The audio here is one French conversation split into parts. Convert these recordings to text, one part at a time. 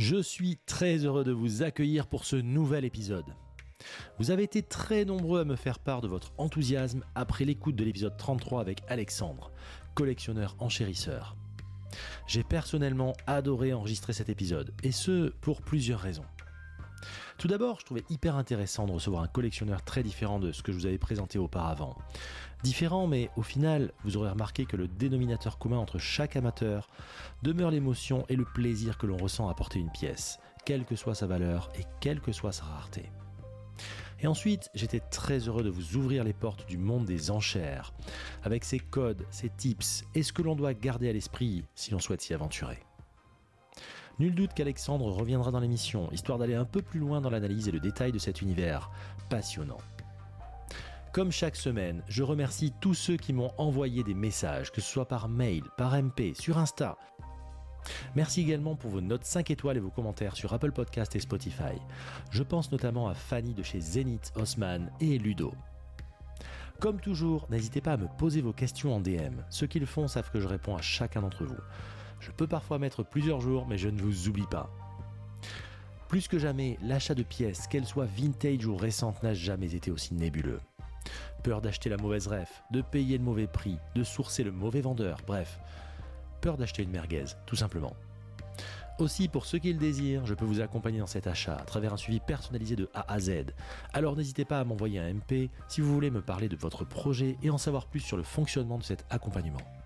Je suis très heureux de vous accueillir pour ce nouvel épisode. Vous avez été très nombreux à me faire part de votre enthousiasme après l'écoute de l'épisode 33 avec Alexandre, collectionneur enchérisseur. J'ai personnellement adoré enregistrer cet épisode, et ce pour plusieurs raisons. Tout d'abord, je trouvais hyper intéressant de recevoir un collectionneur très différent de ce que je vous avais présenté auparavant. Différent, mais au final, vous aurez remarqué que le dénominateur commun entre chaque amateur demeure l'émotion et le plaisir que l'on ressent à porter une pièce, quelle que soit sa valeur et quelle que soit sa rareté. Et ensuite, j'étais très heureux de vous ouvrir les portes du monde des enchères, avec ses codes, ses tips et ce que l'on doit garder à l'esprit si l'on souhaite s'y aventurer. Nul doute qu'Alexandre reviendra dans l'émission, histoire d'aller un peu plus loin dans l'analyse et le détail de cet univers passionnant. Comme chaque semaine, je remercie tous ceux qui m'ont envoyé des messages, que ce soit par mail, par MP, sur Insta. Merci également pour vos notes 5 étoiles et vos commentaires sur Apple Podcast et Spotify. Je pense notamment à Fanny de chez Zenith, Osman et Ludo. Comme toujours, n'hésitez pas à me poser vos questions en DM. Ceux qui le font savent que je réponds à chacun d'entre vous. Je peux parfois mettre plusieurs jours, mais je ne vous oublie pas. Plus que jamais, l'achat de pièces, qu'elles soient vintage ou récentes, n'a jamais été aussi nébuleux. Peur d'acheter la mauvaise ref, de payer le mauvais prix, de sourcer le mauvais vendeur, bref. Peur d'acheter une merguez, tout simplement. Aussi, pour ceux qui le désirent, je peux vous accompagner dans cet achat à travers un suivi personnalisé de A à Z. Alors n'hésitez pas à m'envoyer un MP si vous voulez me parler de votre projet et en savoir plus sur le fonctionnement de cet accompagnement.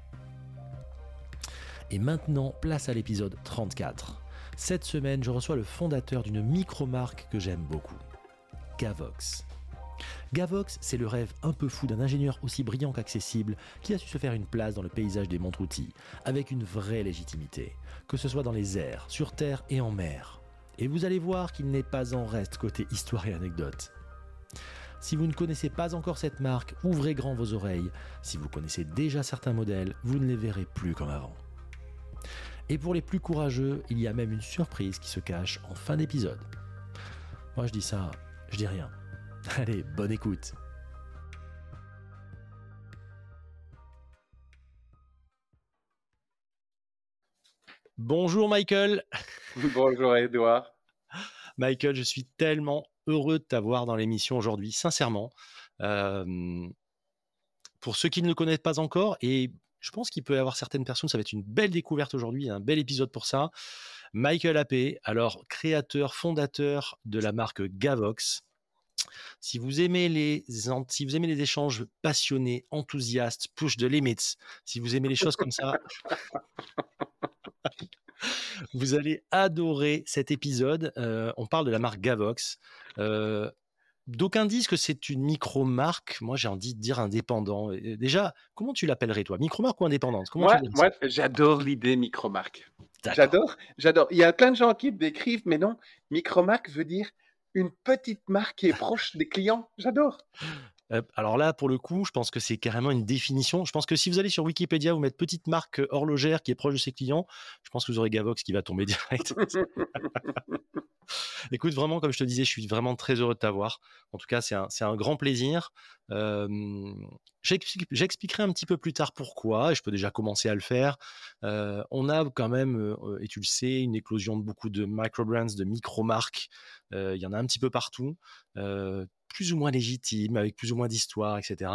Et maintenant, place à l'épisode 34. Cette semaine, je reçois le fondateur d'une micro-marque que j'aime beaucoup, Gavox. Gavox, c'est le rêve un peu fou d'un ingénieur aussi brillant qu'accessible qui a su se faire une place dans le paysage des montres-outils, avec une vraie légitimité, que ce soit dans les airs, sur terre et en mer. Et vous allez voir qu'il n'est pas en reste côté histoire et anecdote. Si vous ne connaissez pas encore cette marque, ouvrez grand vos oreilles. Si vous connaissez déjà certains modèles, vous ne les verrez plus comme avant. Et pour les plus courageux, il y a même une surprise qui se cache en fin d'épisode. Moi je dis ça, je dis rien. Allez, bonne écoute. Bonjour Michael. Bonjour Edouard. Michael, je suis tellement heureux de t'avoir dans l'émission aujourd'hui, sincèrement. Euh, pour ceux qui ne le connaissent pas encore, et je pense qu'il peut y avoir certaines personnes, ça va être une belle découverte aujourd'hui, un bel épisode pour ça. Michael Appé, alors créateur, fondateur de la marque Gavox. Si vous aimez les, échanges passionnés, enthousiastes, push de limits, si vous aimez les choses comme ça, vous allez adorer cet épisode. Euh, on parle de la marque Gavox. Euh, D'aucuns disent que c'est une micro-marque. Moi, j'ai envie de dire indépendant. déjà, comment tu l'appellerais, toi? Micro-marque ou indépendante? Moi, moi j'adore l'idée micro-marque. J'adore, j'adore. Il y a plein de gens qui décrivent, mais non, micro-marque veut dire une petite marque qui est proche des clients. J'adore. Euh, alors là, pour le coup, je pense que c'est carrément une définition. Je pense que si vous allez sur Wikipédia, vous mettez petite marque horlogère qui est proche de ses clients, je pense que vous aurez Gavox qui va tomber direct. Écoute, vraiment, comme je te disais, je suis vraiment très heureux de t'avoir. En tout cas, c'est un, grand plaisir. J'expliquerai un petit peu plus tard pourquoi, je peux déjà commencer à le faire. on a quand même, et tu le sais, une éclosion de beaucoup de micro-brands, de micro-marques. Il y en a un petit peu partout, plus ou moins légitimes, avec plus ou moins d'histoire, etc.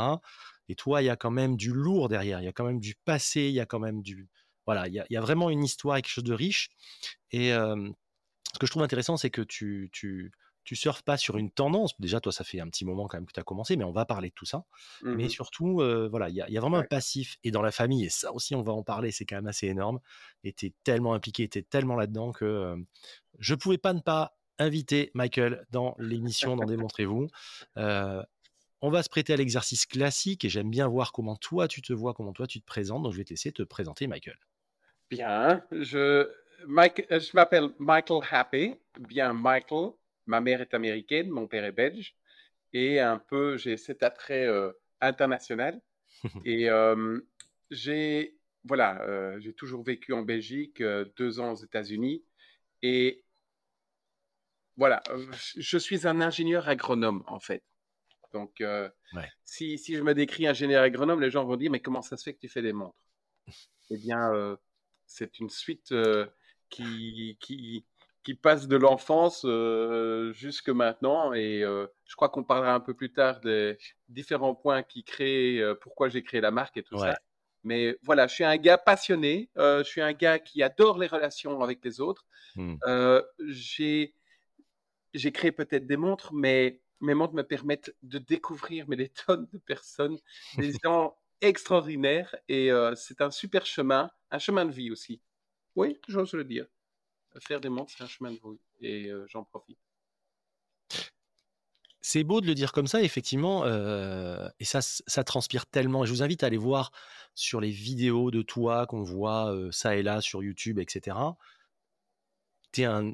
Et toi, il y a quand même du lourd derrière, il y a quand même du passé, il y a quand même du... Voilà, il y a, vraiment une histoire et quelque chose de riche. Et ce que je trouve intéressant, c'est que tu, tu, tu surfes pas sur une tendance. Déjà, toi, ça fait un petit moment quand même que tu as commencé, mais on va parler de tout ça. Mmh mais surtout, voilà, il y, a vraiment un passif et dans la famille, et ça aussi, on va en parler, c'est quand même assez énorme. Et tu es tellement impliqué, tu es tellement là-dedans que je pouvais pas ne pas inviter Michael dans l'émission dans Démontrez-vous. on va se prêter à l'exercice classique et j'aime bien voir comment toi tu te vois, comment toi tu te présentes. Donc, je vais te laisser te présenter, Michael. Bien, je, je m'appelle Michael Happy. Bien, Michael. Ma mère est américaine, mon père est belge. Et un peu, j'ai cet attrait international. et j'ai, voilà, j'ai toujours vécu en Belgique, deux ans aux États-Unis. Et voilà, je suis un ingénieur agronome, en fait. Donc, si, si, je me décris ingénieur agronome, les gens vont dire, mais comment ça se fait que tu fais des montres? Eh bien, c'est une suite qui, qui, qui, passe de l'enfance jusque maintenant. Et je crois qu'on parlera un peu plus tard des différents points qui créent, pourquoi j'ai créé la marque et tout ça. Mais voilà, je suis un gars passionné, je suis un gars qui adore les relations avec les autres. Mmh. j'ai créé peut-être des montres, mais mes montres me permettent de découvrir mais des tonnes de personnes, des gens extraordinaires. Et c'est un super chemin, un chemin de vie aussi. Oui, j'ose le dire. Faire des montres, c'est un chemin de vie. Et j'en profite. C'est beau de le dire comme ça, effectivement, et ça, ça transpire tellement. Je vous invite à aller voir sur les vidéos de toi qu'on voit ça et là sur YouTube, etc. Tu es un,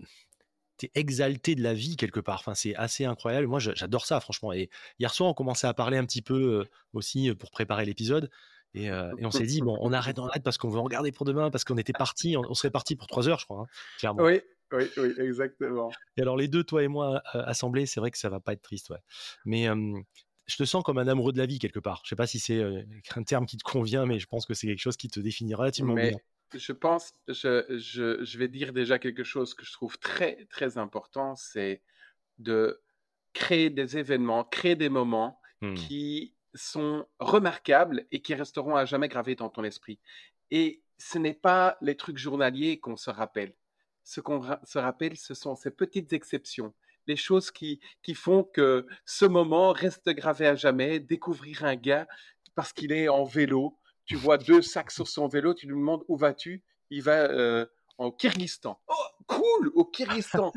t'es exalté de la vie quelque part. Enfin, c'est assez incroyable. Moi, j'adore ça, franchement. Et hier soir, on commençait à parler un petit peu aussi pour préparer l'épisode. Et, on s'est dit, bon, on arrête, on arrête parce qu'on veut en regarder pour demain, parce qu'on était parti, on, serait parti pour trois heures, je crois, hein, clairement. Oui, oui, oui, exactement. Et alors, les deux, toi et moi, assemblés, c'est vrai que ça va pas être triste, ouais. Mais je te sens comme un amoureux de la vie quelque part. Je sais pas si c'est un terme qui te convient, mais je pense que c'est quelque chose qui te définit relativement bien je pense, je, je, je, vais dire déjà quelque chose que je trouve très, très important, c'est de créer des événements, créer des moments mmh. qui sont remarquables et qui resteront à jamais gravés dans ton esprit. Et ce n'est pas les trucs journaliers qu'on se rappelle. Ce qu'on se rappelle, ce sont ces petites exceptions, les choses qui, qui font que ce moment reste gravé à jamais. Découvrir un gars parce qu'il est en vélo, tu vois deux sacs sur son vélo, tu lui demandes où vas-tu? Il va euh, en Kyrgyzstan. Oh, cool, au Kyrgyzstan.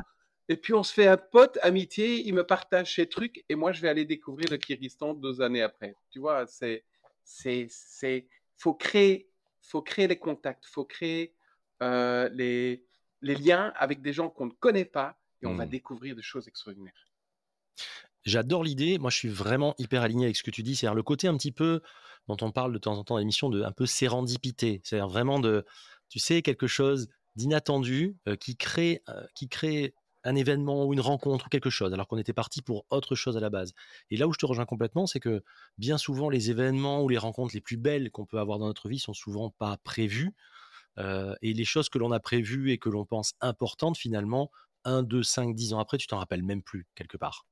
Et puis on se fait un pote, amitié, il me partage ses trucs et moi je vais aller découvrir le Kyrgyzstan deux années après. Tu vois, c'est, c'est, c'est, faut créer, faut créer les contacts, faut créer euh, les, les liens avec des gens qu'on ne connaît pas et on va mmh. découvrir des choses extraordinaires. J'adore l'idée. Moi, je suis vraiment hyper aligné avec ce que tu dis. C'est-à-dire le côté un petit peu dont on parle de temps en temps dans l'émission de un peu sérendipité. C'est-à-dire vraiment de, tu sais, quelque chose d'inattendu euh, qui crée, euh, qui crée un événement ou une rencontre ou quelque chose, alors qu'on était parti pour autre chose à la base. Et là où je te rejoins complètement, c'est que bien souvent, les événements ou les rencontres les plus belles qu'on peut avoir dans notre vie sont souvent pas prévues. Euh, et les choses que l'on a prévues et que l'on pense importantes, finalement, 1, 2, 5, 10 ans après, tu t'en rappelles même plus quelque part.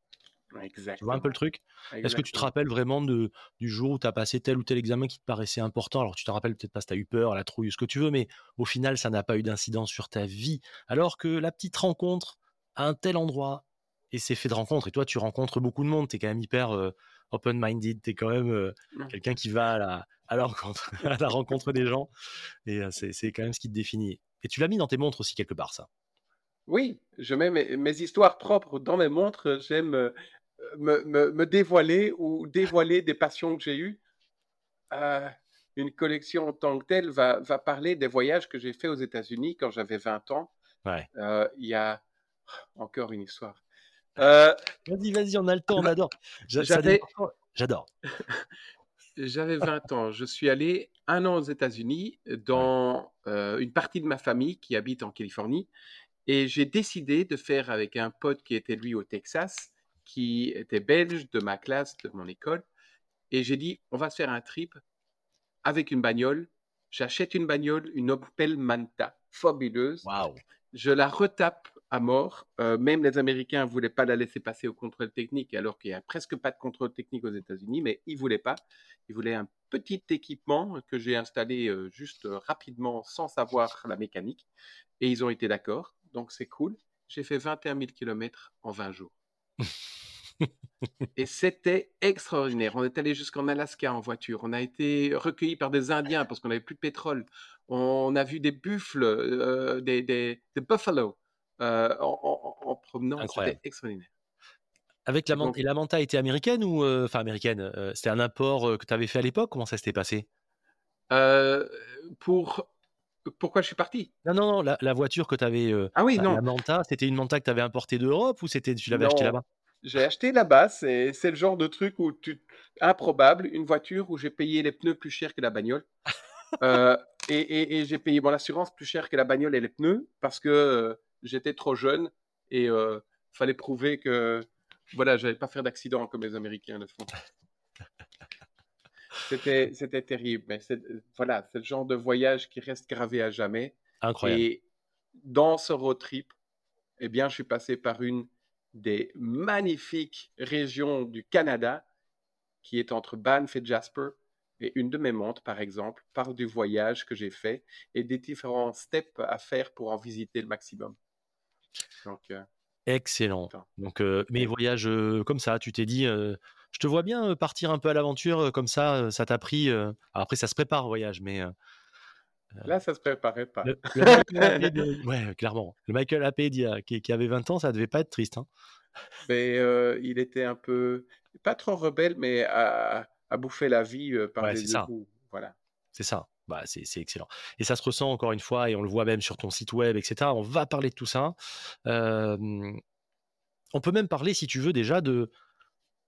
Tu vois un peu le truc? Est-ce que tu te rappelles vraiment de, du jour où tu as passé tel ou tel examen qui te paraissait important? Alors, tu te rappelles peut-être pas si tu as eu peur, la trouille, ce que tu veux, mais au final, ça n'a pas eu d'incidence sur ta vie. Alors que la petite rencontre à un tel endroit, et c'est fait de rencontres, et toi, tu rencontres beaucoup de monde, tu es quand même hyper open-minded, tu es quand même mmh. quelqu'un qui va à la, à, la rencontre, à la rencontre des gens, et c'est quand même ce qui te définit. Et tu l'as mis dans tes montres aussi quelque part, ça. Oui, je mets mes, mes, histoires propres dans mes montres. J'aime me, me, dévoiler ou dévoiler des passions que j'ai eues. Euh, une collection en tant que telle va, va parler des voyages que j'ai faits aux États-Unis quand j'avais 20 ans. Euh, il y a encore une histoire. Euh, vas-y, vas-y, on a le temps, on adore. J'adore. J'avais 20 ans. Je suis allé un an aux États-Unis dans une partie de ma famille qui habite en Californie. Et j'ai décidé de faire avec un pote qui était lui au Texas qui était belge de ma classe, de mon école. Et j'ai dit, on va se faire un trip avec une bagnole. J'achète une bagnole, une Opel Manta, fabuleuse. Wow. Je la retape à mort. Euh, même les Américains ne voulaient pas la laisser passer au contrôle technique, alors qu'il n'y a presque pas de contrôle technique aux États-Unis, mais ils ne voulaient pas. Ils voulaient un petit équipement que j'ai installé euh, juste rapidement sans savoir la mécanique. Et ils ont été d'accord. Donc c'est cool. J'ai fait 21 000 km en 20 jours. Et c'était extraordinaire. On est allé jusqu'en Alaska en voiture. On a été recueillis par des Indiens parce qu'on n'avait plus de pétrole. On a vu des buffles, euh, des, des, des buffalo euh, en, promenant. C'était extraordinaire. Avec la, et la manta était américaine ou euh, enfin américaine C'était un import que tu avais fait à l'époque? Comment ça s'était passé? Pour Pourquoi je suis parti? Non, non, non, la, la voiture que tu avais, Ah oui, non. la Manta, c'était une Manta que tu avais importée d'Europe ou c'était tu l'avais acheté Non, là-bas? J'ai acheté là-bas. C'est c'est le genre de truc où tu improbable, une voiture où j'ai payé les pneus plus cher que la bagnole. Euh, et et, et j'ai payé mon assurance plus cher que la bagnole et les pneus parce que euh, j'étais trop jeune et euh, fallait prouver que voilà, j'allais pas faire d'accident comme les Américains le font. C'était c'était terrible, mais c'est voilà, c'est le genre de voyage qui reste gravé à jamais. Incroyable. Et dans ce road trip, eh bien, je suis passé par une des magnifiques régions du Canada, qui est entre Banff et Jasper. Et une de mes montres, par exemple, parle du voyage que j'ai fait et des différents steps à faire pour en visiter le maximum. Donc, euh, Excellent. Donc, euh, mes voyages euh, comme ça, tu t'es dit, je te vois bien partir un peu à l'aventure comme ça, ça t'a pris. alors après, ça se prépare au voyage, mais Là, ça se préparait pas. le, de- ouais, clairement. Le Michael Happé d'il y a- qui, qui avait 20 ans, ça devait pas être triste. hein. Mais euh, il était un peu, pas trop rebelle, mais à, à bouffer la vie euh, par Ouais, les deux bouts. Voilà. C'est ça. Bah, c'est c'est excellent. Et ça se ressent encore une fois, et on le voit même sur ton site web, etc. On va parler de tout ça. Euh, on peut même parler, si tu veux, déjà de.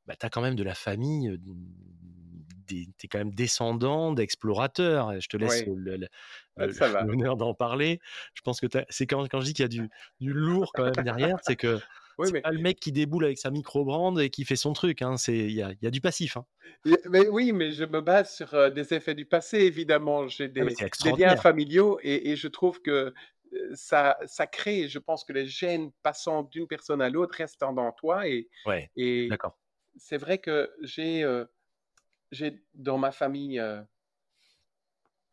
Bah, tu as quand même de la famille, tu es quand même descendant d'explorateurs. Je te laisse Ah, l'honneur d'en parler. Je pense que c'est quand, quand je dis qu'il y a du, du lourd quand même derrière, c'est que Oui, mais, pas le mec qui déboule avec sa micro-brande et qui fait son truc. hein. C'est- Il y a, y a du passif. hein. mais oui, mais je me base sur euh, des effets du passé, évidemment. J'ai Ah, des, liens familiaux et, et je trouve que euh, ça, ça crée, je pense que les gènes passant d'une personne à l'autre restent dans toi et, Ouais, et d'accord. c'est vrai que j'ai euh, dans ma famille, euh,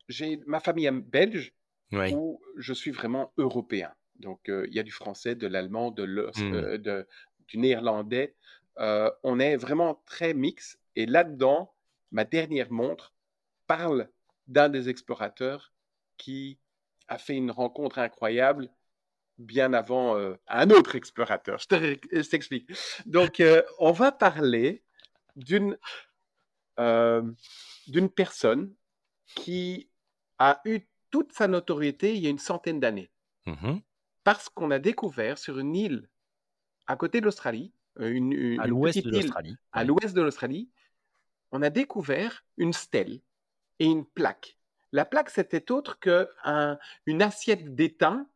j'ai ma famille belge Ouais. où je suis vraiment européen. Donc, euh, il y a du français, de l'allemand, de Hmm. euh, de- du néerlandais. Euh, on est vraiment très mix. Et là-dedans, ma dernière montre parle d'un des explorateurs qui a fait une rencontre incroyable bien avant euh, un autre explorateur. Je t'explique. Donc, euh, on va parler d'une euh, personne qui a eu toute sa notoriété il y a une centaine d'années Mhm. Parce qu'on a découvert sur une île à côté de l'Australie, euh, une, une- À une l'ouest de île l'Australie. à l'ouest de l'Australie, on a découvert une stèle et une plaque. La plaque, c'était autre qu'une assiette d'étain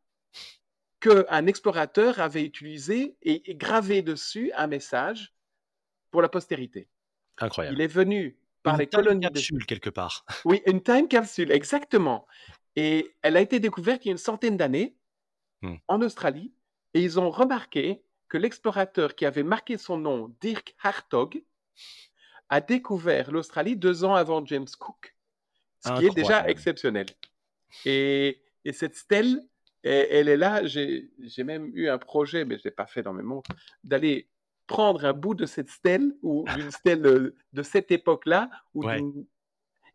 qu'un explorateur avait utilisé et, et gravé dessus un message pour la postérité. Incroyable. Il est venu par Une les time colonies de... capsule quelque part. Oui, une time capsule, exactement. Et elle a été découverte il y a une centaine d'années Hmm. en Australie. Et ils ont remarqué que l'explorateur qui avait marqué son nom, Dirk Hartog, a découvert l'Australie deux ans avant James Cook, ce qui est déjà exceptionnel. Et, et cette stèle, elle, elle est là. J'ai même eu un projet, mais je ne l'ai pas fait dans mes montres, d'aller prendre un bout de cette stèle ou d'une stèle de cette époque-là ou Ouais. d'une-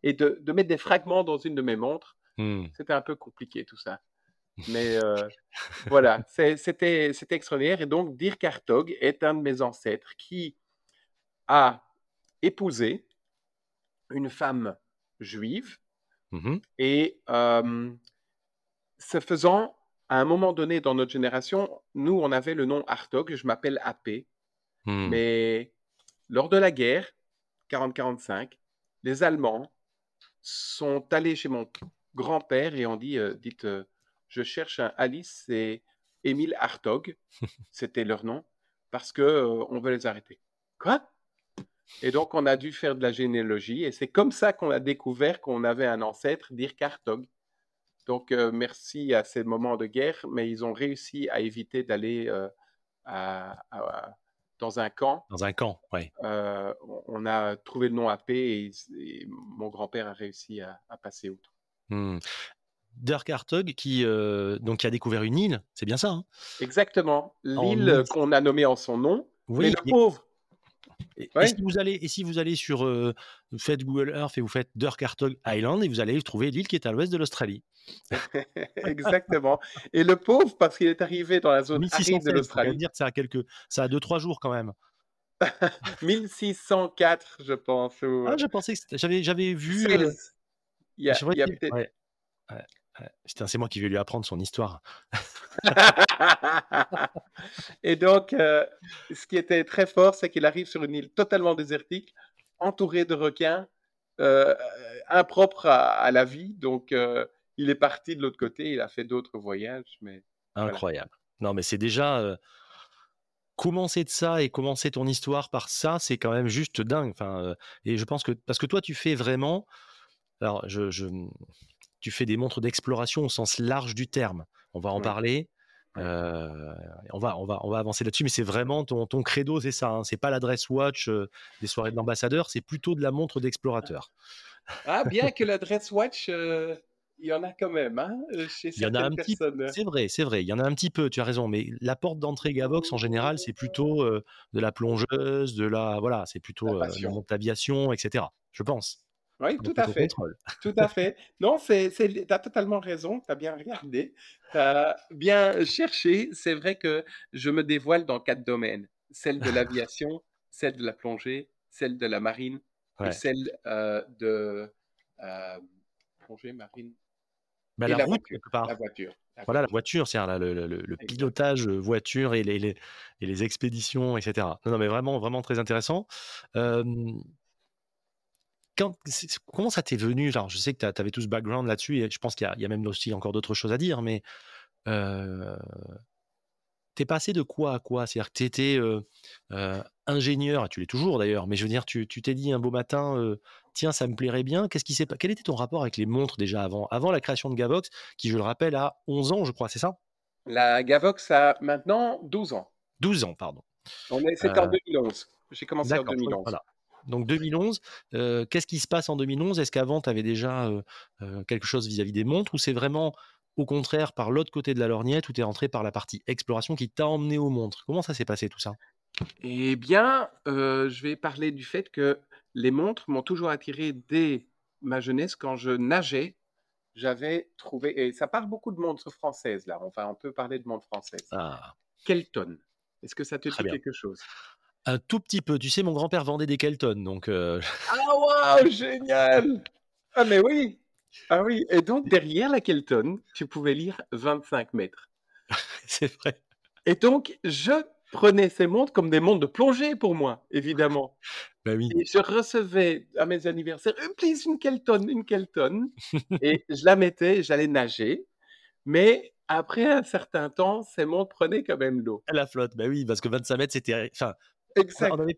et de, de mettre des fragments dans une de mes montres. Hmm. C'était un peu compliqué tout ça. Mais euh, voilà, c'était extraordinaire. Et donc, Dirk Hartog est un de mes ancêtres qui a épousé une femme juive Mhm. et euh, ce faisant, à un moment donné dans notre génération, nous, on avait le nom Hartog, je m'appelle AP, Hmm. mais lors de la guerre, 40-45, les Allemands sont allés chez mon grand-père et ont dit, euh, dites, je cherche un Alice et Émile Hartog, c'était leur nom, parce que euh, on veut les arrêter. Quoi? Et donc on a dû faire de la généalogie et c'est comme ça qu'on a découvert qu'on avait un ancêtre, Dirk Hartog. Donc euh, merci à ces moments de guerre, mais ils ont réussi à éviter d'aller euh, à- à- dans un camp Dans un camp, euh, on a trouvé le nom AP et, et mon grand-père a réussi à, à passer outre. Hmm. Dirk Hartog qui, euh, donc, qui a découvert une île, c'est bien ça. hein? Exactement, En l'île qu'on a nommée en son nom, mais Oui, le et- pauvre. Et, si vous allez, et si vous allez sur, euh, vous faites Google Earth et vous faites Dirk Hartog Island et vous allez trouver l'île qui est à l'ouest de l'Australie. Exactement. Et le pauvre, parce qu'il est arrivé dans la zone aride 1616, de l'Australie, dire que ça a quelques, ça a deux trois jours quand même. 1604, je pense. Ou... Ah, je pensais que j'avais, j'avais vu. euh, 16. Il y a, il y peut-être ouais, ouais. C'est moi qui vais lui apprendre son histoire. et donc, euh, ce qui était très fort, c'est qu'il arrive sur une île totalement désertique, entouré de requins, euh, impropre à, la vie. Donc, euh, il est parti de l'autre côté, il a fait d'autres voyages. Mais Incroyable. Non, mais c'est déjà commencer de ça et commencer ton histoire par ça, c'est quand même juste dingue. Enfin, et je pense que parce que toi, tu fais vraiment. Alors, je, tu fais des montres d'exploration au sens large du terme. On va en parler. Euh, on, va, on, va, on va avancer là-dessus, mais c'est vraiment ton, ton credo, c'est ça. Hein. C'est pas l'adresse watch euh, des soirées de l'ambassadeur, c'est plutôt de la montre d'explorateur. Ah, bien que l'adresse watch, euh, il y en a quand même, hein, chez y en a un petit, C'est vrai, c'est vrai, il y en a un petit peu, tu as raison, mais la porte d'entrée Gavox en général, c'est plutôt de la plongeuse, de la. Voilà, c'est plutôt la, la montre d'aviation, etc. Je pense. Oui, tout à fait. Tout à fait. Non, c'est, tu as totalement raison, tu as bien regardé, tu as bien cherché. C'est vrai que je me dévoile dans quatre domaines. Celle de l'aviation, celle de la plongée, celle de la marine et celle euh, de euh, plongée, marine. Bah, la, voiture, la, voiture, voilà, la voiture, c'est le, le, pilotage euh, voiture et les, les, et les, expéditions, etc. Non, non, mais vraiment, vraiment très intéressant comment ça t'est venu? Alors, je sais que tu avais tout ce background là-dessus et je pense qu'il y, a même aussi encore d'autres choses à dire, mais euh, t'es passé de quoi à quoi? C'est-à-dire que tu étais ingénieur, tu l'es toujours d'ailleurs, mais je veux dire, tu t'es dit un beau matin, tiens, ça me plairait bien. Qu'est-ce qui s'est Quel était ton rapport avec les montres déjà avant, avant la création de Gavox, qui, je le rappelle, a 11 ans, je crois, c'est ça? La Gavox a maintenant 12 ans. 12 ans, pardon. C'est en 2011. J'ai commencé en 2011. Voilà. Donc 2011, euh, qu'est-ce qui se passe en 2011 Est-ce qu'avant, tu avais déjà euh, euh, quelque chose vis-à-vis des montres ou c'est vraiment au contraire par l'autre côté de la lorgnette où tu es rentré par la partie exploration qui t'a emmené aux montres? Comment ça s'est passé tout ça? Eh bien, je vais parler du fait que les montres m'ont toujours attiré dès ma jeunesse quand je nageais. J'avais trouvé, et ça parle beaucoup de montres françaises là, enfin on peut parler de montres françaises. Ah. Kelton. Est-ce que ça te dit quelque chose? Un tout petit peu. Tu sais, mon grand-père vendait des Kelton, donc. Euh, ah waouh, génial Ah mais oui Ah oui, et donc derrière la Kelton, tu pouvais lire 25 mètres. C'est vrai. Et donc, je prenais ces montres comme des montres de plongée pour moi, évidemment. Ben oui. Et je recevais à mes anniversaires, euh, please, une Kelton, une Kelton. et je la mettais, j'allais nager. Mais après un certain temps, ces montres prenaient quand même l'eau. La flotte, ben oui, parce que 25 mètres, c'était. Enfin,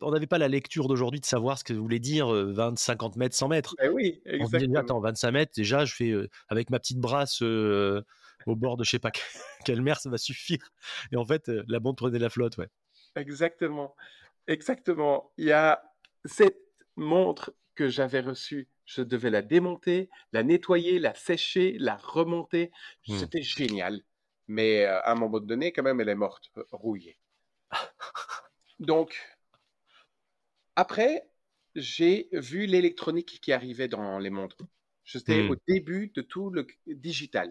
on n'avait pas la lecture d'aujourd'hui de savoir ce que voulait dire 20, 50 mètres, 100 mètres. Eh oui, exactement. On dit, attends, 25 mètres, déjà, je fais avec ma petite brasse au bord de je sais pas quelle mer, ça va suffire. Et en fait, la montre prenait la flotte, ouais. Exactement. Exactement. Il y a cette montre que j'avais reçue. Je devais la démonter, la nettoyer, la sécher, la remonter. Mmh. C'était génial. Mais à un moment donné, quand même, elle est morte, rouillée. Donc, après, j'ai vu l'électronique qui arrivait dans les montres. J'étais mmh. au début de tout le digital,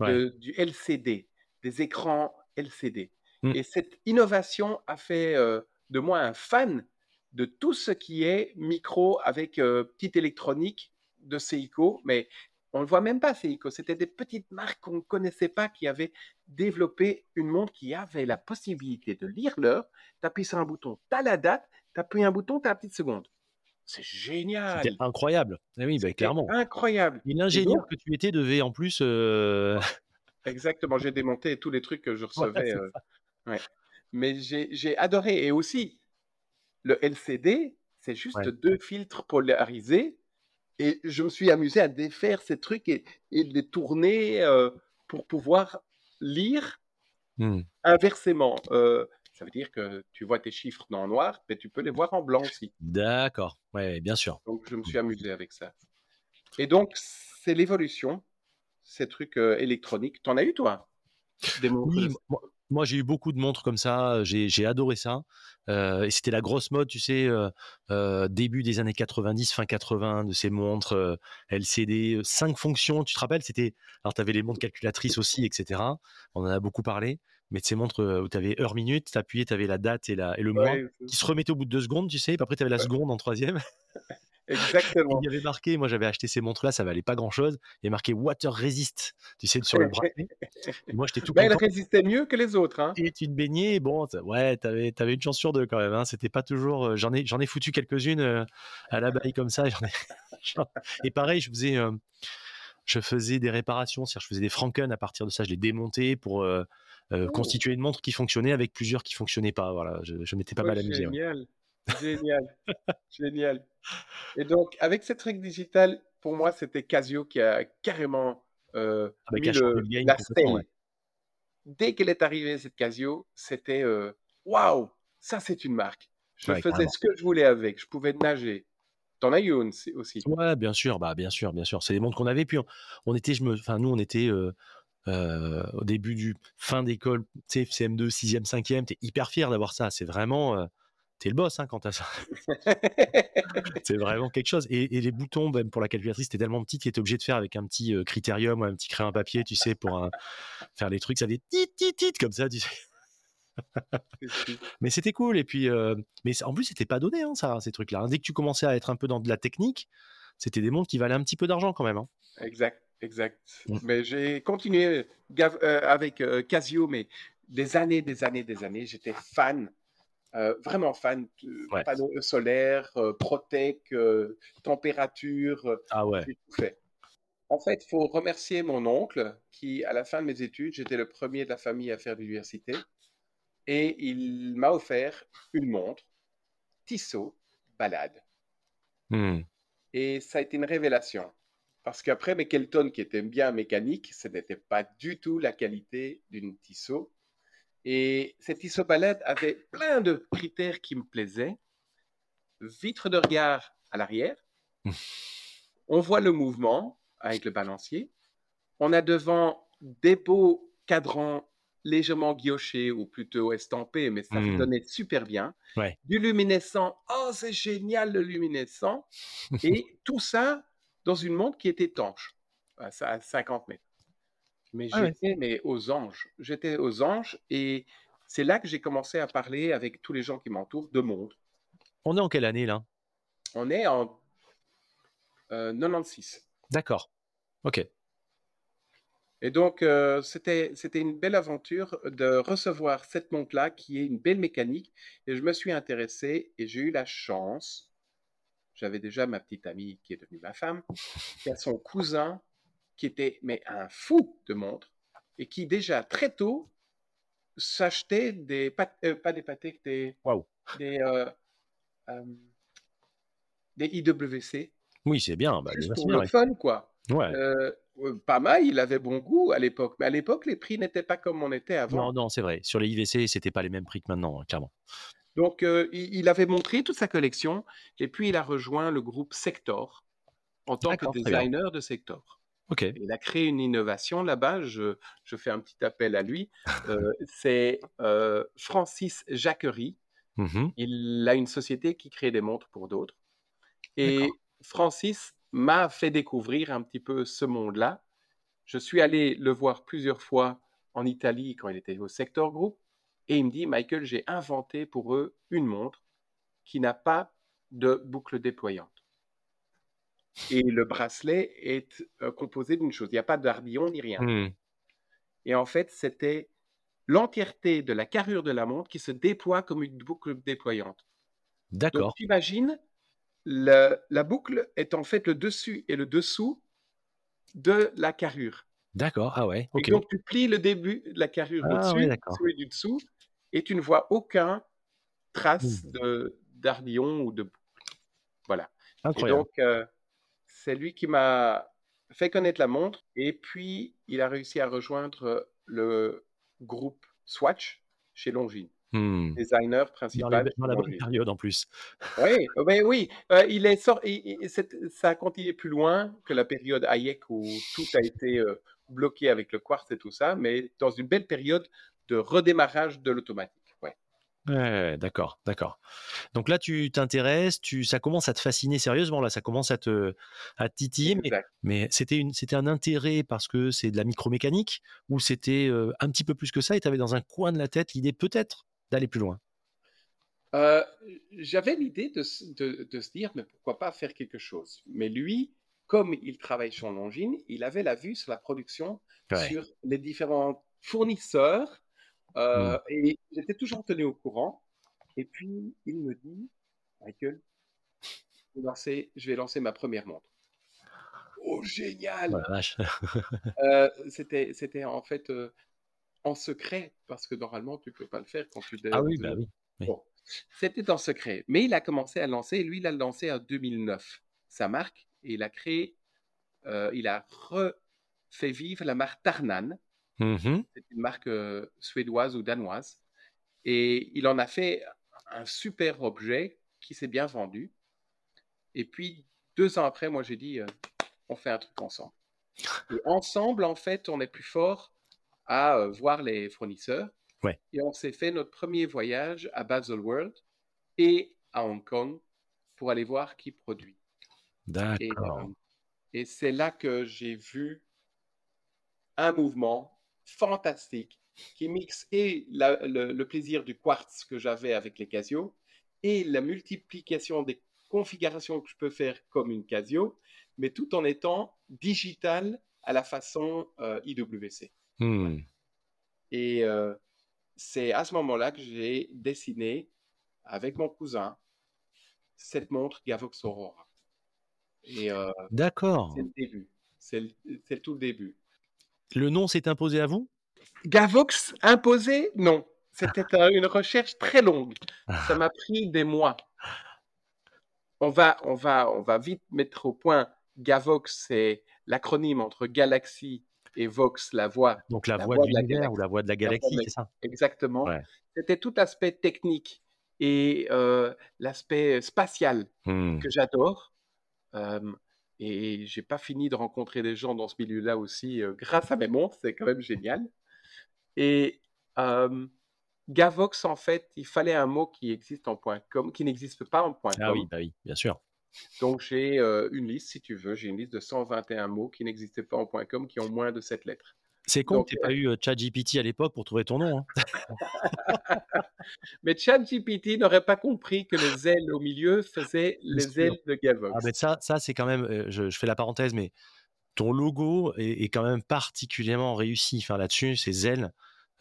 du LCD, des écrans LCD. Mmh. Et cette innovation a fait euh, de moi un fan de tout ce qui est micro avec euh, petite électronique de Seiko, mais on ne le voit même pas, Seiko. C'était des petites marques qu'on ne connaissait pas qui avaient développé une montre qui avait la possibilité de lire l'heure. Tu appuies sur un bouton, tu as la date, tu appuies un bouton, tu as la petite seconde. C'est génial. C'était incroyable. Eh oui, bah, clairement. Incroyable. Et l'ingénieur que tu étais devait en plus. Euh, Exactement, j'ai démonté tous les trucs que je recevais. Euh, Mais j'ai adoré. Et aussi, le LCD, c'est juste deux filtres polarisés et je me suis amusé à défaire ces trucs et, et les tourner euh, pour pouvoir lire mmh. inversement. Euh, ça veut dire que tu vois tes chiffres dans le noir, mais tu peux les voir en blanc aussi. D'accord, oui, bien sûr. Donc je me suis amusé avec ça. Et donc, c'est l'évolution, ces trucs euh, électroniques. T'en as eu, toi? Des oui, moi, j'ai eu beaucoup de montres comme ça. J'ai adoré ça. Euh, et c'était la grosse mode, tu sais, euh, euh, début des années 90, fin 80, de ces montres LCD, cinq fonctions. Tu te rappelles C'était alors tu avais les montres calculatrices aussi, etc. On en a beaucoup parlé. Mais de ces montres où tu avais heure minute, tu appuyais, tu avais la date et, la, et le mois qui se remettaient au bout de deux secondes, tu sais. Et après, tu avais la seconde en troisième. Exactement. Il y avait marqué, moi j'avais acheté ces montres-là, ça valait pas grand-chose. Il y avait marqué Water Resist, tu sais, sur le bracelet. Et moi j'étais tout Ben, elle résistait mieux que les autres. Hein. Et tu te baignais, bon, ouais, t'avais, t'avais une chance sur deux quand même. Hein. C'était pas toujours. euh, J'en ai, j'en ai foutu quelques-unes euh, à la baille comme ça. ai- Et pareil, je faisais, euh, je faisais des réparations, c'est-à-dire je faisais des Franken. À partir de ça, je les démontais pour euh, euh, Oh. constituer une montre qui fonctionnait avec plusieurs qui fonctionnaient pas. Voilà, je, je m'étais pas Oh, mal amusé. ouais. Génial. Génial. Et donc, avec cette règle digitale, pour moi, c'était Casio qui a carrément euh, mis le- la stèle. Dès qu'elle est arrivée, cette Casio, c'était euh, waouh, ça c'est une marque. Je Ouais, faisais carrément. ce que je voulais avec. Je pouvais nager. T'en as eu une aussi-. Ouais, bien sûr, bah bien sûr, bien sûr. C'est des montres qu'on avait. Puis on, on était, je me, enfin nous, on était euh, euh, au début du fin d'école, tu sais, CM2, 6e, 5e. T'es hyper fier d'avoir ça. C'est vraiment, euh, t'es le boss hein, quand t'as ça. C'est vraiment quelque chose. Et, et les boutons, même pour la calculatrice, c'était tellement petit qu'il était obligé de faire avec un petit euh, critérium ou un petit crayon papier, tu sais, pour un- faire les trucs. Ça faisait tit, tit, tit, comme ça, tu sais. Mais c'était cool. Et puis, euh, mais en plus, c'était pas donné, hein, ça, ces trucs-là. Dès que tu commençais à être un peu dans de la technique, c'était des montres qui valaient un petit peu d'argent quand même. hein. Exact, exact. Mais j'ai continué euh, avec euh, Casio, mais des années, des années, des années. J'étais fan, euh, vraiment fan de Ouais. panneaux solaires, euh, Protec, euh, température, euh, Ah ouais. tout fait. En fait, il faut remercier mon oncle qui, à la fin de mes études, j'étais le premier de la famille à faire l'université, et il m'a offert une montre Tissot Balade. Hmm. Et ça a été une révélation. Parce qu'après mes Kelton, qui étaient bien mécaniques, ce n'était pas du tout la qualité d'une Tissot. Et cette Tissot Balade avait plein de critères qui me plaisaient. Vitre de regard à l'arrière. On voit le mouvement avec le balancier. On a devant des beaux cadrans légèrement guillochés ou plutôt estampés, mais ça Hmm. donnait super bien. Ouais. Du luminescent. Oh, c'est génial le luminescent. Et tout ça dans une montre qui était étanche, à 50 mètres. Mais Ah ouais. j'étais mais aux anges. J'étais aux anges et c'est là que j'ai commencé à parler avec tous les gens qui m'entourent de montres. On est en quelle année là? On est en euh, 96. D'accord. Ok. Et donc, euh, c'était, c'était une belle aventure de recevoir cette montre-là qui est une belle mécanique. Et je me suis intéressé et j'ai eu la chance. J'avais déjà ma petite amie qui est devenue ma femme, qui a son cousin qui était mais un fou de montres et qui déjà très tôt s'achetait des euh, pas des Patek, des des euh, euh, des IWC Oui, c'est bien. Bah, juste pour le ouais. fun quoi. Ouais. Pas mal, il avait bon goût à l'époque, mais à l'époque, les prix n'étaient pas comme on était avant. Non, non, c'est vrai. Sur les IVC, c'était pas les mêmes prix que maintenant, hein, clairement. Donc, il, il avait montré toute sa collection, et puis il a rejoint le groupe Sector en tant que designer de Sector. Ok. Il a créé une innovation là-bas, je, je fais un petit appel à lui. Euh, c'est euh, Francis Jacquerie. Mhm. Il a une société qui crée des montres pour d'autres. Et. Francis m'a fait découvrir un petit peu ce monde-là. Je suis allé le voir plusieurs fois en Italie quand il était au Sector Group. Et il me dit, Michael, j'ai inventé pour eux une montre qui n'a pas de boucle déployante. Et le bracelet est euh, composé d'une chose. Il n'y a pas d'ardillon ni rien. Hmm. Et en fait, c'était l'entièreté de la carrure de la montre qui se déploie comme une boucle déployante. Donc, D'accord. tu imagines, le- la boucle est en fait le dessus et le dessous de la carrure. D'accord. Ah ouais. Et donc, tu plies le début de la carrure Ah au-dessus, celui du dessous, et tu ne vois aucun trace Hmm. de d'ardillon ou de boucle. Voilà. Et Incroyable. donc, euh, c'est lui qui m'a fait connaître la montre, et puis il a réussi à rejoindre le groupe Swatch chez Longines, Hmm. designer Dans, les- principal dans la bonne Longines. période en plus. Oui, oui, oui. Euh, il est sort, il- il- c'est- ça a continué plus loin que la période Hayek où tout a été euh, bloqué avec le quartz et tout ça, mais dans une belle période de redémarrage de l'automatique. Ouais. D'accord, d'accord. Donc là, tu t'intéresses, tu, ça commence à te fasciner sérieusement, là, ça commence à te, à te titiller, mais, c'était une, c'était un intérêt parce que c'est de la micromécanique ou c'était euh, un petit peu plus que ça et tu avais dans un coin de la tête l'idée peut-être d'aller plus loin? Euh, j'avais l'idée de, de, se dire, mais pourquoi pas faire quelque chose? Mais lui, comme il travaille sur Longines, il avait la vue sur la production, sur les différents fournisseurs, euh, mmh. et j'étais toujours tenu au courant. Et puis, il me dit, Michael, je vais lancer ma première montre. Oh, génial euh, C'était C'était en fait euh, en secret, parce que normalement, tu ne peux pas le faire quand tu... Ah oui, bah oui. C'était en secret. Mais il a commencé à lancer, lui, il a lancé en 2009, sa marque, et il a créé, euh, il a refait vivre la marque Tarnan. Mmh C'est une marque suédoise ou danoise. Et il en a fait un super objet qui s'est bien vendu. Et puis, deux ans après, moi, j'ai dit, on fait un truc ensemble. Et ensemble, en fait, on est plus fort à voir les fournisseurs. Ouais. Et on s'est fait notre premier voyage à Basel World et à Hong Kong pour aller voir qui produit. D'accord. Et, c'est là que j'ai vu un mouvement fantastique qui mixe et le, le, plaisir du quartz que j'avais avec les Casio et la multiplication des configuration que je peux faire comme une Casio, mais tout en étant digital à la façon euh, IWC. Hmm. Et euh, c'est à ce moment-là que j'ai dessiné avec mon cousin cette montre Gavox Aurora. Et euh, D'accord. C'est le début. C'est tout le début. Le nom s'est imposé à vous? Gavox imposé Non. C'était une recherche très longue. Ça m'a pris des mois on va, on, va, on va vite mettre au point. Gavox, c'est l'acronyme entre Galaxy et Vox, la voix. Donc la, voix, de l'univers ou la voix de la galaxie, c'est ça? Exactement. C'était tout l'aspect technique et euh, l'aspect spatial hmm. que j'adore. Euh, et j'ai pas fini de rencontrer des gens dans ce milieu-là aussi euh, grâce à mes montres, c'est quand même génial. Et euh, Gavox, en fait, il fallait un mot qui existe en point .com, qui n'existe pas en point .com. Ah oui, bah oui, bien sûr. Donc j'ai euh, une liste, si tu veux, j'ai une liste de 121 mots qui n'existaient pas en point .com, qui ont moins de 7 lettres. C'est con que tu n'aies pas eu euh, ChatGPT à l'époque pour trouver ton nom. Hein. mais ChatGPT n'aurait pas compris que les ailes au milieu faisaient les ailes de Gavox. Ah, ça, ça c'est quand même, euh, je, fais la parenthèse, mais ton logo est, est quand même particulièrement réussi. Enfin, là-dessus, ces ailes,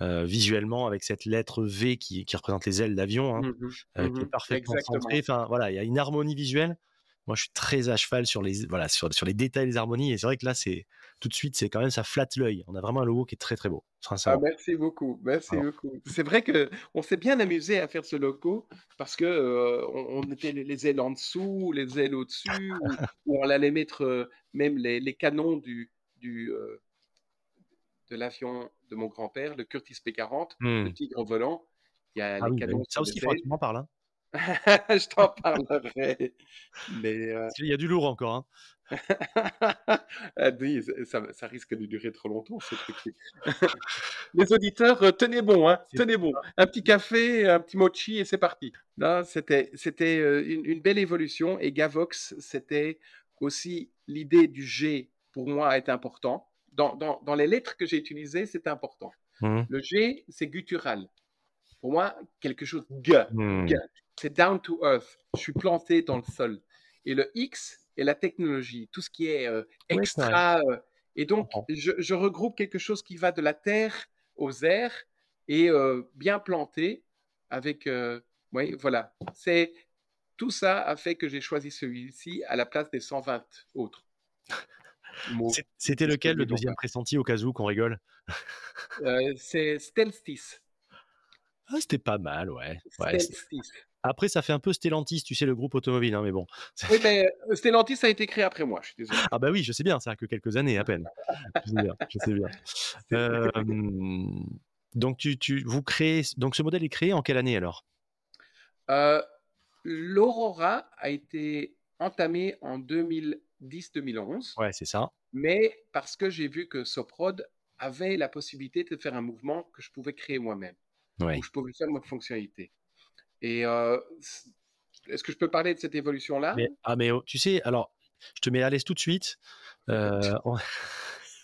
euh, visuellement avec cette lettre V qui, qui représente les ailes d'avion, hein, mmh euh, qui est mmh parfaitement centrée. Enfin, voilà, il y a une harmonie visuelle. Moi, je suis très à cheval sur les, voilà, sur, sur les détails des harmonies. Et c'est vrai que là, c'est tout de suite, c'est quand même, ça flatte l'œil. On a vraiment un logo qui est très, très beau. Ah, merci beaucoup. Merci beaucoup. C'est vrai que on s'est bien amusé à faire ce logo parce que euh, on, était les ailes en dessous, les ailes au-dessus, ou, on allait mettre même les, les, canons du, du, de l'avion de mon grand-père, le Curtis P40, le hmm. Tigre volant. Il y a ah les canons. ça aussi, il faut que tu m'en parles. Hein. je t'en parlerai. Mais, euh Il y a du lourd encore. Hein. Ah ça, risque de durer trop longtemps, ce truc. Les auditeurs, euh, tenez bon, hein, tenez bon. Un petit café, un petit mochi et c'est parti. C'était euh, une, une, belle évolution et Gavox, c'était aussi l'idée du G pour moi est important dans, les lettres que j'ai utilisées, c'est important. Mmh. Le G, c'est guttural. Pour moi, quelque chose mmh. G, c'est down to earth. Je suis planté dans le sol. Et le X est la technologie, tout ce qui est euh, extra. Euh, et donc, je, regroupe quelque chose qui va de la terre aux airs et euh, bien planté avec. oui, voilà. C'est tout ça a fait que j'ai choisi celui-ci à la place des 120 autres. C'était lequel le deuxième pressenti au cas où qu'on rigole? Euh, C'est Stelstis. Ah, c'était pas mal, ouais. Après, ça fait un peu Stellantis, tu sais, le groupe automobile, hein, mais bon. Oui, mais euh, Stellantis a été créé après moi, je suis désolé. Ah bah oui, je sais bien, ça a que quelques années à peine. je sais bien, je sais bien. Euh, donc, tu, tu, vous créez, donc ce modèle est créé en quelle année alors? L'Aurora a été entamé en 2000 10-2011. Ouais, c'est ça. Mais parce que j'ai vu que Soprod avait la possibilité de faire un mouvement que je pouvais créer moi-même. Ouais. Où je pouvais faire ma fonctionnalité. Et euh, est-ce que je peux parler de cette évolution-là? Ah, mais oh, tu sais, alors, je te mets à l'aise tout de suite. Euh, on...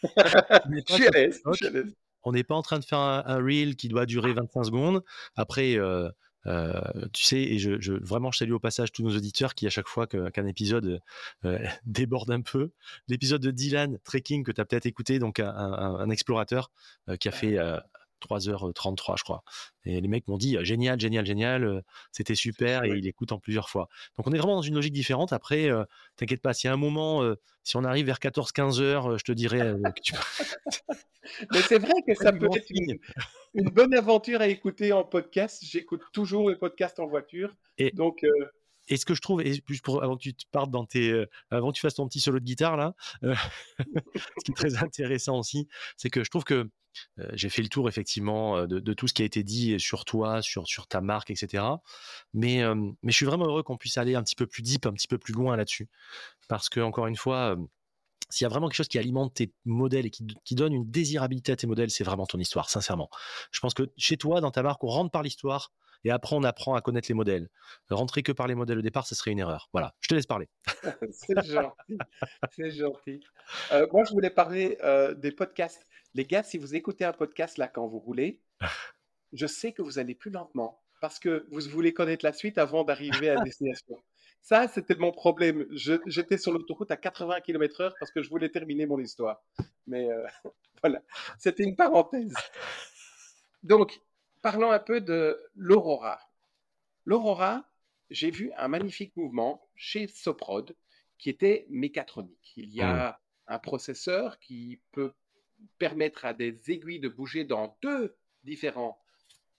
je suis à l'aise. On n'est pas en train de faire un, reel qui doit durer 25 secondes. Après, euh, Euh, tu sais, et je, je, vraiment, je salue au passage tous nos auditeurs qui, à chaque fois qu'un épisode euh, déborde un peu, l'épisode de Dylan Trekking que tu as peut-être écouté, donc un, un, explorateur euh, qui a fait 3h33, je crois. Et les mecs m'ont dit génial, génial, génial, c'était super, et il écoute en plusieurs fois. Donc on est vraiment dans une logique différente. Après, t'inquiète pas, si à un moment, si on arrive vers 14-15 heures, je te dirais que tu... Mais c'est vrai que ça peut être une, bonne aventure à écouter en podcast. J'écoute toujours les podcasts en voiture. Et, donc, et ce que je trouve, et pour, avant que tu te partes dans tes, avant que tu fasses ton petit solo de guitare là, ce qui est très intéressant aussi, c'est que je trouve que j'ai fait le tour effectivement de, tout ce qui a été dit sur toi, sur, ta marque, etc. Mais, je suis vraiment heureux qu'on puisse aller un petit peu plus deep, un petit peu plus loin là-dessus. Parce que, encore une fois, s'il y a vraiment quelque chose qui alimente tes modèles et qui, donne une désirabilité à tes modèles, c'est vraiment ton histoire, sincèrement. Je pense que chez toi, dans ta marque, on rentre par l'histoire et après on apprend à connaître les modèles. Rentrer que par les modèles au départ, ce serait une erreur. Voilà, je te laisse parler. c'est gentil, c'est gentil. moi, je voulais parler des podcasts. Les gars, si vous écoutez un podcast là quand vous roulez, je sais que vous allez plus lentement parce que vous voulez connaître la suite avant d'arriver à destination. Ça, c'était mon problème. J'étais sur l'autoroute à 80 km/h parce que je voulais terminer mon histoire. Mais euh, voilà, c'était une parenthèse. Donc, parlons un peu de l'Aurora. L'Aurora, j'ai vu un magnifique mouvement chez Soprod qui était mécatronique. Il y a mmh. un processeur qui peut permettre à des aiguilles de bouger dans deux différents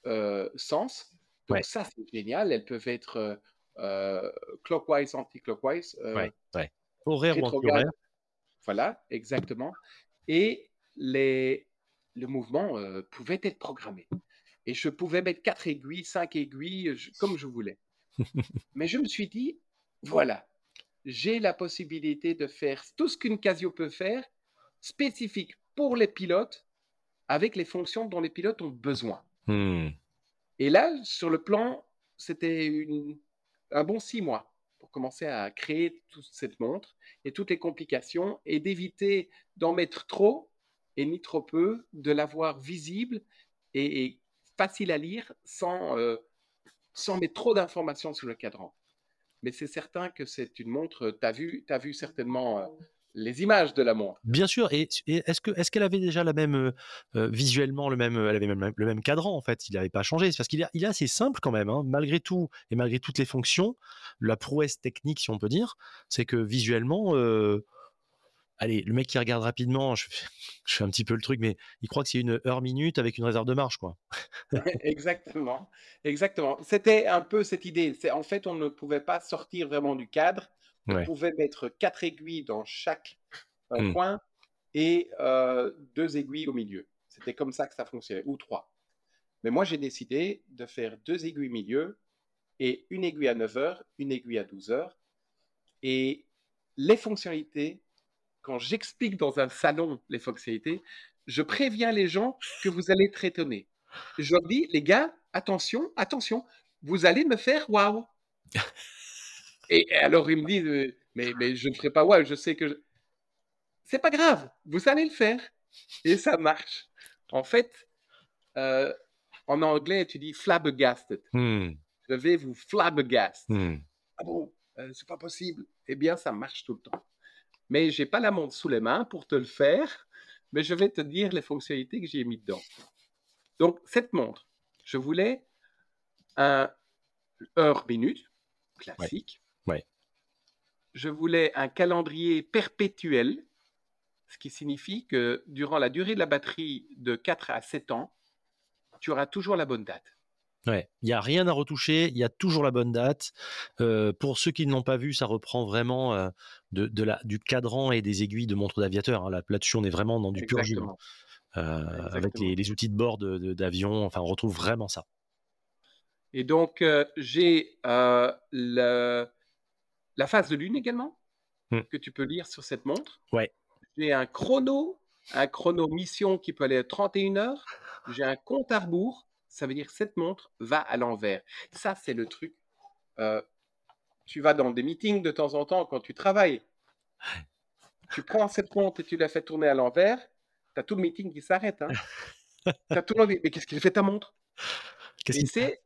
euh, sens. Donc ça, c'est génial. Elles peuvent être euh, euh, clockwise, anti-clockwise. Euh, Horaire ou anti-horaire. Voilà, exactement. Et les, le mouvement pouvait être programmé. Et je pouvais mettre quatre aiguilles, cinq aiguilles, comme je voulais. Mais je me suis dit, voilà, j'ai la possibilité de faire tout ce qu'une Casio peut faire, spécifique pour les pilotes, avec les fonctions dont les pilotes ont besoin. Hmm. Et là, sur le plan, c'était un bon six mois pour commencer à créer toute cette montre et toutes les complications et d'éviter d'en mettre trop et ni trop peu, de l'avoir visible et, facile à lire sans, euh, sans mettre trop d'informations sur le cadran. Mais c'est certain que c'est une montre, tu as vu, as vu certainement euh, les images de la montre. Bien sûr. Et, est-ce que est-ce qu'elle avait déjà la même euh, euh, visuellement le même, elle avait même le même cadran en fait. Il n'avait pas changé. C'est parce qu'il est, il est assez simple quand même, hein. malgré tout et malgré toutes les fonctions. La prouesse technique, si on peut dire, c'est que visuellement. Euh, allez, le mec qui regarde rapidement, je, je, fais un petit peu le truc, mais il croit que c'est une heure minute avec une réserve de marche, quoi. exactement, exactement. C'était un peu cette idée. C'est en fait, on ne pouvait pas sortir vraiment du cadre on pouvait mettre quatre aiguilles dans chaque euh, mmh. coin et euh, deux aiguilles au milieu. C'était comme ça que ça fonctionnait, ou trois. Mais moi, j'ai décidé de faire deux aiguilles au milieu et une aiguille à 9 heures, une aiguille à 12 heures. Et les fonctionnalités, quand j'explique dans un salon les fonctionnalités, je préviens les gens que vous allez être étonnés. Je leur dis, les gars, attention, attention, vous allez me faire waouh. Et alors, il me dit, euh, mais, mais je ne ferai pas ouais, je sais que. C'est pas grave, vous allez le faire. Et ça marche. En fait, euh, en anglais, tu dis flabbergasted. Hmm. Je vais vous flabbergast. Hmm. Ah bon, euh, c'est pas possible. Eh bien, ça marche tout le temps. Mais j'ai pas la montre sous les mains pour te le faire, mais je vais te dire les fonctionnalités que j'ai mis dedans. Donc, cette montre, je voulais un heure-minute classique je voulais un calendrier perpétuel, ce qui signifie que durant la durée de la batterie de 4 à 7 ans, tu auras toujours la bonne date. Ouais, il n'y a rien à retoucher, il y a toujours la bonne date. Euh, pour ceux qui ne l'ont pas vu, ça reprend vraiment euh, de, la, du cadran et des aiguilles de montre d'aviateur. Hein. Là-dessus, on est vraiment dans du pur jus. Euh, avec les, outils de bord d'avion, enfin, on retrouve vraiment ça. Et donc, j'ai le, la phase de lune également, hmm. que tu peux lire sur cette montre. Ouais. J'ai un chrono, un chrono mission qui peut aller à 31 heures. J'ai un compte à rebours. Ça veut dire que cette montre va à l'envers. Ça, c'est le truc. Euh, tu vas dans des meetings de temps en temps quand tu travailles. Tu prends cette montre et tu la fais tourner à l'envers. Tu as tout le meeting qui s'arrête. Hein. tu as tout le monde mais qu'est-ce qu'il fait ta montre? C'est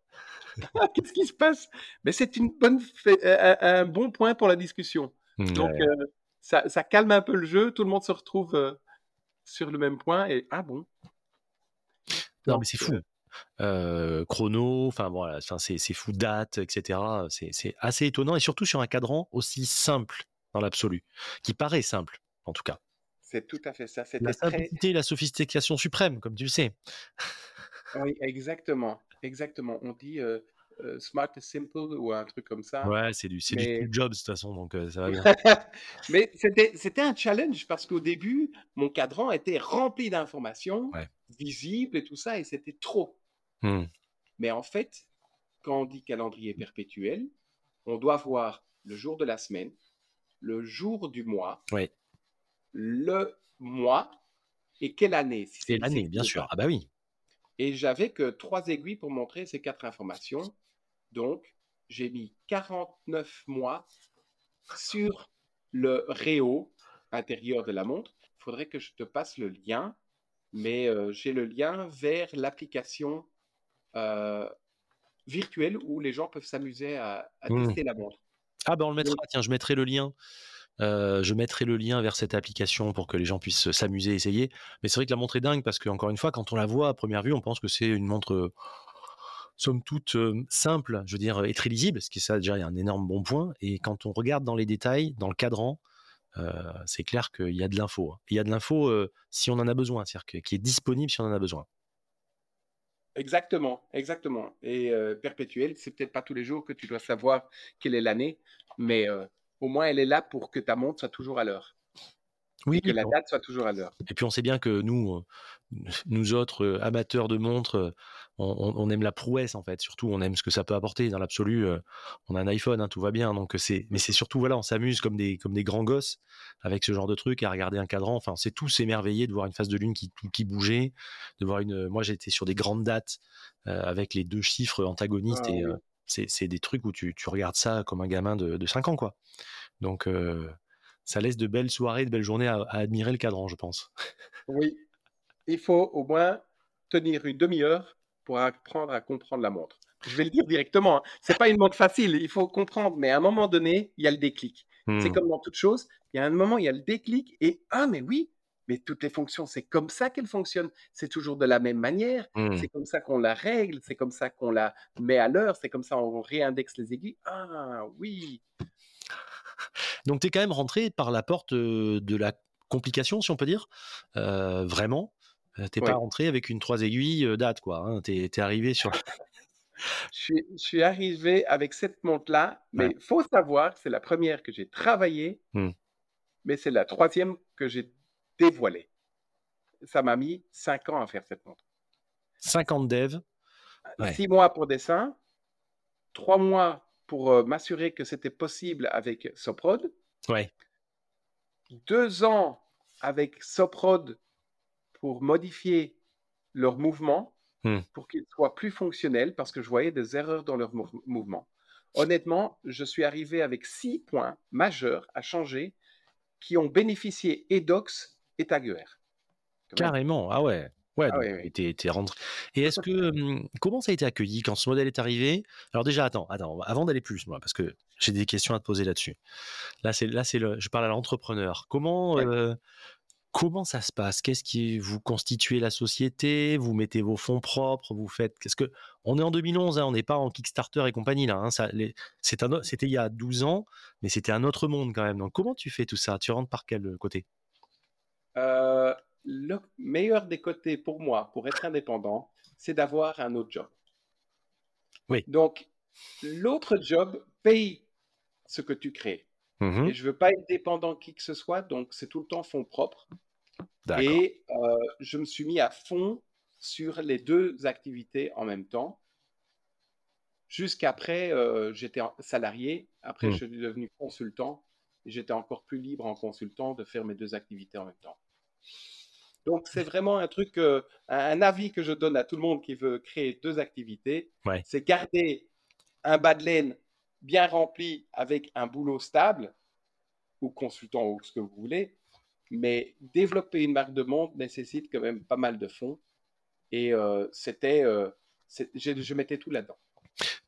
Qu'est-ce qui se passe? Mais c'est une bonne un, un, bon point pour la discussion. Mmh, Donc, ouais. euh, ça, ça, calme un peu le jeu, tout le monde se retrouve euh, sur le même point et ah bon? Non, Donc, mais c'est fou. Euh, chrono, enfin voilà, c'est fou, date, etc. C'est assez étonnant et surtout sur un cadran aussi simple dans l'absolu, qui paraît simple en tout cas. C'est tout à fait ça. La simplicité, très... la sophistication suprême, comme tu le sais. Oui, exactement, exactement. On dit euh, euh, smart and simple ou un truc comme ça. Ouais, c'est du, mais... du Jobs de toute façon, donc euh, ça va bien. mais c'était un challenge parce qu'au début, mon cadran était rempli d'informations ouais. visibles et tout ça, et c'était trop. Hmm. Mais en fait, quand on dit calendrier perpétuel, on doit voir le jour de la semaine, le jour du mois, le mois et quelle année. Si c'est l'année, bien sûr. Ah bah oui. Et j'avais que trois aiguilles pour montrer ces quatre informations. Donc, j'ai mis 49 mois sur le réo intérieur de la montre. Il faudrait que je te passe le lien, mais euh, j'ai le lien vers l'application euh, virtuelle où les gens peuvent s'amuser à, à Mmh. tester la montre. Ah ben on le mettra, tiens, je mettrai le lien. Euh, je mettrai le lien vers cette application pour que les gens puissent s'amuser, essayer. Mais c'est vrai que la montre est dingue parce que encore une fois, quand on la voit à première vue, on pense que c'est une montre euh, somme toute euh, simple, je veux dire, et très lisible, ce qui est déjà un énorme bon point. Et quand on regarde dans les détails, dans le cadran, c'est clair qu'il y a de l'info. hein. Il y a de l'info si on en a besoin, c'est-à-dire qui est disponible si on en a besoin. Exactement, exactement. Et perpétuelle, c'est peut-être pas tous les jours que tu dois savoir quelle est l'année, mais au moins elle est là pour que ta montre soit toujours à l'heure. Oui, Et que la date soit toujours à l'heure. Et puis on sait bien que nous, euh, nous autres euh, amateurs de montres, euh, on, aime la prouesse en fait. Surtout, on aime ce que ça peut apporter. Dans l'absolu, on a un iPhone, hein, tout va bien. Donc c'est, mais c'est surtout voilà, on s'amuse comme des comme des grands gosses avec ce genre de truc à regarder un cadran. Enfin, c'est tous émerveillé de voir une phase de lune qui qui bougeait, de voir une. Moi, j'étais sur des grandes dates euh, avec les deux chiffres antagonistes Ah et euh, c'est des trucs où tu tu regardes ça comme un gamin de de 5 ans quoi. Donc euh, ça laisse de belles soirées, de belles journées à, à admirer le cadran, je pense. Oui, il faut au moins tenir une demi-heure pour apprendre à comprendre la montre. Je vais le dire directement, hein. C'est pas une montre facile, il faut comprendre, mais à un moment donné, il y a le déclic. C'est Hmm. comme dans toute chose, il y a un moment, il y a le déclic et ah mais oui, mais toutes les fonctions, c'est comme ça qu'elles fonctionnent. C'est toujours de la même manière, Hmm. c'est comme ça qu'on la règle, c'est comme ça qu'on la met à l'heure, c'est comme ça on réindexe les aiguilles. Ah oui, Donc, tu es quand même rentré par la porte de la complication, si on peut dire. Euh, vraiment. T'es pas oui. rentré avec une trois aiguilles date, quoi. Hein. T'es es arrivé sur. Je suis, je suis arrivé avec cette montre-là, Ouais. mais faut savoir, c'est la première que j'ai travaillée, Hmm. mais c'est la troisième que j'ai dévoilée. Ça m'a mis cinq ans à faire cette montre. 50 devs. Ouais. Six mois pour dessin, trois mois pour euh, m'assurer que c'était possible avec Soprod, Ouais. deux ans avec Soprod pour modifier leurs mouvements, Hmm. pour qu'ils soient plus fonctionnels, parce que je voyais des erreurs dans leurs mou- mouvements. Honnêtement, je suis arrivé avec six points majeurs à changer qui ont bénéficié Edox et Taguer. Carrément. Ah ouais. Ouais, Ah oui, rentré. Et est-ce que hum, comment ça a été accueilli quand ce modèle est arrivé? Alors déjà, attends, attends, avant d'aller plus, moi, parce que j'ai des questions à te poser là-dessus. Là, c'est là, c'est le, je parle à l'entrepreneur. Comment Ouais. euh, comment ça se passe? Qu'est-ce qui vous constituez la société? Vous mettez vos fonds propres? Vous faites Qu'est-ce que on est en 2011, hein, on n'est pas en Kickstarter et compagnie là. hein, ça, les- c'était il y a 12 ans, mais c'était un autre monde quand même. Donc comment tu fais tout ça? Tu rentres par quel côté? Euh, le meilleur des côtés pour moi, pour être indépendant, c'est d'avoir un autre job. Oui. Donc, l'autre job paye ce que tu crées. Mhm, Et je veux pas être dépendant de qui que ce soit, donc c'est tout le temps fonds propres. D'accord. Et euh, je me suis mis à fond sur les deux activités en même temps. Jusqu'après, euh, j'étais salarié. Après, Hmm. je suis devenu consultant. Et j'étais encore plus libre en consultant de faire mes deux activités en même temps. Donc, c'est vraiment un truc, euh, un, avis que je donne à tout le monde qui veut créer deux activités. Ouais. C'est garder un bas de laine bien rempli avec un boulot stable ou consultant ou ce que vous voulez. Mais développer une marque de montre nécessite quand même pas mal de fonds. Et euh, c'était, euh, je mettais tout là-dedans.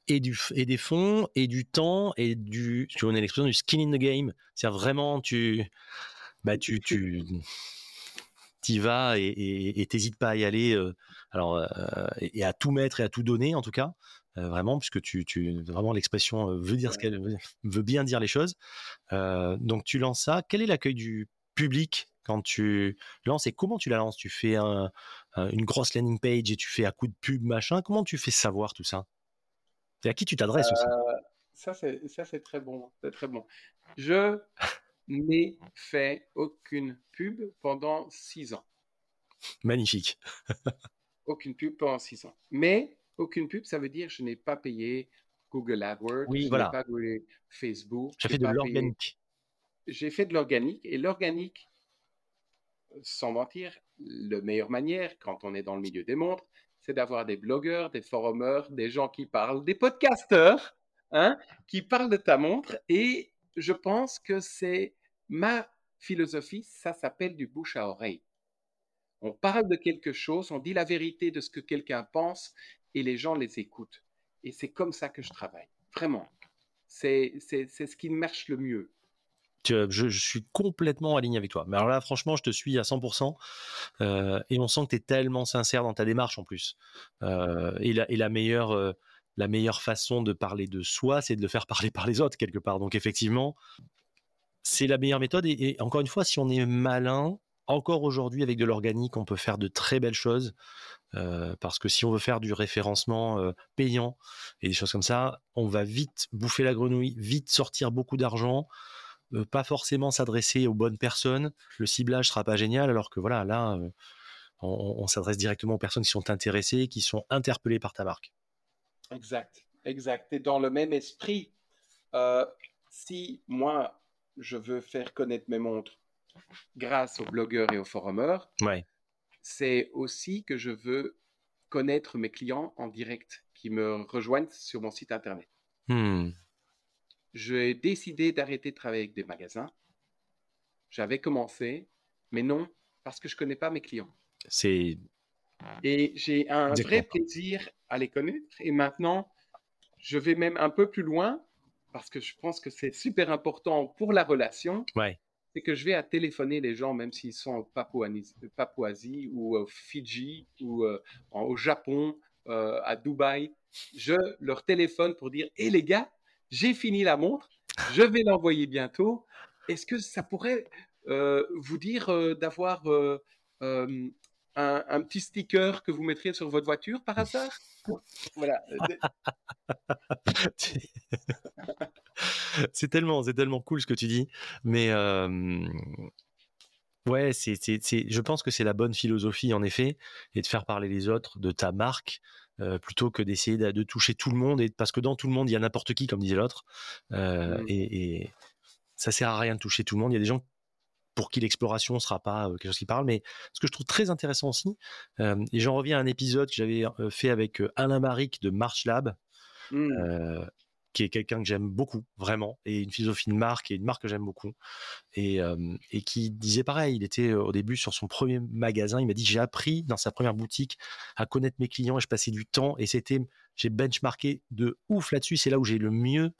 Et, du, et des fonds, et du temps, et du, tu connais l'expression du skin in the game. C'est-à-dire vraiment, tu, bah, tu, tu, y vas et t'hésites pas à y aller, euh, alors, euh, et à tout mettre et à tout donner en tout cas. Euh, vraiment, puisque tu, tu vraiment l'expression veut dire ce qu'elle veut, bien dire les choses. donc tu lances ça. Quel est l'accueil du public quand tu lances et comment tu la lances? Tu fais une grosse landing page et tu fais à coup de pub machin. Comment tu fais savoir tout ça? Et à qui tu t'adresses aussi? Ça c'est ça c'est très bon, c'est très bon. Je n'ai fait aucune pub pendant six ans. Magnifique. aucune pub pendant six ans. Mais aucune pub, ça veut dire que je n'ai pas payé Google AdWords, oui, je n'ai pas payé Facebook. J'ai fait de l'organique. J'ai fait de l'organique et l'organique, sans mentir, la meilleure manière quand on est dans le milieu des montres, c'est d'avoir des blogueurs, des forumers, des gens qui parlent, des podcasteurs, hein, qui parlent de ta montre. Et je pense que c'est ma philosophie, ça s'appelle du bouche à oreille. On parle de quelque chose, on dit la vérité de ce que quelqu'un pense et les gens les écoutent. Et c'est comme ça que je travaille, vraiment. C'est ce qui marche le mieux. Je, je, suis complètement aligné avec toi. Mais alors là, franchement, je te suis à 100%. Euh, et on sent que tu es tellement sincère dans ta démarche en plus. Euh, et, la, et la, meilleure, euh, la meilleure façon de parler de soi, c'est de le faire parler par les autres quelque part. Donc effectivement, c'est la meilleure méthode. Et, encore une fois, si on est malin, encore aujourd'hui avec de l'organique, on peut faire de très belles choses. Euh, parce que si on veut faire du référencement euh, payant et des choses comme ça, on va vite bouffer la grenouille, vite sortir beaucoup d'argent, euh, pas forcément s'adresser aux bonnes personnes. Le ciblage sera pas génial, alors que voilà, là, on, on s'adresse directement aux personnes qui sont intéressées, qui sont interpellées par ta marque. Exact, exact. Et dans le même esprit, si moi je veux faire connaître mes montres grâce aux blogueurs et aux forumers, c'est aussi que je veux connaître mes clients en direct qui me rejoignent sur mon site internet. Hmm. J'ai décidé d'arrêter de travailler avec des magasins. J'avais commencé, mais non, parce que je ne connais pas mes clients. C'est. Et j'ai un vrai plaisir à les connaître. Et maintenant, je vais même un peu plus loin parce que je pense que c'est super important pour la relation. Ouais. C'est que je vais à téléphoner les gens, même s'ils sont en Papouasie, ou au Fidji ou euh, au Japon, euh, à Dubaï. Je leur téléphone pour dire Hé les gars, j'ai fini la montre, je vais l'envoyer bientôt. Est-ce que ça pourrait euh, vous dire d'avoir un, petit sticker que vous mettriez sur votre voiture par hasard? Voilà. c'est tellement, c'est tellement cool ce que tu dis, mais ouais, c'est, je pense que c'est la bonne philosophie en effet, et de faire parler les autres de ta marque. plutôt que d'essayer de, toucher tout le monde et parce que dans tout le monde il y a n'importe qui comme disait l'autre mmh. et, et, ça sert à rien de toucher tout le monde il y a des gens pour qui l'exploration ne sera pas quelque chose qui parle. Mais ce que je trouve très intéressant aussi, et j'en reviens à un épisode que j'avais fait avec Alain Maric de March Lab, mmh. qui est quelqu'un que j'aime beaucoup, vraiment, et une philosophie de marque, et une marque que j'aime beaucoup, et, et, qui disait pareil, il était au début sur son premier magasin, il m'a dit, j'ai appris dans sa première boutique à connaître mes clients, et je passais du temps, et c'était, j'ai benchmarké de ouf là-dessus, c'est là où j'ai le mieux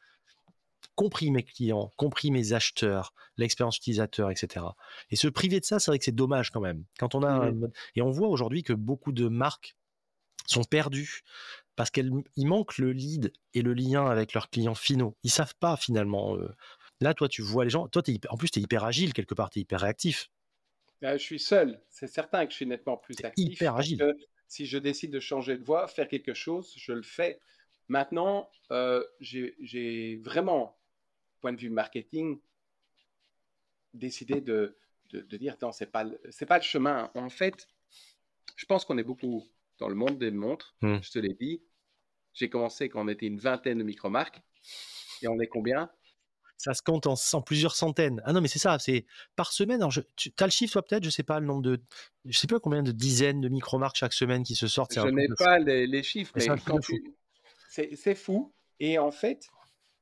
compris mes clients, compris mes acheteurs, l'expérience utilisateur, etc. Et se priver de ça, c'est vrai que c'est dommage quand même. Quand on a et on voit aujourd'hui que beaucoup de marques sont perdues parce qu'il manque le lead et le lien avec leurs clients finaux. Ils savent pas finalement. Euh. Là, toi, tu vois les gens. Toi, en plus, tu es hyper agile quelque part, tu es hyper réactif. Bah, je suis seul. C'est certain que je suis nettement plus actif. Hyper agile. Si je décide de changer de voie, faire quelque chose, je le fais. Maintenant, euh, j'ai vraiment point de vue marketing, décider de, de, dire non, pas c'est pas le chemin. En fait, je pense qu'on est beaucoup dans le monde des montres. Hmm. Je te l'ai dit. J'ai commencé quand on était une vingtaine de micro-marques. Et on est combien? Ça se compte en, plusieurs centaines. Ah non, mais c'est ça, c'est par semaine. tu as le chiffre, toi, peut-être? Je sais pas le nombre de. Je sais pas combien de dizaines de micro-marques chaque semaine qui se sortent. Je n'ai pas les, chiffres, mais, c'est fou. Et en fait,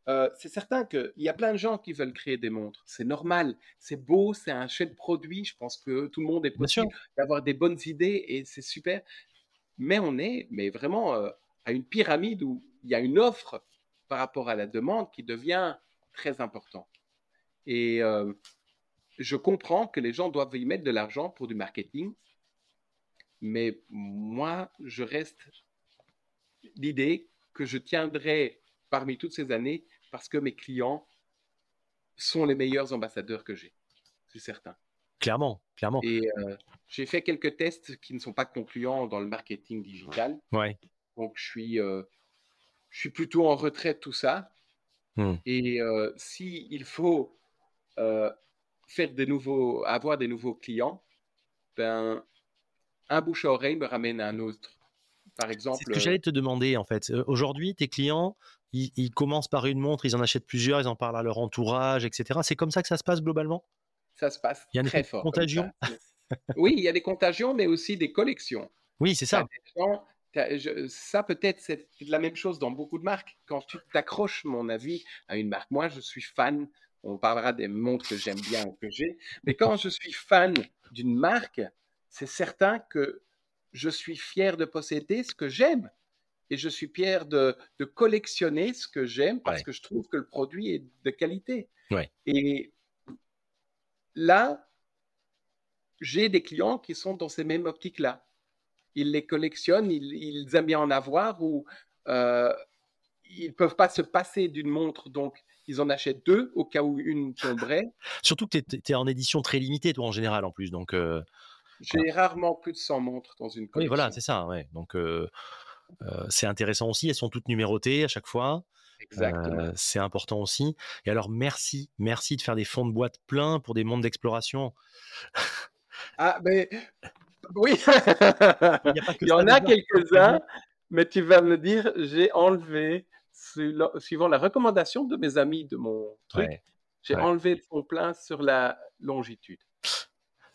euh, c'est certain qu'il y a plein de gens qui veulent créer des montres. C'est normal, c'est beau, c'est un chouette produit. Je pense que tout le monde est possible d'avoir des bonnes idées et c'est super. Mais on est, mais vraiment euh, à une pyramide où il y a une offre par rapport à la demande qui devient très important. Et euh, je comprends que les gens doivent y mettre de l'argent pour du marketing, mais moi, je reste l'idée que je tiendrai parmi toutes ces années parce que mes clients sont les meilleurs ambassadeurs que j'ai, c'est certain. Clairement, clairement. Et euh, j'ai fait quelques tests qui ne sont pas concluants dans le marketing digital. Ouais. Donc, je suis, euh, je suis plutôt en retrait de tout ça. Hmm. Et euh, si il faut euh, faire des nouveaux, avoir des nouveaux clients, ben, un bouche à oreille me ramène à un autre. Par exemple. C'est ce que j'allais te demander en fait. Euh, Aujourd'hui, tes clients, ils, ils commencent par une montre, ils en achètent plusieurs, ils en parlent à leur entourage, etc. C'est comme ça que ça se passe globalement? Ça se passe Il y a une très fort. comme contagion oui, il y a des contagions, mais aussi des collections. Oui, c'est ça. Gens- je- ça peut-être c'est la même chose dans beaucoup de marques. Quand tu t'accroches, mon avis, à une marque, moi je suis fan. On parlera des montres que j'aime bien ou que j'ai, mais quand je suis fan d'une marque, c'est certain que je suis fier de posséder ce que j'aime et je suis fier de, de collectionner ce que j'aime parce Ouais. que je trouve que le produit est de qualité. Ouais. Et là, j'ai des clients qui sont dans ces mêmes optiques-là. Ils les collectionnent, ils, ils aiment bien en avoir ou euh, ils peuvent pas se passer d'une montre, donc ils en achètent deux au cas où une tomberait. Surtout que tu es, en édition très limitée, toi, en général, en plus. Donc, euh, J'ai rarement plus de 100 montres dans une collection. oui, voilà, c'est ça. Ouais. Donc, euh, euh, c'est intéressant aussi. Elles sont toutes numérotées à chaque fois. Exactement. Euh, c'est important aussi. Et alors, merci, merci de faire des fonds de boîte pleins pour des mondes d'exploration. Ah, mais oui, Il y, a il en a quelques-uns, mais tu vas me dire, j'ai enlevé, suivant suivant la recommandation de mes amis de mon truc, Ouais. j'ai ouais. enlevé le fond plein sur la longitude.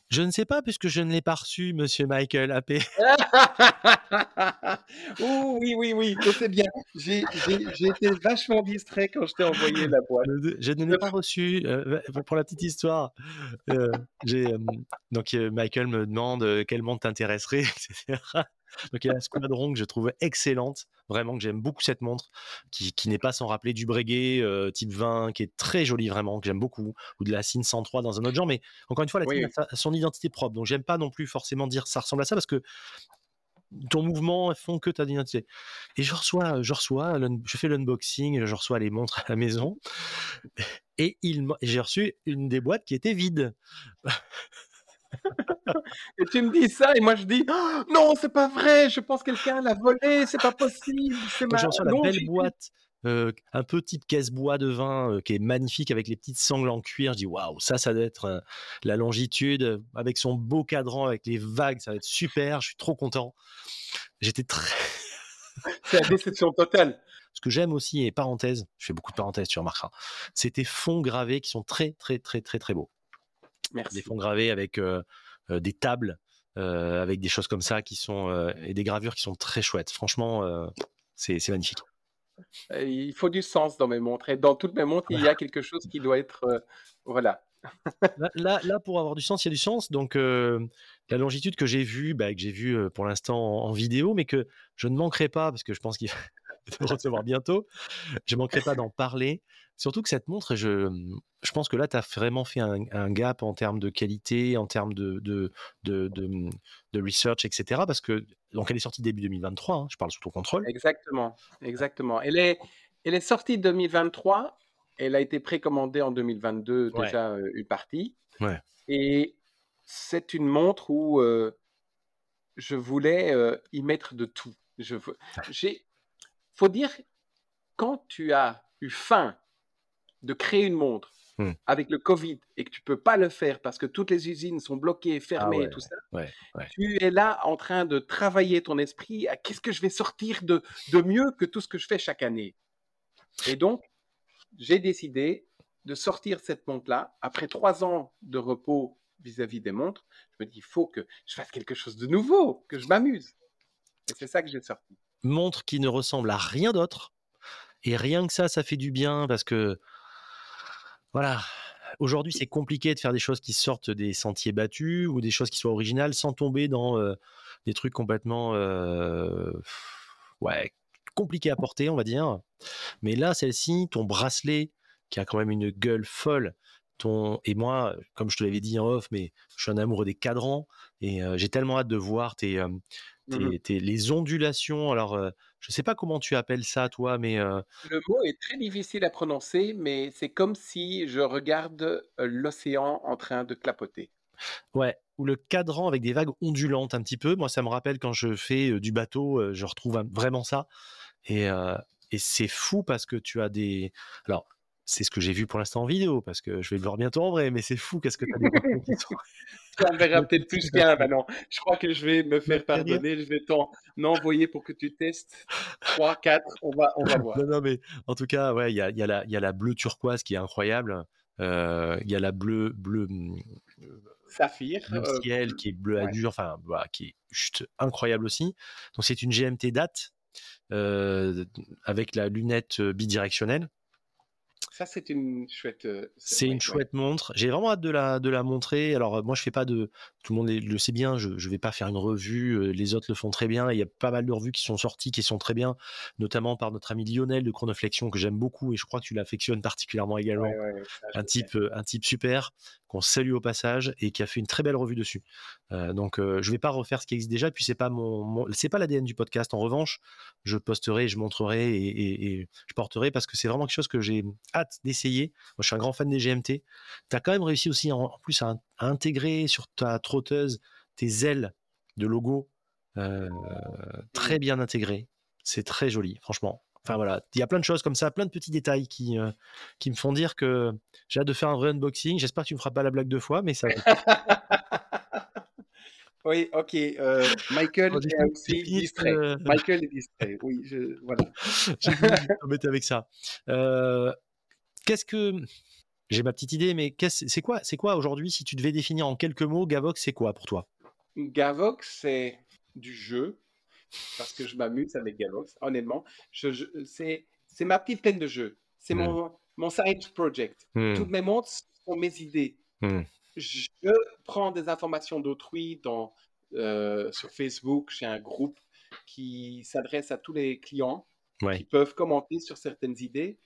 Je ne sais pas, puisque je ne l'ai pas reçu, monsieur Michael AP. oh, oui, oui, oui, je sais bien. J'ai j'ai- j'ai été vachement distrait quand je t'ai envoyé la boîte. Je- Je ne l'ai pas reçu. euh, pour la petite histoire, euh, j'ai, euh, donc euh, Michael me demande quelle montre t'intéresserait, etc. Donc il y a la Squadron que je trouve excellente, vraiment que j'aime beaucoup cette montre, qui, qui n'est pas sans rappeler du Breguet euh, type 20, qui est très jolie vraiment, que j'aime beaucoup, ou de la Cine 103 dans un autre genre, mais encore une fois, la Oui, Cine oui. a son identité propre, donc j'aime pas non plus forcément dire ça ressemble à ça, parce que ton mouvement font que ta identité. Et je reçois, je reçois, l'un- je fais l'unboxing, je reçois les montres à la maison, et il j'ai reçu une des boîtes qui était vide. Et tu me dis ça, et moi je dis Oh, non, c'est pas vrai, je pense que quelqu'un l'a volé, c'est pas possible, c'est ma la belle boîte, euh, un peu type caisse bois de vin, euh, qui est magnifique avec les petites sangles en cuir, je dis waouh, ça, ça doit être euh, la longitude, avec son beau cadran, avec les vagues, ça va être super, je suis trop content. J'étais très. C'est la déception totale. Ce que j'aime aussi, et parenthèse, je fais beaucoup de parenthèses, tu remarqueras, c'est tes fonds gravés qui sont très, très, très, très, très beaux. Des fonds gravés avec euh, euh, des tables, euh, avec des choses comme ça qui sont et des gravures qui sont très chouettes. Franchement, c'est magnifique. Il faut du sens dans mes montres, et dans toutes mes montres, il y a quelque chose qui doit être. euh, voilà. Là, là, là, pour avoir du sens, il y a du sens. Donc, euh, la longitude que j'ai vue, bah, que j'ai vue pour l'instant en, en vidéo, mais que je ne manquerai pas, parce que je pense qu'il va recevoir bientôt, je ne manquerai pas d'en parler. Surtout que cette montre, je, je pense que là, tu as vraiment fait un, un gap en termes de qualité, en termes de, de, de, de, de research, etc. Parce que, donc, elle est sortie début 2023, hein, je parle sous ton contrôle. Exactement. Exactement. Elle est, elle est sortie 2023. Elle a été précommandée en 2022, Ouais. déjà euh, une partie. Ouais. Et c'est une montre où euh, je voulais euh, y mettre de tout. Je j'ai, faut dire, quand tu as eu faim de créer une montre Hmm. avec le Covid et que tu peux pas le faire parce que toutes les usines sont bloquées, fermées Ah ouais, et tout ça, Ouais, ouais. tu es là en train de travailler ton esprit à qu'est-ce que je vais sortir de, de mieux que tout ce que je fais chaque année. Et donc, j'ai décidé de sortir cette montre-là. Après trois ans de repos vis-à-vis des montres, je me dis, il faut que je fasse quelque chose de nouveau, que je m'amuse. Et c'est ça que j'ai sorti. montre qui ne ressemble à rien d'autre. Et rien que ça, ça fait du bien parce que, voilà, aujourd'hui, c'est compliqué de faire des choses qui sortent des sentiers battus ou des choses qui soient originales sans tomber dans euh, des trucs complètement, euh, ouais, compliquées à porter, on va dire. Mais là, celle-ci, ton bracelet, qui a quand même une gueule folle, ton... et moi, comme je te l'avais dit en off, mais je suis un amoureux des cadrans, et j'ai tellement hâte de voir tes, mmh les ondulations. Alors, je sais pas comment tu appelles ça, toi, mais. Le mot est très difficile à prononcer, mais c'est comme si je regarde l'océan en train de clapoter. Ouais, ou le cadran avec des vagues ondulantes un petit peu. Moi, ça me rappelle quand je fais du bateau, je retrouve vraiment ça. Et, et c'est fou parce que tu as des. Alors, c'est ce que j'ai vu pour l'instant en vidéo, parce que je vais le voir bientôt en vrai, mais c'est fou qu'est-ce que tu as des qui sont... Ça me verra peut-être plus qu'un maintenant. Je crois que je vais me faire pardonner, je vais t'en envoyer pour que tu testes 3, 4, on va, on va voir. Non, non, mais en tout cas, ouais, il y a, y, a la, y a la bleue turquoise qui est incroyable. Euh, il y a la bleue, bleu, saphir, bleu euh, ciel qui est bleu à dur, enfin, bah, qui est juste incroyable aussi. Donc c'est une GMT date euh, avec la lunette bidirectionnelle. Ça, c'est une chouette. Euh, c'est une chouette montre. J'ai vraiment hâte de la, de la montrer. Alors, euh, moi, je fais pas de. Tout le monde le sait bien, je ne vais pas faire une revue. Euh, les autres le font très bien. Il y a pas mal de revues qui sont sorties, qui sont très bien, notamment par notre ami Lionel de Chronoflexion, que j'aime beaucoup et je crois que tu l'affectionnes particulièrement également. un, type, un type super qu'on salue au passage et qui a fait une très belle revue dessus. Euh, donc euh, je vais pas refaire ce qui existe déjà, puis c'est pas mon, c'est pas l'ADN du podcast. En revanche, je posterai, je montrerai et, je porterai parce que c'est vraiment quelque chose que j'ai hâte d'essayer. Moi, je suis un grand fan des GMT. Tu as quand même réussi aussi en, plus à, intégrer sur ta trotteuse tes ailes de logo euh, très bien intégrées. C'est très joli, franchement. Enfin voilà, il y a plein de choses comme ça, plein de petits détails qui, euh, qui me font dire que j'ai hâte de faire un vrai unboxing. J'espère que tu me feras pas la blague deux fois, mais ça. oui, ok. Euh, Michael est aussi distrait. Michael est distrait. Oui, je, voilà. J'ai avec ça. Euh, qu'est-ce que j'ai ma petite idée, mais c'est quoi, c'est quoi aujourd'hui si tu devais définir en quelques mots Gavox, c'est quoi pour toi? Gavox, c'est du jeu, parce que je m'amuse avec Galox. Honnêtement, je, c'est, c'est ma petite peine de jeu. C'est hmm. mon, mon side project. Hmm. Toutes mes montres sont mes idées. Hmm. Je prends des informations d'autrui dans, euh, sur Facebook. J'ai un groupe qui s'adresse à tous les clients qui peuvent commenter sur certaines idées.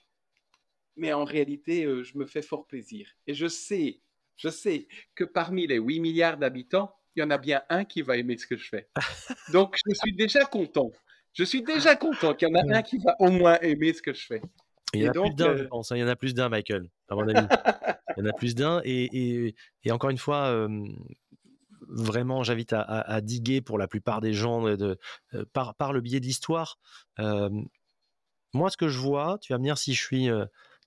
Mais en réalité, euh, je me fais fort plaisir. Et je sais, je sais que parmi les 8 milliards d'habitants, il y en a bien un qui va aimer ce que je fais. Donc, je suis déjà content. Je suis déjà content qu'il y en a un qui va au moins aimer ce que je fais. Il y en a plus d'un, je euh, pense. Hein. Il y en a plus d'un, Michael, à mon avis. il y en a plus d'un. Et, encore une fois, euh, vraiment, j'invite à, diguer pour la plupart des gens de, euh, par, le biais de l'histoire. moi, ce que je vois, tu vas me dire si je suis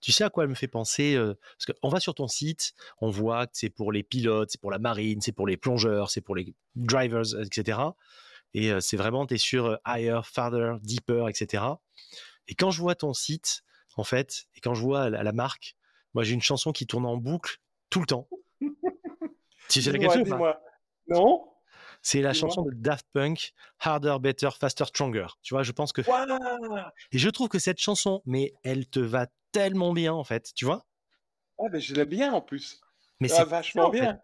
tu sais à quoi elle me fait penser Parce qu'on va sur ton site, on voit que c'est pour les pilotes, c'est pour la marine, c'est pour les plongeurs, c'est pour les drivers, etc. Et c'est vraiment, tu es sur higher, farther, deeper, etc. Et quand je vois ton site, en fait, et quand je vois la, marque, moi j'ai une chanson qui tourne en boucle tout le temps. tu sais laquelle Non? C'est la chanson de Daft Punk, Harder, Better, Faster, Stronger. Tu vois, je pense que. Et je trouve que cette chanson, mais elle te va tellement bien en fait, tu vois? Ah, mais je l'aime bien en plus. Mais c'est vachement bien.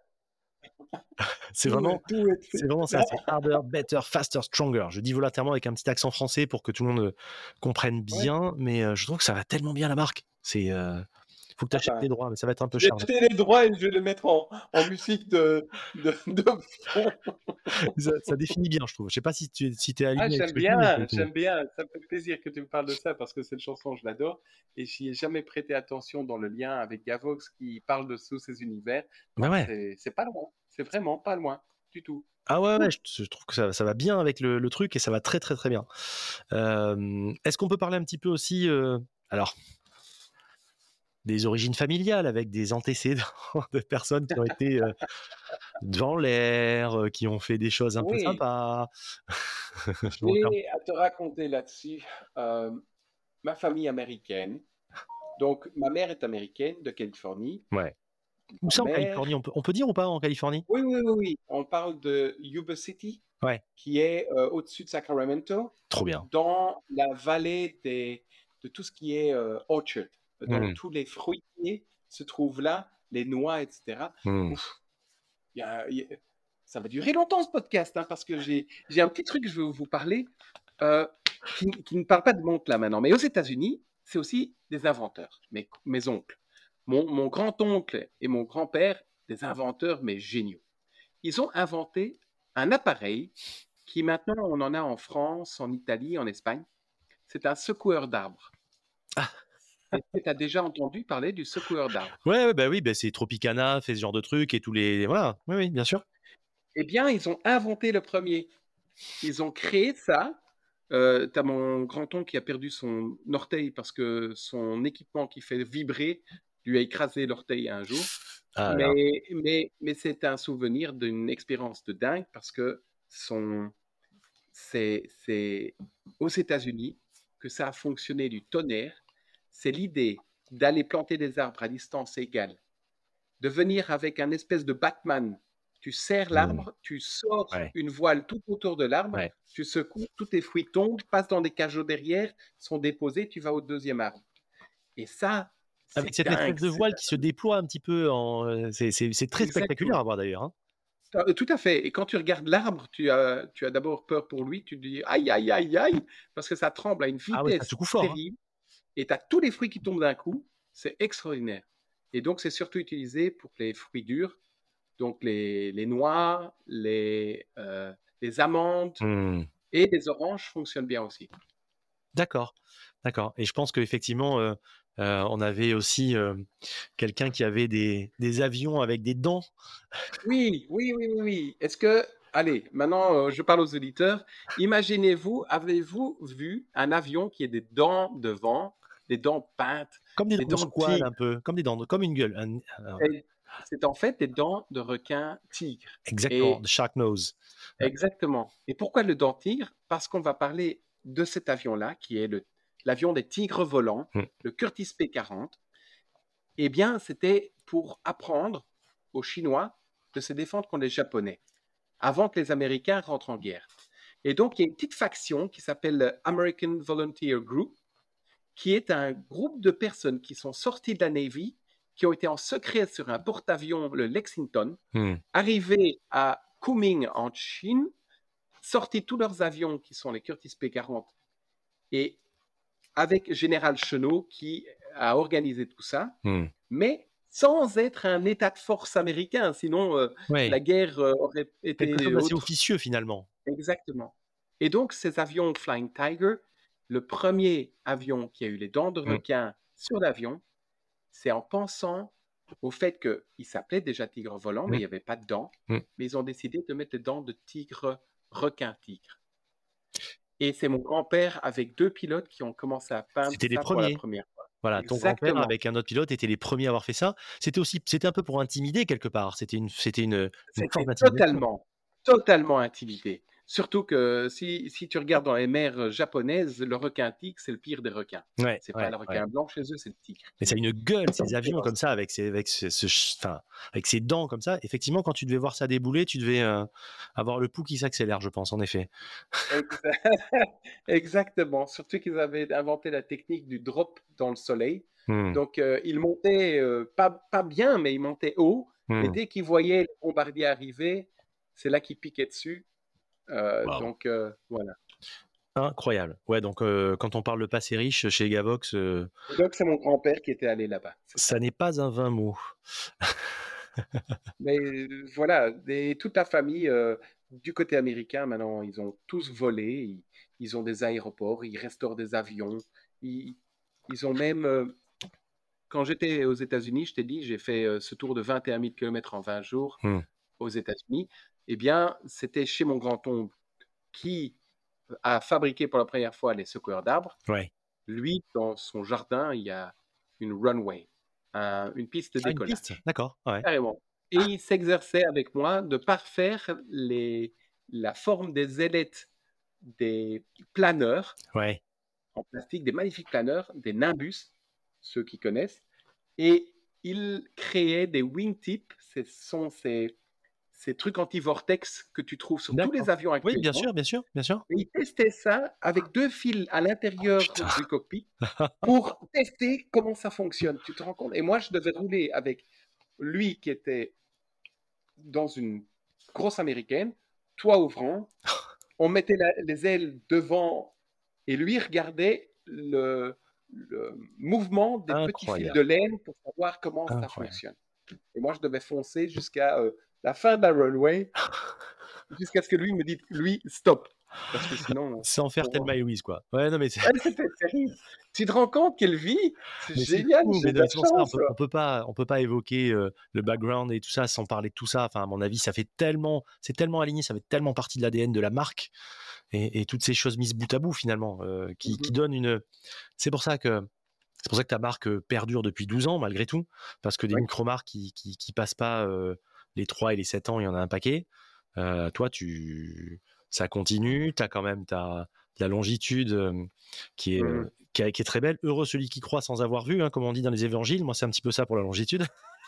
c'est vraiment, c'est vraiment ça. C'est harder, better, faster, stronger. Je dis volontairement avec un petit accent français pour que tout le monde comprenne bien, mais je trouve que ça va tellement bien la marque. C'est, faut que tu achètes les droits, mais ça va être un peu cher. J'ai les droits et je vais les mettre en, en musique de, de, de ça, définit bien, je trouve. Je sais pas si tu si es aligné. Ah, j'aime bien, j'aime bien. Ça me fait plaisir que tu me parles de ça parce que cette chanson, je l'adore. Et j'y ai jamais prêté attention dans le lien avec Gavox qui parle de tous ces univers. Bah ouais. C'est pas loin. C'est vraiment pas loin du tout. Ah ouais, ouais je, trouve que ça, ça, va bien avec le, le, truc et ça va très très très bien. Euh, Est-ce qu'on peut parler un petit peu aussi euh, Alors, des origines familiales, avec des antécédents de personnes qui ont été euh, dans l'air, euh, qui ont fait des choses un peu sympas. Je vais à te raconter là-dessus. Euh, ma famille américaine. Donc, ma mère est américaine de Californie. Ouais. Où ça en Californie on peut, on peut, dire ou pas en Californie? Oui, oui, oui, oui. On parle de Yuba City, ouais. qui est au-dessus de Sacramento. Trop bien. Dans la vallée des, de tout ce qui est orchard dans mmh. tous les fruitiers se trouvent là, les noix, etc. Mmh. ça va durer longtemps ce podcast, hein, parce que j'ai un petit truc que je veux vous parler. Euh, qui, ne parlent pas de montre là maintenant. Mais aux États-Unis, c'est aussi des inventeurs, mes, mes oncles. Mon, mon grand-oncle et mon grand-père, des inventeurs, mais géniaux. Ils ont inventé un appareil qui maintenant, on en a en France, en Italie, en Espagne. C'est un secoueur d'arbres. Ah. Tu as déjà entendu parler du secoueur d'arbres? Ouais, bah oui, bah c'est Tropicana, fait ce genre de trucs et tous les. Voilà, oui, oui, bien sûr. Eh bien, ils ont inventé le premier. Ils ont créé ça. Euh, tu as mon grand-oncle qui a perdu son orteil parce que son équipement qui fait vibrer lui a écrasé l'orteil un jour. Ah, mais, mais, mais c'est un souvenir d'une expérience de dingue parce que son, c'est aux États-Unis que ça a fonctionné du tonnerre. C'est l'idée d'aller planter des arbres à distance égale, de venir avec un espèce de Batman. Tu serres mmh. l'arbre, tu sors une voile tout autour de l'arbre, tu secoues, tous tes fruits tombent, passent dans des cajots derrière, sont déposés, tu vas au deuxième arbre. Et ça, avec cette espèce de voile qui se déploie un petit peu, en... c'est très spectaculaire à voir d'ailleurs. Hein. Euh, tout à fait. Et quand tu regardes l'arbre, tu as, tu as d'abord peur pour lui. Tu te dis aïe, aïe, aïe, aïe, parce que ça tremble à une ah vitesse hein. terrible. Et tu as tous les fruits qui tombent d'un coup. C'est extraordinaire. Et donc, c'est surtout utilisé pour les fruits durs. Donc, les, les noix, les, euh, les amandes mmh. et les oranges fonctionnent bien aussi. D'accord. D'accord. Et je pense qu'effectivement, euh, euh, on avait aussi quelqu'un qui avait des, avions avec des dents. Oui, oui, oui, oui. Est-ce que, allez, maintenant je parle aux auditeurs. Imaginez-vous, avez-vous vu un avion qui a des dents devant, des dents peintes, comme des, dents de un peu, comme des dents, comme une gueule. C'est en fait des dents de requin tigre. Exactement, de shark nose. Exactement. Et pourquoi le dent tigre? Parce qu'on va parler de cet avion-là, qui est l'avion des tigres volants, hmm. le Curtis P-40, eh bien, c'était pour apprendre aux Chinois de se défendre contre les Japonais, avant que les Américains rentrent en guerre. Et donc, il y a une petite faction qui s'appelle American Volunteer Group, qui est un groupe de personnes qui sont sorties de la Navy, qui ont été en secret sur un porte-avions, le Lexington, hmm. arrivés à Kunming en Chine, sortis tous leurs avions qui sont les Curtis P-40 et avec Général Chenot qui a organisé tout ça, hmm. mais sans être un état de force américain, sinon euh, la guerre euh, aurait été assez officieux finalement. Exactement. Et donc ces avions Flying Tiger, le premier avion qui a eu les dents de hmm. requin sur l'avion, c'est en pensant au fait qu'il s'appelait déjà tigre volant, mais il n'y avait pas de dents, mais ils ont décidé de mettre les dents de tigre requin-tigre. Et c'est mon grand-père avec deux pilotes qui ont commencé à peindre C'était les premiers. la première fois. Voilà, ton grand-père avec un autre pilote était les premiers à avoir fait ça. C'était aussi, c'était un peu pour intimider quelque part. C'était une, c'était une, une totalement, totalement intimidé. Surtout que si, si, tu regardes dans les mers japonaises, le requin tigre, c'est le pire des requins. Ouais, c'est pas le requin blanc chez eux, c'est le tigre. Mais ça a une gueule, ces avions comme ça, avec ses, avec, ce, enfin, avec ses dents comme ça. Effectivement, quand tu devais voir ça débouler, tu devais euh, avoir le pouls qui s'accélère, je pense, en effet. Exactement. Surtout qu'ils avaient inventé la technique du drop dans le soleil. Hmm. Donc, euh, ils montaient euh, pas, pas bien, mais ils montaient haut. Et hmm. dès qu'ils voyaient les bombardiers arriver, c'est là qu'ils piquaient dessus euh, donc euh, voilà. Incroyable. Ouais, donc euh, quand on parle de passé riche chez Gavox. Donc c'est mon grand-père qui était allé là-bas. Ça, n'est pas un vain mot. Mais voilà, toute la famille du côté américain, maintenant, ils ont tous volé. Ils, ont des aéroports, ils restaurent des avions. Ils, ont même. quand j'étais aux États-Unis, je t'ai dit, j'ai fait ce tour de 21 000 km en 20 jours mmh. aux États-Unis eh bien, c'était chez mon grand-oncle qui a fabriqué pour la première fois les secoueurs d'arbres. Lui, dans son jardin, il y a une runway, une piste de ah, décollage. D'accord. Carrément. Et il s'exerçait avec moi de parfaire les, la forme des ailettes des planeurs en plastique, des magnifiques planeurs, des Nimbus, ceux qui connaissent. Et il créait des wingtips, ce sont ces ces trucs anti-vortex que tu trouves sur tous les avions actuellement. Oui, bien sûr, bien sûr, bien sûr. Et il testait ça avec deux fils à l'intérieur du cockpit pour tester comment ça fonctionne. Tu te rends compte? Et moi, je devais rouler avec lui qui était dans une grosse américaine, toit ouvrant. On mettait les ailes devant et lui regardait le, le mouvement des petits fils de laine pour savoir comment ça fonctionne. Et moi, je devais foncer jusqu'à euh, la fin de la runway, jusqu'à ce que lui me dise, lui, stop. Parce que sinon. Sans faire Tell My Louise, quoi. Ouais, non, mais c'est. Tu te rends compte quelle vie C'est génial. on, peut, pas, on peut pas évoquer euh, le background et tout ça sans parler de tout ça. Enfin, à mon avis, ça fait tellement, c'est tellement aligné, ça fait tellement partie de l'ADN de la marque et, toutes ces choses mises bout à bout finalement, euh, qui, qui donnent une. C'est pour ça que c'est pour ça que ta marque perdure depuis 12 ans, malgré tout, parce que des micro-marques qui, qui, passent pas les 3 et les 7 ans, il y en a un paquet. toi, tu, ça continue, tu as quand même ta, la longitude qui, est, mmh qui, est, très belle. Heureux celui qui croit sans avoir vu, hein, comme on dit dans les évangiles. Moi, c'est un petit peu ça pour la longitude.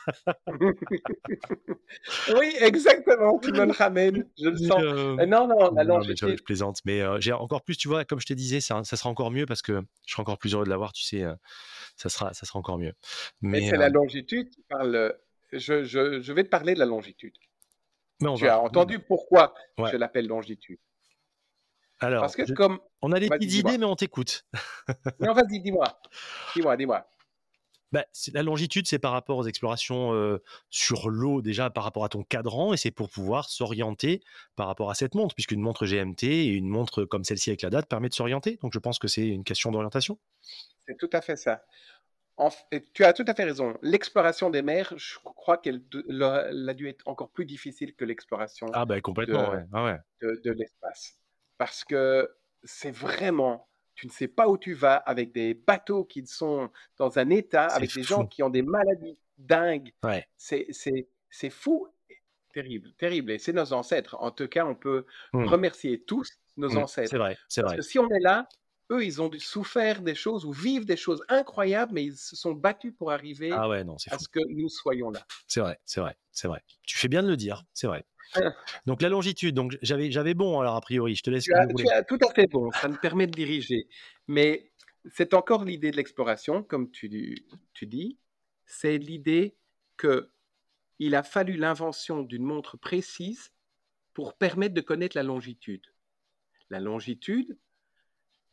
oui, exactement. Tu me le ramènes. Je le sens. Euh, non, non, la non, je, plaisante. Mais euh, j'ai encore plus, tu vois, comme je te disais, ça, ça, sera encore mieux parce que je serai encore plus heureux de l'avoir. Tu sais, euh, ça sera, ça sera encore mieux. Mais, c'est la longitude qui parle. Je, je, je, vais te parler de la longitude. Tu as entendu pourquoi je l'appelle longitude. Alors, parce que comme on a des petites idées, mais on t'écoute. non, vas-y, dis-moi, dis-moi, dis-moi. Bah, la longitude, c'est par rapport aux explorations sur l'eau, déjà par rapport à ton cadran, et c'est pour pouvoir s'orienter par rapport à cette montre, puisqu'une montre GMT et une montre comme celle-ci avec la date permet de s'orienter. Donc je pense que c'est une question d'orientation. C'est tout à fait ça. Tu as tout à fait raison. L'exploration des mers, je crois qu'elle a dû être encore plus difficile que l'exploration ah complètement, ah de l'espace. Parce que c'est vraiment tu ne sais pas où tu vas, avec des bateaux qui sont dans un état, avec des gens qui ont des maladies dingues. Ouais. C'est fou, terrible, terrible. Et c'est nos ancêtres. En tout cas, on peut mmh. remercier tous nos mmh. ancêtres. C'est vrai, c'est vrai. Parce que si on est là, eux, ils ont souffert des choses ou vivent des choses incroyables, mais ils se sont battus pour arriver ah ouais, non, à ce que nous soyons là. C'est vrai, c'est vrai, c'est vrai. Tu fais bien de le dire, c'est vrai. Donc la longitude, donc j'avais j'avais bon alors a priori, je te laisse. Tu as, tout à fait bon, ça me permet de diriger. Mais c'est encore l'idée de l'exploration, comme tu, tu dis, c'est l'idée que il a fallu l'invention d'une montre précise pour permettre de connaître la longitude. La longitude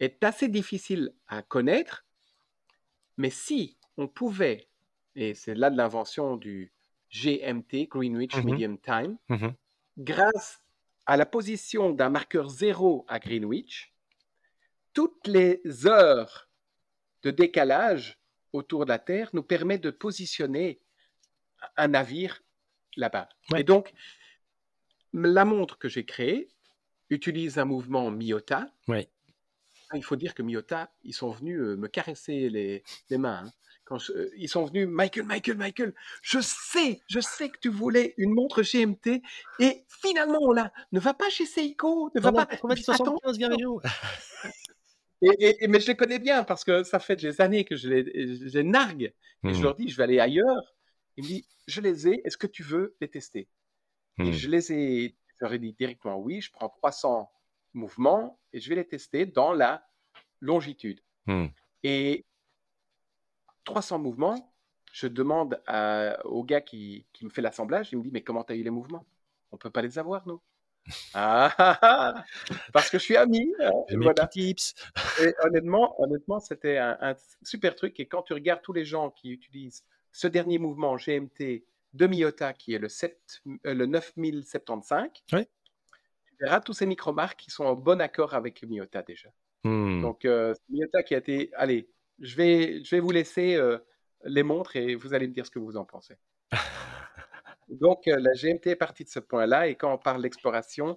est assez difficile à connaître, mais si on pouvait, et c'est là de l'invention du GMT, Greenwich mmh Medium Time, mmh grâce à la position d'un marqueur zéro à Greenwich, toutes les heures de décalage autour de la Terre nous permettent de positionner un navire là-bas. Et donc, la montre que j'ai créée utilise un mouvement Miota. Il faut dire que Miota, ils sont venus euh, me caresser les, mains. Hein quand euh, ils sont venus, Michael, Michael, Michael, je sais, je sais que tu voulais une montre GMT et finalement on l'a. Ne va pas chez Seiko, ne va pas. Et, et, mais je les connais bien parce que ça fait des années que je les, nargue et je mmh. leur dis je vais aller ailleurs. Il me dit je les ai, est-ce que tu veux les tester? Et mmh. je les ai, je leur ai dit directement oui, je prends 300 mouvements et je vais les tester dans la longitude. Mmh. Et 300 mouvements, je demande au gars qui, me fait l'assemblage, il me dit, mais comment tu as eu les mouvements? On peut pas les avoir, nous. Ah, ah, ah, parce que je suis ami. Hein, voilà. tips. Et honnêtement, honnêtement, c'était un, super truc. Et quand tu regardes tous les gens qui utilisent ce dernier mouvement GMT de Miyota, qui est le, 7, euh, le 9075, tu tous ces micro-marques qui sont en bon accord avec Miyota déjà. Hmm. Donc, euh, Miyota qui a été, allez, je vais, je vais vous laisser euh, les montres et vous allez me dire ce que vous en pensez. Donc, euh, la GMT est partie de ce point-là. Et quand on parle d'exploration,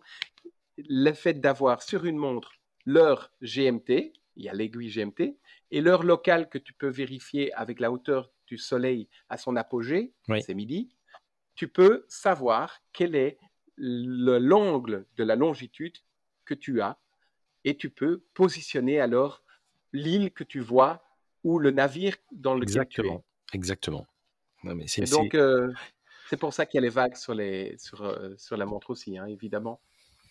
le fait d'avoir sur une montre l'heure GMT, il y a l'aiguille GMT, et l'heure locale que tu peux vérifier avec la hauteur du soleil à son apogée, c'est midi, tu peux savoir quel est l'angle de la longitude que tu as et tu peux positionner alors l'île que tu vois ou le navire dans lequel Exactement. tu es. Exactement. Non, mais c'est, donc, euh, c'est pour ça qu'il y a les vagues sur, les, sur, euh, sur la montre aussi, hein, évidemment.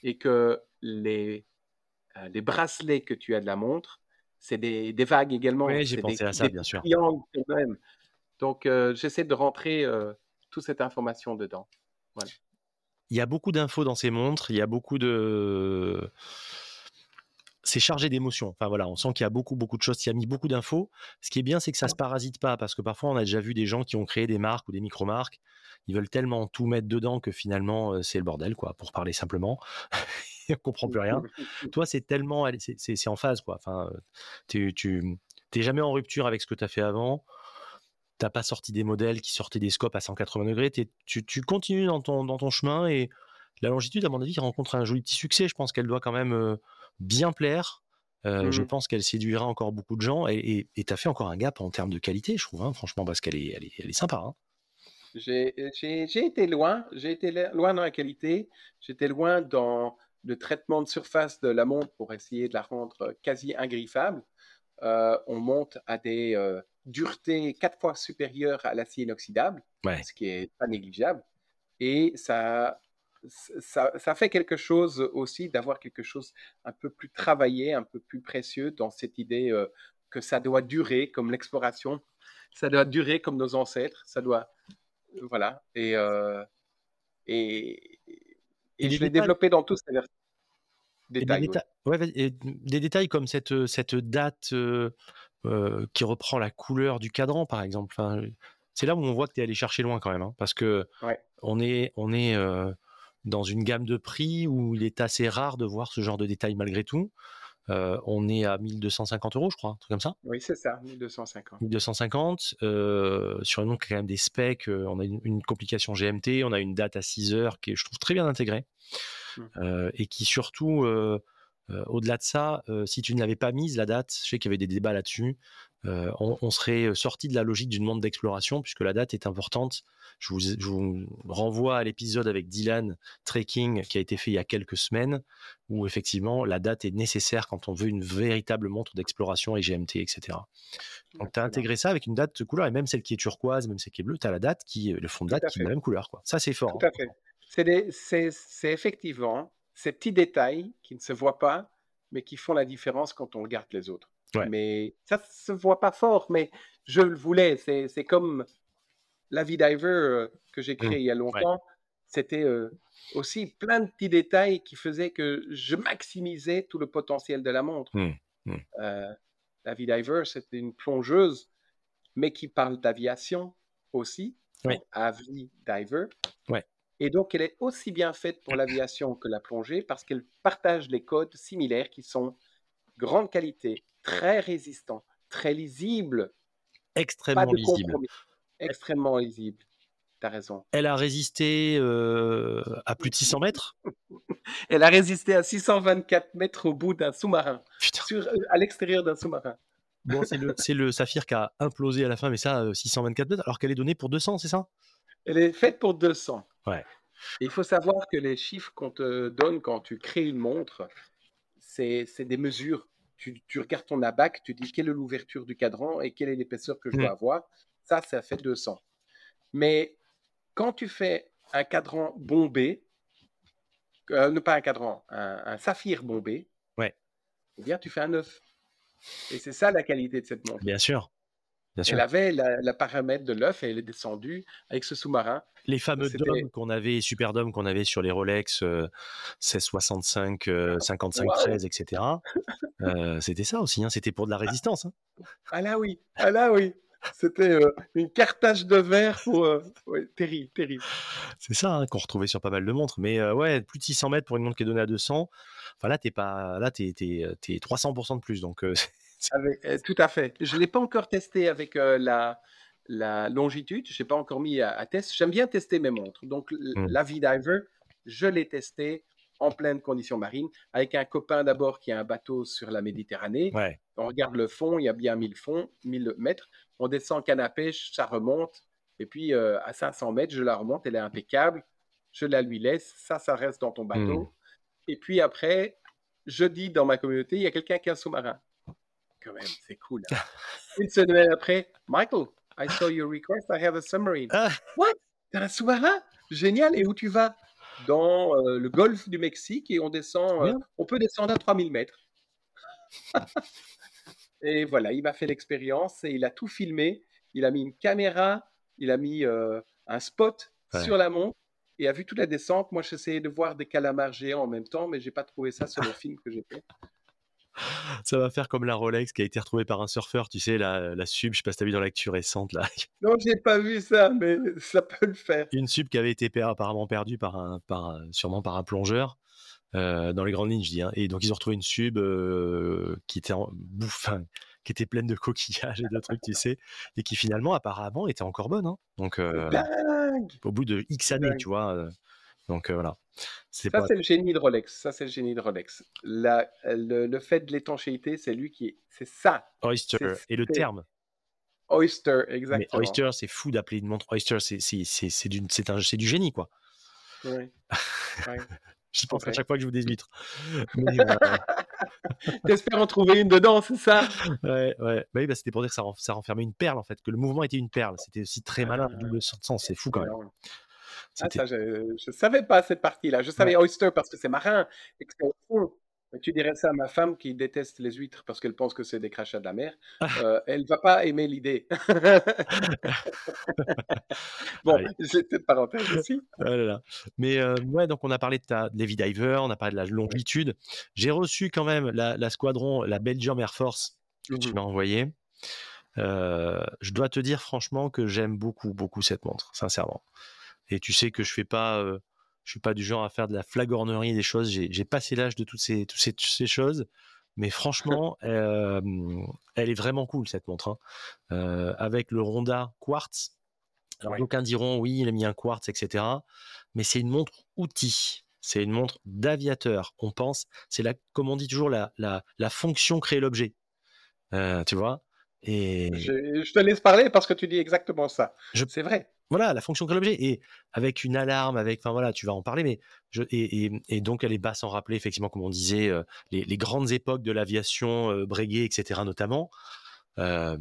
Et que les, euh, les bracelets que tu as de la montre, c'est des, des vagues également. Oui, j'ai pensé à ça, bien sûr. Même. Donc, j'essaie de rentrer toute cette information dedans. Voilà. Il y a beaucoup d'infos dans ces montres, il y a beaucoup de c'est chargé d'émotions. Enfin voilà, on sent qu'il y a beaucoup, beaucoup de choses, il y a mis beaucoup d'infos. Ce qui est bien, c'est que ça se parasite pas, parce que parfois on a déjà vu des gens qui ont créé des marques ou des micro-marques. Ils veulent tellement tout mettre dedans que finalement euh, c'est le bordel, quoi, pour parler simplement. on comprend plus rien. Toi, c'est tellement, c'est en phase, quoi. Enfin, tu, tu t'es jamais en rupture avec ce que tu as fait avant. T'as pas sorti des modèles qui sortaient des scopes à 180 degrés. Tu, tu continues dans ton, dans ton chemin et la longitude, à mon avis, rencontre un joli petit succès. Je pense qu'elle doit quand même euh, bien plaire. Euh, je mmh pense qu'elle séduira encore beaucoup de gens et tu as fait encore un gap en termes de qualité, je trouve, hein, franchement, parce qu'elle est, elle est, elle est, sympa. Hein. J'ai été loin, j'ai été loin dans la qualité, j'étais loin dans le traitement de surface de la montre pour essayer de la rendre quasi ingriffable. Euh, on monte à des duretés quatre fois supérieures à l'acier inoxydable, ce qui est pas négligeable. Et ça, ça, fait quelque chose aussi d'avoir quelque chose un peu plus travaillé, un peu plus précieux dans cette idée euh, que ça doit durer comme l'exploration, ça doit durer comme nos ancêtres, ça doit. Euh, voilà. Et, euh, et, et, je l'ai développé dans tous ces détails. Des, des détails comme cette, cette date qui reprend la couleur du cadran, par exemple. Enfin, c'est là où on voit que tu es allé chercher loin quand même, hein, parce que on est, on est dans une gamme de prix où il est assez rare de voir ce genre de détails malgré tout. Euh, on est à 1250 euros, je crois, un truc comme ça. Oui, c'est ça, 1250. 1250. Euh, sur une montre qui a quand même des specs, euh, on a une, complication GMT, on a une date à 6 heures qui est, je trouve, très bien intégrée. Mmh. et qui surtout, au-delà de ça, si tu ne l'avais pas mise, la date, je sais qu'il y avait des débats là-dessus, on, serait sorti de la logique d'une montre d'exploration, puisque la date est importante je vous, renvoie à l'épisode avec Dylan Trekking qui a été fait il y a quelques semaines, où effectivement la date est nécessaire quand on veut une véritable montre d'exploration et GMT, etc. Donc tu as intégré ça avec une date de couleur, et même celle qui est turquoise, même celle qui est bleue, tu as la date, qui, le fond de date qui est de la même couleur. Quoi. Ça, c'est fort. Tout à fait. C'est effectivement ces petits détails qui ne se voient pas, mais qui font la différence quand on regarde les autres. Mais ça ne se voit pas fort, mais je le voulais. C'est comme la vie diver euh, que j'ai créé mmh. il y a longtemps, c'était euh, aussi plein de petits détails qui faisaient que je maximisais tout le potentiel de la montre. Mmh. Mmh. Euh, la vie diver, c'était une plongeuse, mais qui parle d'aviation aussi, Avi Diver. Et donc, elle est aussi bien faite pour l'aviation que la plongée parce qu'elle partage les codes similaires qui sont grande qualité, très résistants, très lisibles. Extrêmement lisibles extrêmement lisible. T'as raison. Elle a résisté euh, à plus de 600 mètres Elle a résisté à 624 mètres au bout d'un sous-marin, euh, à l'extérieur d'un sous-marin. Bon, c'est le, Saphir qui a implosé à la fin, mais ça, 624 euh, mètres, alors qu'elle est donnée pour 200, c'est ça? Elle est faite pour 200. Ouais. il faut savoir que les chiffres qu'on te donne quand tu crées une montre, c'est des mesures. Tu, regardes ton abac, tu dis quelle est l'ouverture du cadran et quelle est l'épaisseur que je dois mmh. avoir ça, ça fait 200. Mais quand tu fais un cadran bombé, euh, ne pas un cadran, un, saphir bombé, ouais. eh bien, tu fais un 9. Et c'est ça la qualité de cette montre. Bien sûr. Bien sûr. Elle avait la, paramètre de l'œuf et elle est descendue avec ce sous-marin. Les fameux dômes qu'on avait, super dômes qu'on avait sur les Rolex 1665, 55 13, etc. c'était ça aussi, hein. c'était pour de la résistance. Hein. Ah là oui, ah là oui. C'était euh, une cartage de verre pour. Euh, terrible, terrible. C'est ça hein, qu'on retrouvait sur pas mal de montres. Mais euh, ouais, plus de 600 mètres pour une montre qui est donnée à 200. Enfin là, t'es pas, là, t'es, 300% de plus. Donc. tout à fait. Je l'ai pas encore testé avec la, la longitude. Je l'ai pas encore mis à, test. J'aime bien tester mes montres. Donc mmh. la V-Diver, je l'ai testé en pleine condition marine, avec un copain d'abord qui a un bateau sur la Méditerranée. On regarde le fond, il y a bien 1000 fonds, 1000 mètres. On descend canne à pêche, ça remonte. Et puis euh, à 500 mètres, je la remonte, elle est impeccable. Je la lui laisse, ça, ça reste dans ton bateau. Hmm. Et puis après, je dis dans ma communauté, il y a quelqu'un qui a un sous-marin. Quand même, c'est cool. Hein. Une semaine après, Michael, I saw your request, I have a submarine. Ah. What? T'as un sous-marin? Génial. Et où tu vas? dans euh, le golfe du Mexique et on descend, euh, on peut descendre à 3000 mètres. et voilà, il m'a fait l'expérience et il a tout filmé. Il a mis une caméra, il a mis euh, un spot sur la montre et a vu toute la descente. Moi, j'essayais de voir des calamars géants en même temps, mais j'ai pas trouvé ça sur le film que j'ai fait. Ça va faire comme la Rolex qui a été retrouvée par un surfeur, tu sais, la, la sub, je sais pas si t'as vu dans l'actu récente, là. Non, j'ai pas vu ça, mais ça peut le faire. Une sub qui avait été apparemment perdue par un, par un- sûrement par un plongeur, euh, dans les grandes lignes, je dis. hein. Et donc, ils ont retrouvé une sub euh, qui était en bouffe, qui était pleine de coquillages et de trucs, tu sais, et qui finalement, apparemment, était encore bonne. hein. Donc, euh, au bout de X années, tu vois. Donc, euh, voilà. C'est Ça, pas... c'est le génie de Rolex. Ça, c'est le génie de Rolex. La- le, le fait de l'étanchéité, c'est lui qui est. C'est ça. Oyster. Et le terme. Oyster, Mais exactement. Oyster, c'est fou d'appeler une montre Oyster, c'est c'est- c'est- c'est du, c'est un- c'est du génie, quoi. Oui. Ouais. Je pense à Ouais. chaque fois que je vous. Mais, euh, T'espères en trouver une dedans, c'est ça? ouais, ouais. Bah oui, bah, c'était pour dire que ça, ren- ça renfermait une perle, en fait, que le mouvement était une perle. C'était aussi très malin, Ah. double sens, c'est fou quand même. Ah, C'était- ça, je ne savais pas cette partie-là. Je savais oyster parce que c'est marin et que Tu dirais ça à ma femme qui déteste les huîtres parce qu'elle pense que c'est des crachats de la mer. Euh, elle va pas aimer l'idée. bon, Allez. j'ai cette parenthèse aussi. Ah là là. Mais euh, ouais, donc on a parlé de ta de Levi Diver, on a parlé de la longitude. J'ai reçu quand même la, la squadron, la Belgium Air Force que tu Mhm. m'as envoyée. Euh, je dois te dire franchement que j'aime beaucoup, beaucoup cette montre, sincèrement. Et tu sais que je fais pas, euh, je suis pas du genre à faire de la flagornerie des choses. J'ai passé l'âge de toutes ces, toutes ces, toutes ces choses. Mais franchement, euh, elle est vraiment cool cette montre. hein. Euh, avec le Ronda Quartz. Alors d'aucuns diront oui, il a mis un quartz, etc. Mais c'est une montre outil. C'est une montre d'aviateur. On pense, c'est la, comme on dit toujours, la, la, la fonction crée l'objet. Euh, tu vois? Et Je, je te laisse parler parce que tu dis exactement ça. Je- C'est vrai. voilà, la fonction crée l'objet. Et avec une alarme, avec, enfin voilà, tu vas en parler, mais je, et, et, et donc elle est basse en rappeler, effectivement, comme on disait, euh, les, les grandes époques de l'aviation, euh, Breguet, etc. notamment. Euh,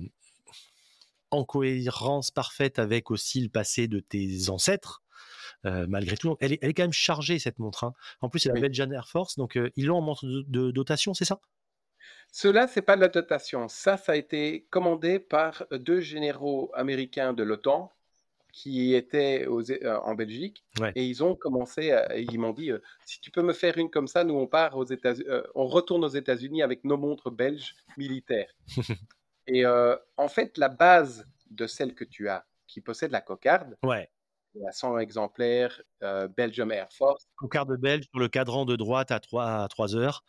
en cohérence parfaite avec aussi le passé de tes ancêtres. euh, malgré tout, elle est, elle est quand même chargée cette montre. hein. En plus, c'est la Oui. Belgian Air Force, donc ils l'ont en montre de, de dotation, c'est ça? Cela, c'est pas de la dotation. Ça, ça a été commandé par deux généraux américains de l'OTAN qui étaient aux- euh, en Belgique. Ouais. Et ils ont commencé, à- et ils m'ont dit, euh, si tu peux me faire une comme ça, nous on part aux États, euh, on retourne aux États-Unis avec nos montres belges militaires. et euh, en fait, la base de celle que tu as, qui possède la cocarde, Ouais. A 100 exemplaires, euh, Belgium Air Force. Cocarde belge sur le cadran de droite à 3, à 3 heures.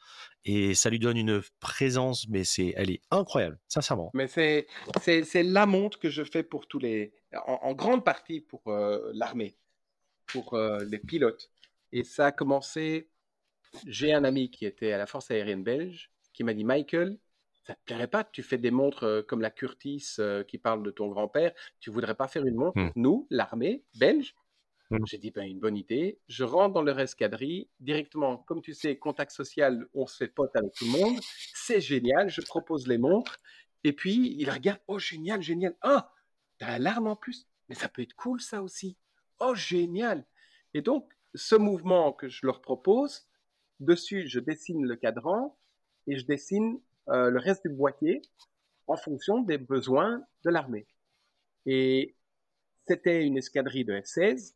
Et ça lui donne une présence, mais c'est, elle est incroyable, sincèrement. Mais c'est, c'est, c'est la montre que je fais pour tous les, en, en grande partie pour euh, l'armée, pour euh, les pilotes. Et ça a commencé, j'ai un ami qui était à la force aérienne belge qui m'a dit, Michael, ça te plairait pas? Tu fais des montres euh, comme la Curtis euh, qui parle de ton grand-père, tu voudrais pas faire une montre, Hmm. nous, l'armée belge Hmm. J'ai dit, ben, une bonne idée. Je rentre dans leur escadrille, directement, comme tu sais, contact social, on se fait pote avec tout le monde. C'est génial, je propose les montres. Et puis, il regarde, oh, génial, génial. Ah, t'as l'alarme en plus. Mais ça peut être cool, ça aussi. Oh, génial. Et donc, ce mouvement que je leur propose, dessus, je dessine le cadran et je dessine euh, le reste du boîtier en fonction des besoins de l'armée. Et c'était une escadrille de F-16.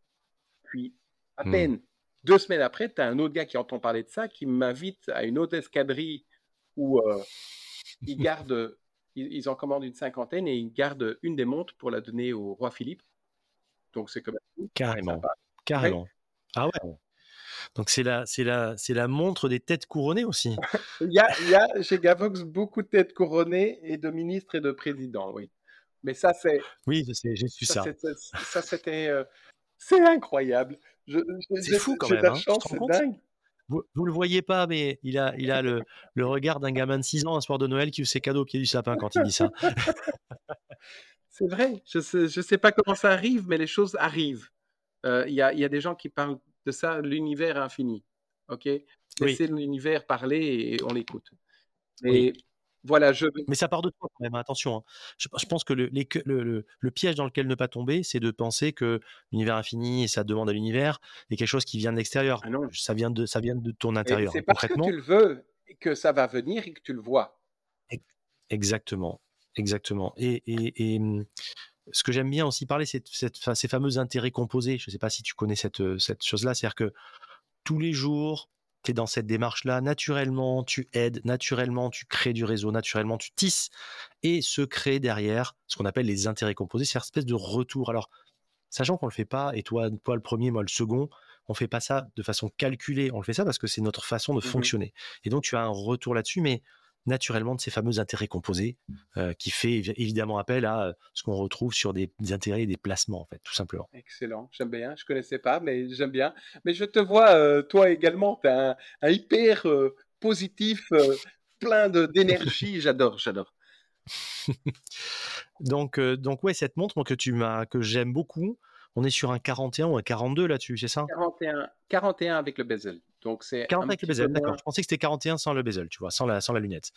Puis, à Hmm. peine deux semaines après, tu as un autre gars qui entend parler de ça, qui m'invite à une autre escadrille où euh, ils gardent, ils, ils en commandent une cinquantaine et ils gardent une des montres pour la donner au roi Philippe. Donc, c'est comme Carrément. Carrément. Ah ouais. Donc c'est la, c'est la, c'est la montre des têtes couronnées aussi. Il y a, il y a chez Gavox beaucoup de têtes couronnées et de ministres et de présidents, oui. Mais ça, c'est Oui, je sais, j'ai su ça, ça. c'était euh, c'est incroyable. C'est fou quand même, hein. Chance, c'est dingue. Vous, vous le voyez pas, mais il a, il a le, le regard d'un gamin de 6 ans un soir de Noël qui ouvre ses cadeaux au pied du sapin quand il dit ça. C'est vrai. Je sais, je sais pas comment ça arrive, mais les choses arrivent. Euh, Il y a, il y a des gens qui parlent de ça, l'univers infini. OK? Laissez l'univers parler et on l'écoute. Mais Oui. voilà, je. Mais ça part de toi quand même, hein, attention. hein. Je, je pense que le, les que- le, le- le piège dans lequel ne pas tomber, c'est de penser que l'univers infini et sa demande à l'univers est quelque chose qui vient de l'extérieur. Ah non. Ça vient de, ça vient de ton Et intérieur. c'est parce que tu le veux que ça va venir et que tu le vois. Exactement, exactement. Et, et, et, hum, ce que j'aime bien aussi parler, c'est cette, ces fameux intérêts composés. Je ne sais pas si tu connais cette, euh, cette chose-là, c'est-à-dire que tous les jours, tu es dans cette démarche-là, naturellement, tu aides, naturellement, tu crées du réseau, naturellement, tu tisses. Et se crée derrière ce qu'on appelle les intérêts composés, c'est une espèce de retour. Alors, sachant qu'on le fait pas, et toi, toi le premier, moi le second, on fait pas ça de façon calculée, on le fait ça parce que c'est notre façon de mmh fonctionner. Et donc, tu as un retour là-dessus, mais naturellement de ces fameux intérêts composés euh, qui fait évidemment appel à euh, ce qu'on retrouve sur des, intérêts et des placements en fait tout simplement. Excellent, j'aime bien, je connaissais pas mais j'aime bien. Mais je te vois euh, toi également, tu as un, hyper positif, plein d'énergie, j'adore, j'adore. donc donc ouais, cette montre que tu m'as que j'aime beaucoup, on est sur un 41 ou un 42 là-dessus, c'est ça? 41, 41 avec le bezel. Donc c'est 41 avec le bezel, d'accord. Je pensais que c'était 41 sans le bezel, tu vois, sans la, sans la lunette.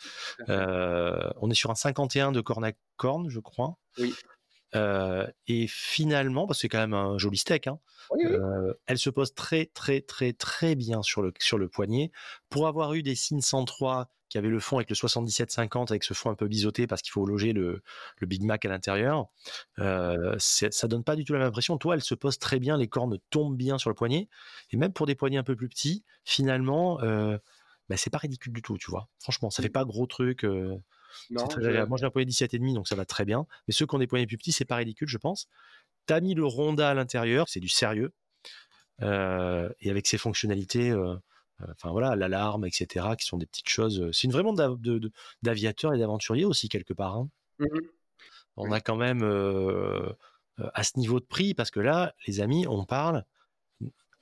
Euh, on est sur un 51 de corne à corne, je crois. Oui. Euh, et finalement, parce que c'est quand même un joli steak, hein, euh, elle se pose très très très très bien sur le, sur le poignet. Pour avoir eu des signes 103 qui avait le fond avec le 77-50 avec ce fond un peu biseauté parce qu'il faut loger le, Big Mac à l'intérieur. Euh, ça donne pas du tout la même impression. Toi, elle se pose très bien, les cornes tombent bien sur le poignet. Et même pour des poignets un peu plus petits, finalement, euh, bah, c'est pas ridicule du tout, tu vois. Franchement, ça fait pas gros truc. Euh, Moi, j'ai un poignet 17,5, donc ça va très bien. Mais ceux qui ont des poignets plus petits, c'est pas ridicule, je pense. T'as mis le Ronda à l'intérieur, c'est du sérieux. Euh, et avec ses fonctionnalités, euh, enfin voilà, l'alarme, etc., qui sont des petites choses. Euh, c'est une vraiment d'aviateur et d'aventurier aussi, quelque part. Hein. Mmh on a quand même euh, à ce niveau de prix, parce que là, les amis, on parle.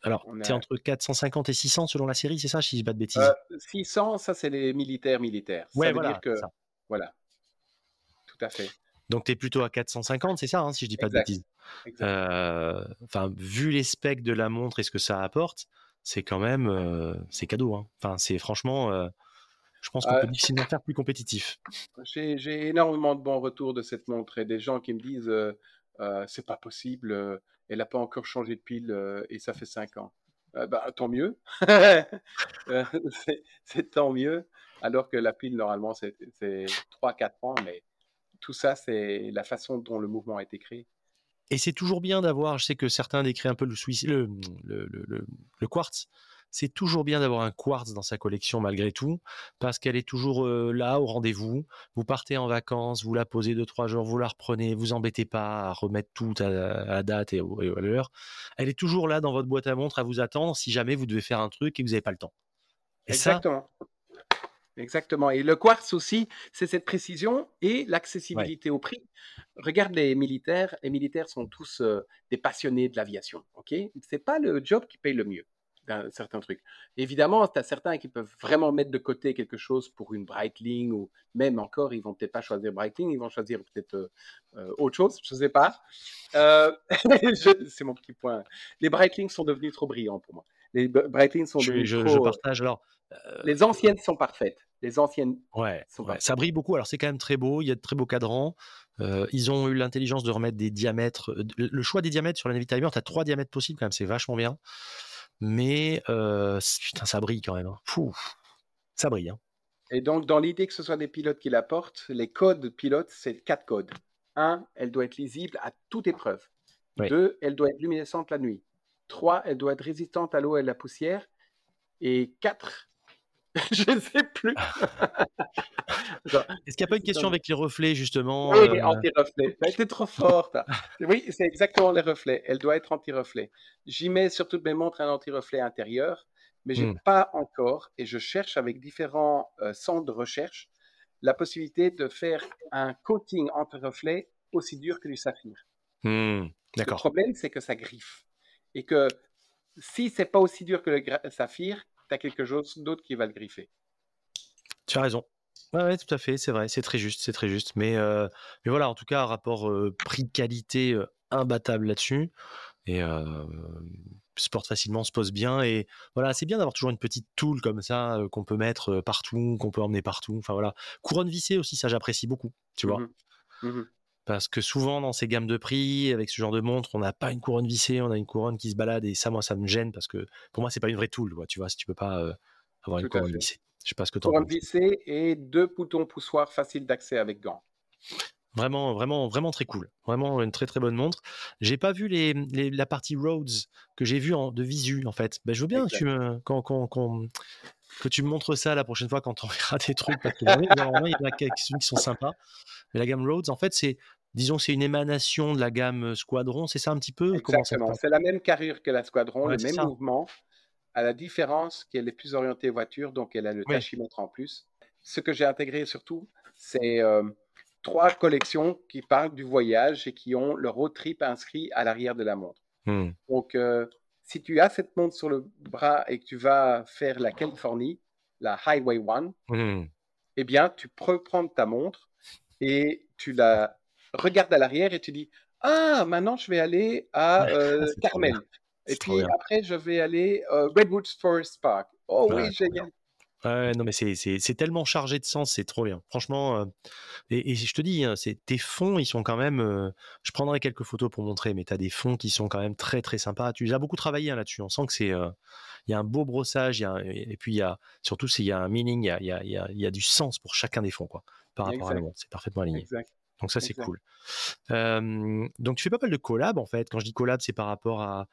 Alors, c'est entre 450 et 600 selon la série, c'est ça, si je dis pas de bêtises? 600, ça, c'est les militaires militaires. Ouais, ça veut dire que. Voilà. Tout à fait. Donc, tu es plutôt à 450, c'est ça, hein, si je dis pas de bêtises. Enfin, vu les specs de la montre et ce que ça apporte, c'est quand même euh, c'est cadeau. Hein. Enfin, c'est franchement, euh, je pense qu'on peut difficilement faire plus compétitif. J'ai énormément de bons retours de cette montre et des gens qui me disent euh, c'est pas possible, elle n'a pas encore changé de pile et ça fait 5 ans. bah, tant mieux, c'est tant mieux. Alors que la pile, normalement, c'est 3-4 ans, mais tout ça, c'est la façon dont le mouvement a été créé. Et c'est toujours bien d'avoir, je sais que certains décrivent un peu le, le, le, le, quartz, c'est toujours bien d'avoir un quartz dans sa collection malgré tout, parce qu'elle est toujours euh, là au rendez-vous. Vous partez en vacances, vous la posez deux trois jours, vous la reprenez, vous embêtez pas à remettre tout à, la date et, à l'heure. Elle est toujours là dans votre boîte à montre à vous attendre si jamais vous devez faire un truc et que vous n'avez pas le temps. Exactement. Exactement. Et le quartz aussi, c'est cette précision et l'accessibilité au prix. Regarde les militaires. Les militaires sont tous euh, des passionnés de l'aviation. Ok, c'est pas le job qui paye le mieux dans certains trucs. Évidemment, tu as certains qui peuvent vraiment mettre de côté quelque chose pour une Breitling ou même encore, ils vont peut-être pas choisir Breitling, ils vont choisir peut-être euh, euh, autre chose, je sais pas. c'est mon petit point. Les Breitling sont devenus trop brillants pour moi. Les Breitling sont devenus je, trop... je partage alors. Euh, les anciennes sont parfaites. Les anciennes. Ouais, ça brille beaucoup. Alors c'est quand même très beau. Il y a de très beaux cadrans. Euh, ils ont eu l'intelligence de remettre des diamètres. Euh, le choix des diamètres sur la Navitimer, tu as trois diamètres possibles quand même. C'est vachement bien. Mais putain, ça brille quand même. Hein. ça brille. Hein. Et donc, dans l'idée que ce soit des pilotes qui l'apportent, les codes pilotes, c'est quatre codes. Un, elle doit être lisible à toute épreuve. Deux, elle doit être luminescente la nuit. Trois, elle doit être résistante à l'eau et à la poussière. Et quatre, je ne sais plus. Est-ce qu'il n'y a pas une question avec les reflets, justement Oui, euh... anti-reflets. Ben, T'es trop forte. oui, c'est exactement les reflets. Elle doit être anti-reflet. J'y mets sur toutes mes montres un anti-reflet intérieur, mais je n'ai hmm. pas encore, et je cherche avec différents euh, centres de recherche, la possibilité de faire un coating anti-reflet aussi dur que du saphir. Hmm, le problème, c'est que ça griffe. Et que si c'est pas aussi dur que le saphir, tu as quelque chose d'autre qui va le griffer. Tu as raison. Ouais, tout à fait, c'est vrai, c'est très juste, c'est très juste. Mais, euh, mais voilà, en tout cas, un rapport euh, prix-qualité euh, imbattable là-dessus. Et se porte facilement, se pose bien. Et voilà, c'est bien d'avoir toujours une petite tool comme ça qu'on peut mettre partout, qu'on peut emmener partout. Enfin voilà. Couronne vissée aussi, ça j'apprécie beaucoup, tu vois. Mmh mmh Parce que souvent dans ces gammes de prix, avec ce genre de montre, on n'a pas une couronne vissée, on a une couronne qui se balade. Et ça, moi, ça me gêne parce que pour moi, c'est pas une vraie tool, tu vois, si tu peux pas avoir une couronne vissée. Je sais pas ce que tu Couronne vissée et deux boutons poussoirs faciles d'accès avec gants. Vraiment, vraiment, vraiment très cool. Vraiment une très très bonne montre. J'ai pas vu les, les- la partie Rhodes que j'ai vue en, de visu en fait. Ben, je veux bien que tu me, que tu me montres ça la prochaine fois quand on verra des trucs. Parce que vraiment, vraiment, il y en a quelques-unes qui sont sympas. Mais la gamme Rhodes, en fait, c'est, disons, c'est une émanation de la gamme Squadron. C'est ça un petit peu Exactement. C'est la même carrure que la Squadron, Ouais, le même ça. mouvement, à la différence qu'elle est plus orientée voiture, donc elle a le Oui. tachymètre en plus. Ce que j'ai intégré surtout, c'est euh, trois collections qui parlent du voyage et qui ont le road trip inscrit à l'arrière de la montre. Hmm. Donc, euh, si tu as cette montre sur le bras et que tu vas faire la Californie, la Highway One, Hmm. eh bien, tu peux prendre ta montre et tu la regardes à l'arrière et tu dis Ah, maintenant je vais aller à euh, Carmel. Et puis bien. après, je vais aller euh, Redwood Forest Park. Oh Ouais, oui, génial. Ouais, non, mais c'est, tellement chargé de sens, c'est trop bien. Franchement, euh, et, et je te dis, hein, tes fonds, ils sont quand même. euh, je prendrai quelques photos pour montrer, mais tu as des fonds qui sont quand même très, très sympas. Tu as beaucoup travaillé hein, là-dessus. On sent que c'est. euh, Il y a un beau brossage, il y a, un- et puis y a surtout, il y a un meaning, il y a, il y a, il y a, il y a du sens pour chacun des fonds, quoi, par rapport à la montre. C'est parfaitement aligné. exact, Donc ça, c'est cool. Donc tu fais pas mal de collabs, en fait. Quand je dis collab, c'est par rapport à,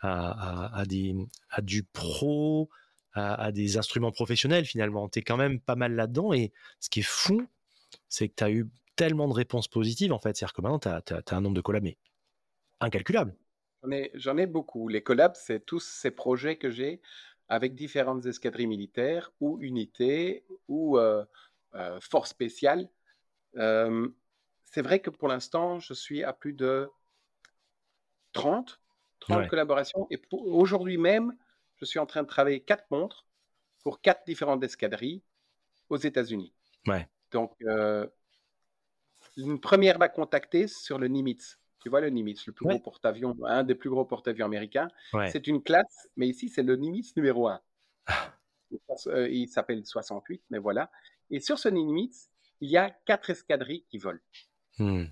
à, à- à des, à du pro, à, à des instruments professionnels finalement. Tu es quand même pas mal là-dedans et ce qui est fou, c'est que tu as eu tellement de réponses positives en fait. C'est-à-dire que maintenant, tu as, un nombre de collabs mais incalculable. J'en ai, beaucoup. Les collabs, c'est tous ces projets que j'ai avec différentes escadrilles militaires ou unités ou euh, euh, forces spéciales. Euh, c'est vrai que pour l'instant, je suis à plus de 30, 30 Ouais. collaborations. Et aujourd'hui même, je suis en train de travailler quatre montres pour quatre différentes escadrilles aux États-Unis. Ouais. Donc, euh, une première m'a contacté sur le Nimitz. Tu vois le Nimitz, le plus Ouais. gros porte-avions, un des plus gros porte-avions américains. Ouais. C'est une classe, mais ici, c'est le Nimitz numéro 1. Euh, il s'appelle 68, mais voilà. Et sur ce Nimitz, il y a quatre escadrilles qui volent. Hmm.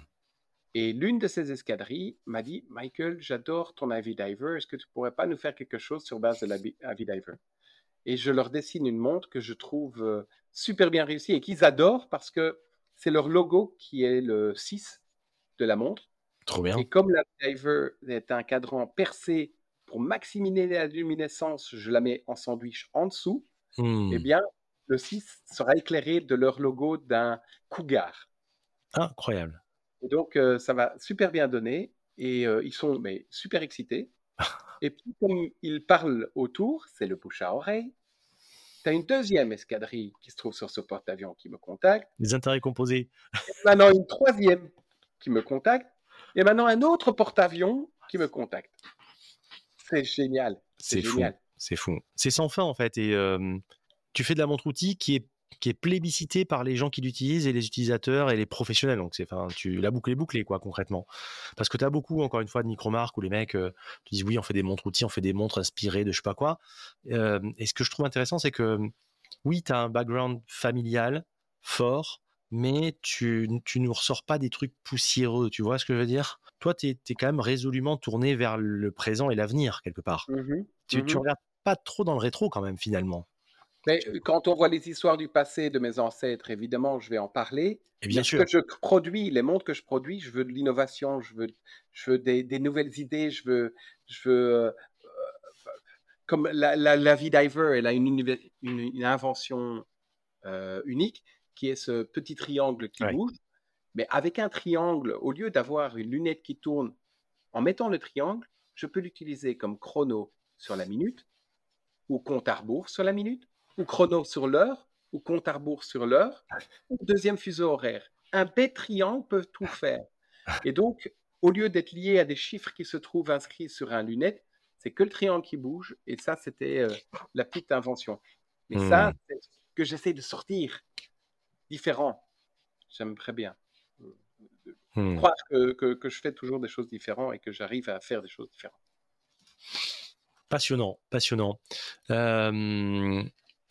Et l'une de ces escadrilles m'a dit Michael, j'adore ton Avidiver. Est-ce que tu pourrais pas nous faire quelque chose sur base de l'Avidiver Et je leur dessine une montre que je trouve euh, super bien réussie et qu'ils adorent parce que c'est leur logo qui est le 6 de la montre. Trop bien. Et comme l'Avidiver est un cadran percé pour maximiser la luminescence, je la mets en sandwich en dessous. Hmm. Eh bien, le 6 sera éclairé de leur logo d'un cougar. Incroyable. Et donc, euh, ça va super bien donner. Et euh, ils sont mais, super excités. Et puis, comme ils parlent autour, c'est le bouche à oreille. Tu as une deuxième escadrille qui se trouve sur ce porte-avions qui me contacte. Les intérêts composés. Et maintenant, une troisième qui me contacte. Et maintenant, un autre porte-avions qui me contacte. C'est génial. C'est fou. C'est fou. C'est sans fin en fait. Et euh, tu fais de la montre outil qui est qui est plébiscité par les gens qui l'utilisent et les utilisateurs et les professionnels. Donc, c'est, enfin, tu, la boucle est bouclée, quoi, concrètement. Parce que tu as beaucoup, encore une fois, de micro-marques où les mecs euh, te disent oui, on fait des montres outils, on fait des montres inspirées de je sais pas quoi. Euh, et ce que je trouve intéressant, c'est que oui, tu as un background familial fort, mais tu, tu nous ressors pas des trucs poussiéreux. Tu vois ce que je veux dire? Toi, tu es, quand même résolument tourné vers le présent et l'avenir, quelque part. Mm -hmm. Tu, mm -hmm. tu regardes pas trop dans le rétro, quand même, finalement. Mais quand on voit les histoires du passé de mes ancêtres, évidemment, je vais en parler. Et bien Mais sûr. Ce que je produis, les montres que je produis, je veux de l'innovation, je veux, je veux des, des, nouvelles idées, je veux, je veux euh, comme la, la, la vie diver, elle a une, une, une invention euh, unique qui est ce petit triangle qui Ouais. bouge. Mais avec un triangle, au lieu d'avoir une lunette qui tourne, en mettant le triangle, je peux l'utiliser comme chrono sur la minute, ou compte à rebours sur la minute, ou chrono sur l'heure, ou compte à rebours sur l'heure, ou deuxième fuseau horaire. Un bête triangle peut tout faire. Et donc, au lieu d'être lié à des chiffres qui se trouvent inscrits sur un lunette, c'est que le triangle qui bouge. Et ça, c'était euh, la petite invention. Mais Hmm. ça, c'est ce que j'essaie de sortir différent. J'aimerais bien Hmm. croire que, que, que je fais toujours des choses différentes et que j'arrive à faire des choses différentes. Passionnant, passionnant. Euh,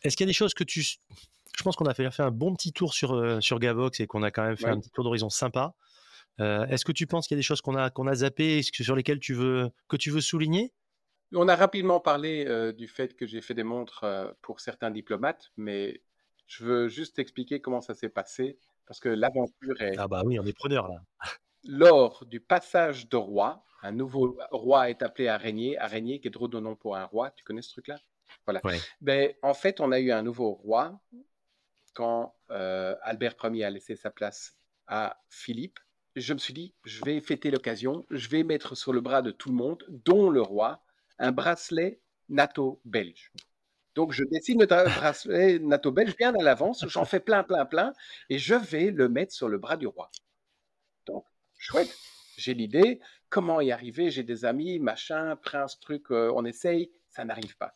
Est-ce qu'il y a des choses que tu... Je pense qu'on a fait, fait un bon petit tour sur, euh, sur Gavox et qu'on a quand même fait Ouais. un petit tour d'horizon sympa. Euh, Est-ce que tu penses qu'il y a des choses qu'on a, qu'on a zappées, sur lesquelles tu veux, que tu veux souligner? On a rapidement parlé euh, du fait que j'ai fait des montres euh, pour certains diplomates, mais je veux juste expliquer comment ça s'est passé. parce que l'aventure est. Ah bah oui, on est preneur là. Lors du passage de roi, un nouveau roi est appelé à régner, à régner qui est trop de nom pour un roi. Tu connais ce truc-là? Voilà. Ben, en fait, on a eu un nouveau roi quand euh, Albert Ier a laissé sa place à Philippe. Je me suis dit, je vais fêter l'occasion, je vais mettre sur le bras de tout le monde, dont le roi, un bracelet NATO belge. Donc, je dessine le bracelet NATO belge bien à l'avance, j'en fais plein, plein, plein, et je vais le mettre sur le bras du roi. Donc, chouette, j'ai l'idée, comment y arriver J'ai des amis, machin, prince, truc, euh, on essaye, ça n'arrive pas.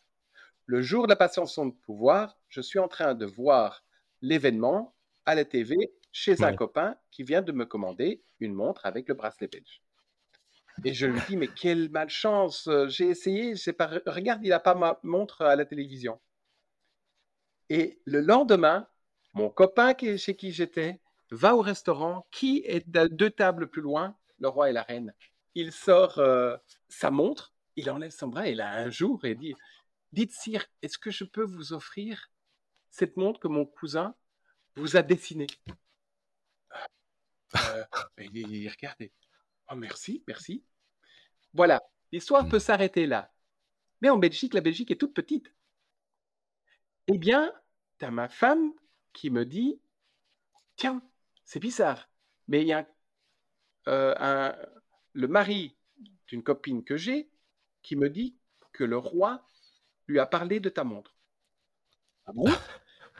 Le jour de la passation de pouvoir, je suis en train de voir l'événement à la TV chez un copain qui vient de me commander une montre avec le bracelet belge. Et je lui dis, mais quelle malchance, j'ai essayé, pas... regarde, il n'a pas ma montre à la télévision. Et le lendemain, mon copain chez qui j'étais va au restaurant, qui est deux tables plus loin, le roi et la reine. Il sort euh, sa montre, il enlève son bras, il a un jour et dit, dites sire, est-ce que je peux vous offrir cette montre que mon cousin vous a dessinée? Euh, il, il regardait. Oh, merci, merci. Voilà, l'histoire peut s'arrêter là. Mais en Belgique, la Belgique est toute petite. Eh bien, tu as ma femme qui me dit Tiens, c'est bizarre, mais il y a euh, un, le mari d'une copine que j'ai qui me dit que le roi lui a parlé de ta montre. Ah bon?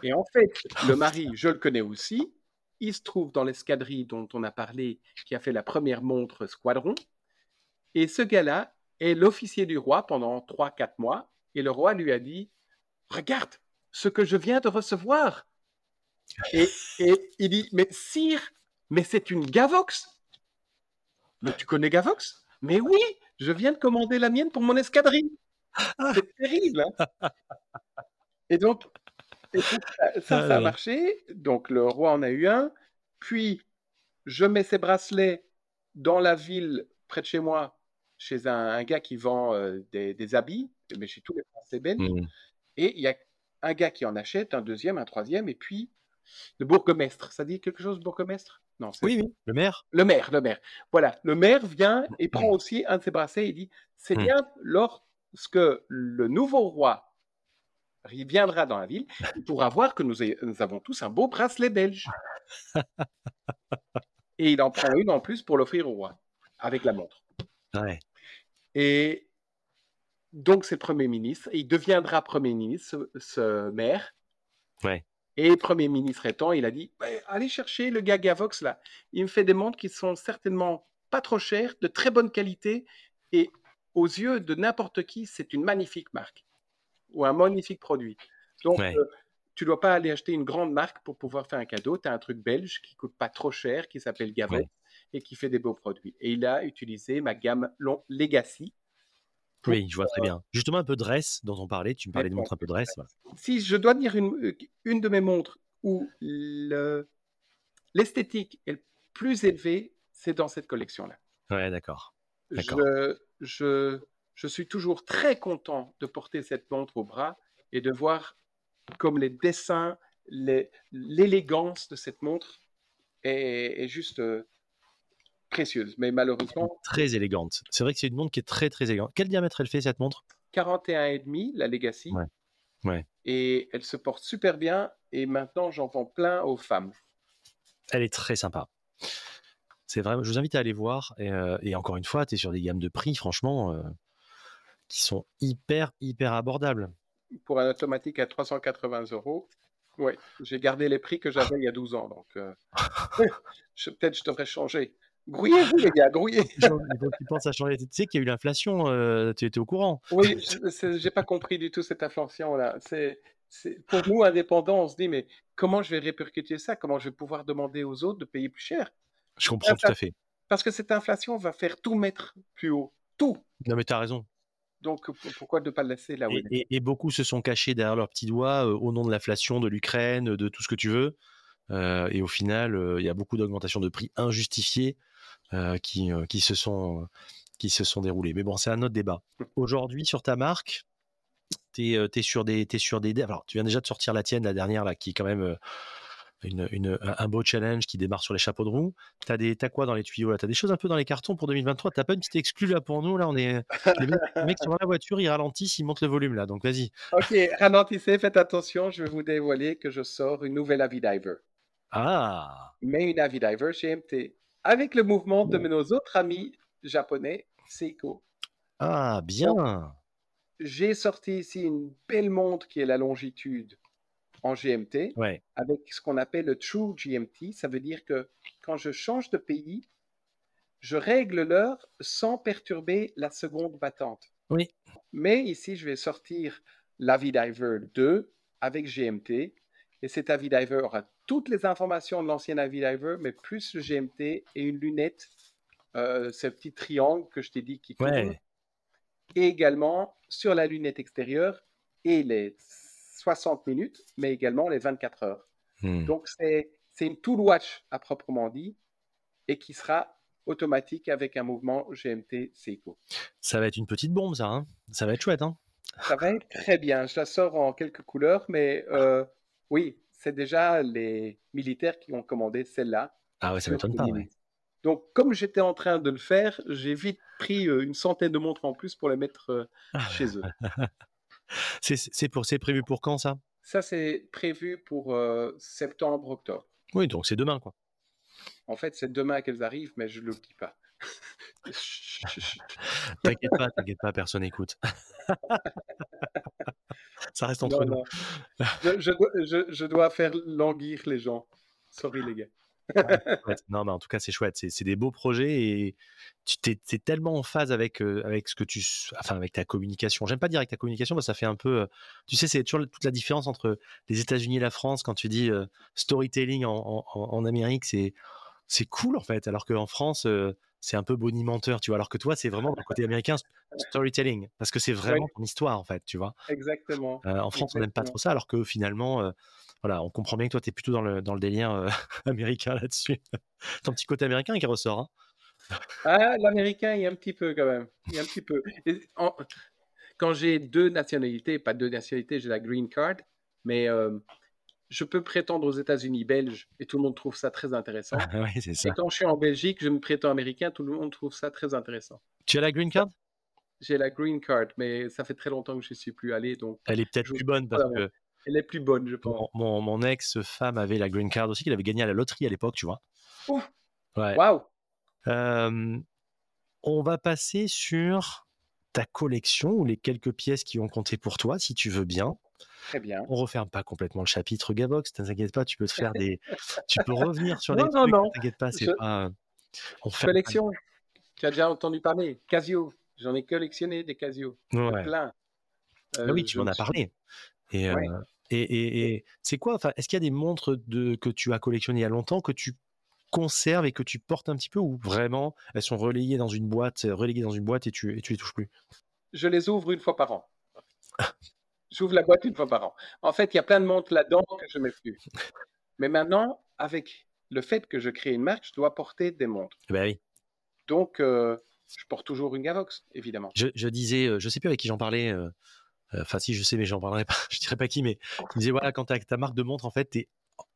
Et en fait, le mari, je le connais aussi. Il se trouve dans l'escadrille dont on a parlé, qui a fait la première montre Squadron. Et ce gars-là est l'officier du roi pendant 3-4 mois. Et le roi lui a dit Regarde ce que je viens de recevoir. Et, il dit Mais sire, mais c'est une Gavox. Mais tu connais Gavox? Mais oui, je viens de commander la mienne pour mon escadrille. C'est terrible. Hein. et donc, ça, ça, a marché. Donc, le roi en a eu un. Puis, je mets ces bracelets dans la ville près de chez moi chez un, gars qui vend euh, des, habits, mais chez tous les Français belges. Mmh. Et il y a un gars qui en achète, un deuxième, un troisième, et puis le bourgmestre. Ça dit quelque chose, bourgmestre? Non. Oui, oui, le maire. Le maire, le maire. Voilà, le maire vient et prend mmh. aussi un de ses bracelets et dit c'est mmh. bien lorsque le nouveau roi viendra dans la ville, il pourra voir que nous, nous avons tous un beau bracelet belge. et il en prend une en plus pour l'offrir au roi, avec la montre. Ouais. Et donc, c'est le Premier ministre. il deviendra Premier ministre, ce, maire. Ouais. Et Premier ministre étant, il a dit bah, Allez chercher le gars Gavox là. Il me fait des montres qui sont certainement pas trop chères, de très bonne qualité. Et aux yeux de n'importe qui, c'est une magnifique marque ou un magnifique produit. Donc, tu euh, tu dois pas aller acheter une grande marque pour pouvoir faire un cadeau. Tu as un truc belge qui coûte pas trop cher, qui s'appelle Gavox et qui fait des beaux produits. Et il a utilisé ma gamme Legacy. Oui, je vois très bien. Justement, un peu de dress dont on parlait. Tu me parlais de montres un peu dress. Si je dois dire une, euh, une de mes montres où l'esthétique est le plus élevée, c'est dans cette collection-là. Ouais, d'accord. Je, je, je suis toujours très content de porter cette montre au bras et de voir comme les dessins, l'élégance de cette montre est, est juste euh, précieuse, mais malheureusement. Très élégante. C'est vrai que c'est une montre qui est très très élégante. Quel diamètre elle fait cette montre? 41,5, la Legacy. Ouais. ouais. Et elle se porte super bien. Et maintenant, j'en vends plein aux femmes. Elle est très sympa. C'est vrai. Je vous invite à aller voir. Et, euh, encore une fois, tu es sur des gammes de prix, franchement, euh, qui sont hyper, hyper abordables. Pour un automatique à 380 euros, oui, j'ai gardé les prix que j'avais il y a 12 ans. Donc, euh, peut-être je devrais changer. Grouillez-vous, les gars, grouillez. tu penses à changer. Tu sais qu'il y a eu l'inflation, euh, tu étais au courant. Oui, j'ai pas compris du tout cette inflation-là. C'est, pour nous, indépendants, on se dit, mais comment je vais répercuter ça? Comment je vais pouvoir demander aux autres de payer plus cher? Je comprends tout à fait. Parce que cette inflation va faire tout mettre plus haut. Tout. Non, mais tu as raison. Donc pourquoi ne pas le laisser là où et, et, beaucoup se sont cachés derrière leurs petits doigts euh, au nom de l'inflation, de l'Ukraine, de tout ce que tu veux. Euh, et au final, il y a beaucoup d'augmentations de prix injustifiées euh, qui, euh, qui, se sont, qui se sont déroulés. Mais bon, c'est un autre débat. Aujourd'hui, sur ta marque, tu es, euh, sur des, es sur des. Alors, tu viens déjà de sortir la tienne, la dernière, là, qui est quand même. Une, une- un beau challenge qui démarre sur les chapeaux de roue. T'as des, t'as quoi dans les tuyaux là? T'as des choses un peu dans les cartons pour 2023 T'as pas une petite exclue là pour nous? Là On est les mecs, les mecs sont dans la voiture, ils ralentissent, ils montent le volume là. Donc vas-y. Ok, ralentissez, faites attention, je vais vous dévoiler que je sors une nouvelle Avidiver. Ah, Mais une Avidiver GMT. Avec le mouvement de nos autres amis japonais, Seiko. ah, bien. J'ai sorti ici une belle montre qui est la longitude en GMT. Ouais. avec ce qu'on appelle le True GMT. Ça veut dire que quand je change de pays, je règle l'heure sans perturber la seconde battante. Oui. Mais ici, je vais sortir l'Avidiver 2 avec GMT. Et cet Avidiver aura toutes les informations de l'ancien Avidiver, mais plus le GMT et une lunette, euh, ce petit triangle que je t'ai dit qui. Ouais. Et également sur la lunette extérieure et les 60 minutes, mais également les 24 heures. Hmm. Donc, c'est une tool watch à proprement dit et qui sera automatique avec un mouvement GMT Seiko. Ça va être une petite bombe ça. hein. Ça va être chouette. Hein Ça va être très bien. Je la sors en quelques couleurs, mais euh, oui, c'est déjà les militaires qui ont commandé celle-là. ah ouais, ça m'étonne pas. ouais. Donc, comme j'étais en train de le faire, j'ai vite pris euh, une centaine de montres en plus pour les mettre euh, chez eux. C'est pour, c'est prévu pour quand ça? Ça, c'est prévu pour euh, septembre-octobre. Oui, donc c'est demain quoi. En fait, c'est demain qu'elles arrivent, mais je ne le dis pas. T'inquiète pas, t'inquiète pas, personne n'écoute. ça reste entre Non, nous. non. Je, je dois, je- je dois faire languir les gens. Sorry, les gars. Non, mais en tout cas, c'est chouette. C'est des beaux projets et tu t'es tellement en phase avec, euh, avec ce que tu, enfin, avec ta communication. J'aime pas dire avec ta communication parce que ça fait un peu, euh, tu sais, c'est toujours toute la différence entre les États-Unis et la France quand tu dis euh, storytelling en, en, en- en Amérique, c'est c'est cool en fait, alors qu'en France, c'est un peu bonimenteur, tu vois. Alors que toi, c'est vraiment d'un côté américain storytelling parce que c'est vraiment ton histoire en fait, tu vois. Exactement. Euh, en France, on n'aime pas trop ça, alors que finalement, euh, voilà, on comprend bien que toi, tu es plutôt dans le, dans le délire euh, américain là-dessus. Ton petit côté américain qui ressort. Hein. Ah, l'américain, il y a un petit peu quand même. Il y a un petit peu. En- quand j'ai deux nationalités, pas deux nationalités, j'ai la green card, mais euh, je peux prétendre aux États-Unis belges et tout le monde trouve ça très intéressant. oui, c'est ça. Et quand je suis en Belgique, je me prétends américain, tout le monde trouve ça très intéressant. Tu as la green card? J'ai la green card, mais ça fait très longtemps que je ne suis plus allé, donc Elle est peut-être Je plus bonne parce que elle est plus bonne, je pense. mon, mon, mon ex-femme avait la green card aussi, qu'il avait gagné à la loterie à l'époque, tu vois. Ouf. Ouais. Waouh! Euh, on va passer sur ta collection ou les quelques pièces qui ont compté pour toi, si tu veux bien. Très bien. On referme pas complètement le chapitre Gavox, t'inquiète pas, tu peux te faire des, tu peux revenir sur Non, les non, trucs, non. t'inquiète pas, c'est Je- pas, on ferme pas- Collection. Tu as déjà entendu parler. Casio. J'en ai collectionné des Casio. Ouais. Plein. Ah Euh, oui, tu je m'en me as parlé. Et, Ouais. euh, et, et, et c'est quoi enfin, Est-ce qu'il y a des montres de, que tu as collectionnées il y a longtemps que tu conserves et que tu portes un petit peu ou vraiment elles sont relayées dans une boîte, euh, reléguées dans une boîte et tu, et tu les touches plus? Je les ouvre une fois par an. J'ouvre la boîte une fois par an. En fait, il y a plein de montres là-dedans que je ne mets plus. Mais maintenant, avec le fait que je crée une marque, je dois porter des montres. Eh Ben oui. Donc, euh, je porte toujours une Gavox, évidemment. Je, je disais, je sais plus avec qui j'en parlais. euh, Enfin, si je sais, mais j'en parlerai pas. Je dirais pas qui, mais il disait voilà, quand tu as ta marque de montre, en fait, t'es-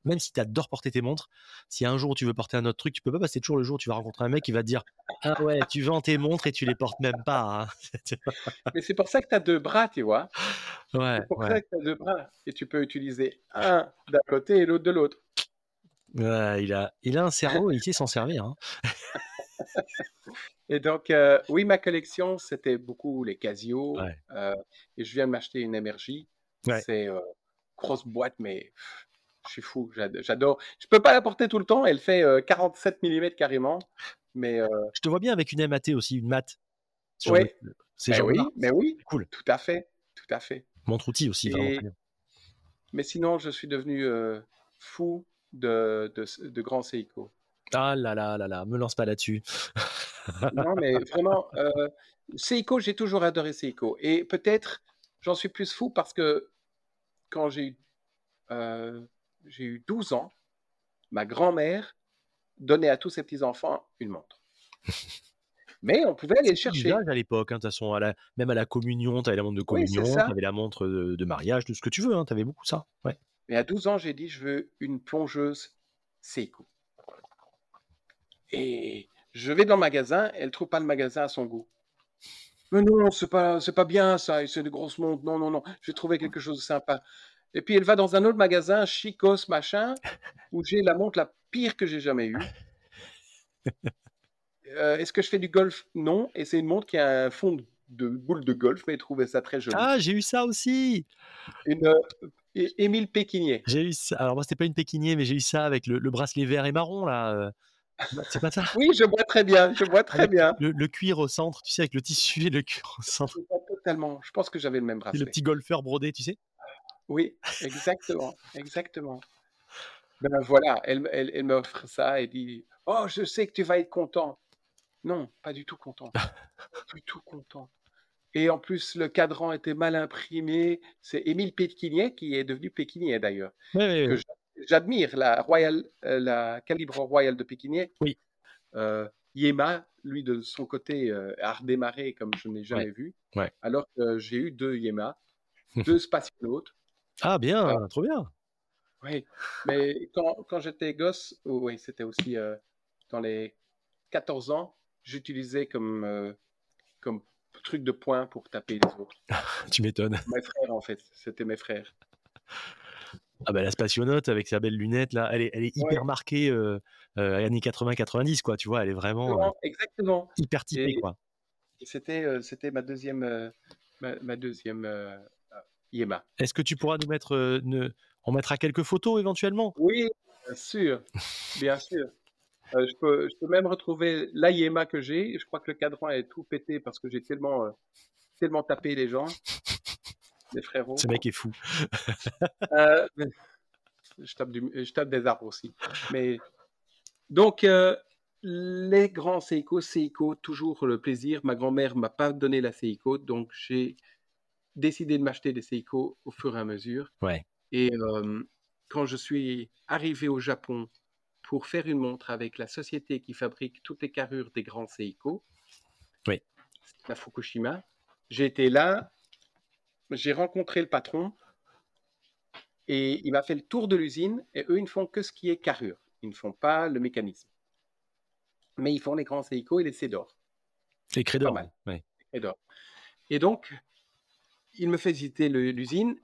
même si tu adores porter tes montres, a un jour tu veux porter un autre truc, tu peux pas passer toujours le jour où tu vas rencontrer un mec qui va te dire ah ouais, tu vends tes montres et tu les portes même pas. hein. Mais c'est pour ça que tu as deux bras, tu vois. ouais, C'est pour ouais. ça que tu as deux bras. Et tu peux utiliser un d'un côté et l'autre de l'autre. Ouais, il, a, il a un cerveau et il sait s'en servir. hein. Et donc, euh, oui, ma collection, c'était beaucoup les Casio. Ouais. euh, et je viens de m'acheter une. Ouais. C'est euh, grosse boîte, mais pff, je suis fou. j'ad- J'adore. Je peux pas la porter tout le temps. Elle fait euh, 47 mm carrément. Mais euh, Je te vois bien avec une MAT aussi, une mat. C'est mais oui, mais oui, cool. tout à fait, tout à fait. Montre outil aussi. Et-. Mais sinon, je suis devenu euh, fou de, de, de grands Seiko. Ah là là là là, me lance pas là-dessus. Non, mais vraiment, euh, Seiko, j'ai toujours adoré Seiko. Et peut-être, j'en suis plus fou parce que quand j'ai eu, euh, j'ai eu 12 ans, ma grand-mère donnait à tous ses petits-enfants une montre. Mais on pouvait aller chercher. l'usage à l'époque, hein, de toute façon, à la- même à la communion, tu avais la montre de Oui, communion, ça. tu avais la montre de, de mariage, de ce que tu veux, tu avais beaucoup ça. Ouais. Mais à 12 ans, j'ai dit, je veux une plongeuse Seiko. Et je vais dans le magasin, elle trouve pas le magasin à son goût. Mais non, c'est pas, c'est pas bien ça, c'est de grosses montres. Non, non, non, je vais trouver quelque chose de sympa. Et puis elle va dans un autre magasin, Chicos machin, où j'ai la montre la pire que j'ai jamais eue. Euh, est-ce que je fais du golf? Non. Et c'est une montre qui a un fond de, boule de golf, mais trouvait ça très joli. Ah, j'ai eu ça aussi. Une euh, Émile Péquinier. J'ai eu ça. Alors moi, c'était pas une Péquinier, mais j'ai eu ça avec le, bracelet vert et marron là. C'est pas ça? Oui, je vois très bien. Je vois très bien. Le, cuir au centre, tu sais, avec le tissu et le cuir au centre. Totalement. Je pense que j'avais le même bracelet. le petit golfeur brodé, tu sais? Oui, exactement, exactement. Ben voilà, elle, elle, elle m'offre ça et dit Oh, je sais que tu vas être content. Non, pas du tout content. pas du tout content. Et en plus, le cadran était mal imprimé. C'est Émile Péquinier qui est devenu Péquinier d'ailleurs. Oui, oui, J'admire la, Royal, euh, la calibre royal de Péquinier. Oui. Euh, Yema, lui, de son côté, euh, a redémarré comme je n'ai jamais vu. Ouais. Alors que j'ai eu deux Yema, deux spationautes. Ah, bien, trop bien. Oui, mais quand, quand j'étais gosse, oh, oui, c'était aussi dans les 14 ans, j'utilisais comme, comme truc de poing pour taper les autres. tu m'étonnes. Mes frères, en fait, c'était mes frères. Ah bah la spationaute avec sa belle lunette là, elle est, elle est hyper marquée euh, euh, années 80-90 quoi, tu vois, elle est vraiment exactement, hyper typée quoi. C'était c'était ma deuxième ma, deuxième Yema. Est-ce que tu pourras nous mettre ne, on mettra quelques photos éventuellement? Oui, bien sûr, bien sûr. je, peux, je peux même retrouver la Yema que j'ai. Je crois que le cadran est tout pété parce que j'ai tellement tellement tapé les gens les frérots. Ce mec est fou. Euh, je, tape je, tape des arbres aussi. Mais donc, euh, les grands Seiko, Seiko, toujours le plaisir. Ma grand-mère m'a pas donné la Seiko, donc j'ai décidé de m'acheter des Seiko au fur et à mesure. Ouais. Et euh, quand je suis arrivé au Japon pour faire une montre avec la société qui fabrique toutes les carrures des grands Seiko, oui. la Fukushima, été là j'ai rencontré le patron et il m'a fait le tour de l'usine et eux, ils ne font que ce qui est carrure. Ils ne font pas le mécanisme. Mais ils font les grands Seiko et les Cédor. Les Crédor. Et donc, il me fait visiter l'usine.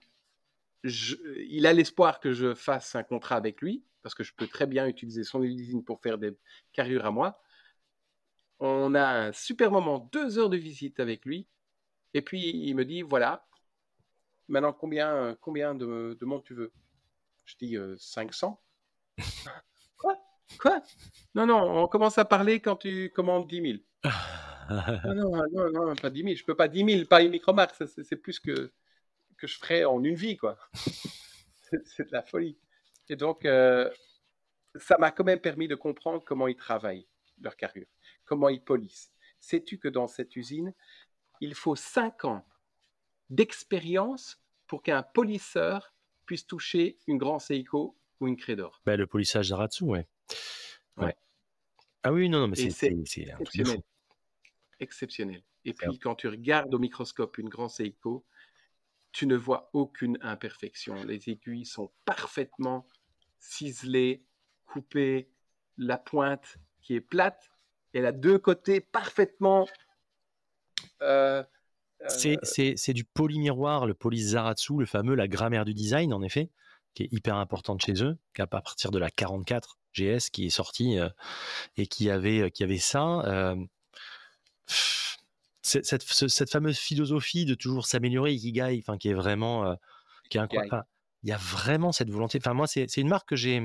Il a l'espoir que je fasse un contrat avec lui, parce que je peux très bien utiliser son usine pour faire des carrures à moi. On a un super moment, deux heures de visite avec lui. Et puis, il me dit, voilà, Maintenant, combien, combien de, de montres tu veux? Je dis 500. Euh, Quoi? Quoi? Non, non, on commence à parler quand tu commandes 10 000. non, non, non, pas 10 000. Je peux pas 10 000, pas une micro-marque. C'est plus que, que je ferais en une vie, quoi. c'est de la folie. Et donc, euh, ça m'a quand même permis de comprendre comment ils travaillent leur carrure, comment ils polissent. Sais-tu que dans cette usine, il faut 5 ans d'expérience pour qu'un polisseur puisse toucher une Grand Seiko ou une Crédor. Ben, le polissage d'Aratsu, ouais. ouais. Ah oui, non, non mais c'est exceptionnel. exceptionnel. Et puis, quand tu regardes au microscope une Grand Seiko, tu ne vois aucune imperfection. Les aiguilles sont parfaitement ciselées, coupées. La pointe qui est plate, elle a deux côtés parfaitement euh, c'est du polymiroir, le polyzaratsu, le fameux, la grammaire du design, en effet, qui est hyper importante chez eux, qu'à partir de la 44 GS qui est sortie euh, et qui avait, euh, qui avait ça. cette, cette, fameuse philosophie de toujours s'améliorer, Ikigai, enfin, qui est vraiment. qui est incroyable. il y a vraiment cette volonté. Enfin, moi, c'est une marque que j'ai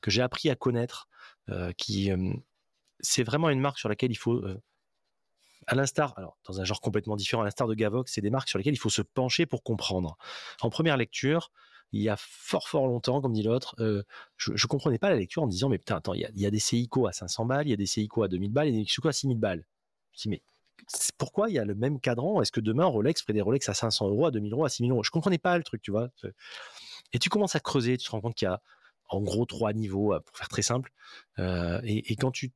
que j'ai appris à connaître, qui c'est vraiment une marque sur laquelle il faut à l'instar, alors dans un genre complètement différent, à l'instar de Gavox, c'est des marques sur lesquelles il faut se pencher pour comprendre. En première lecture, il y a fort fort longtemps, comme dit l'autre, euh, je, ne comprenais pas la lecture en me disant mais putain attends, il y, a, des Seiko à 500 balles, il y a des Seiko à 2000 balles, et des Seiko à 6000 balles. Je me dis mais pourquoi il y a le même cadran? Est-ce que demain Rolex ferait des Rolex à 500 euros, à 2000 euros, à 6000 euros? Je comprenais pas le truc, tu vois. Et tu commences à creuser, tu te rends compte qu'il y a en gros trois niveaux, euh, pour faire très simple. Euh, et, quand tu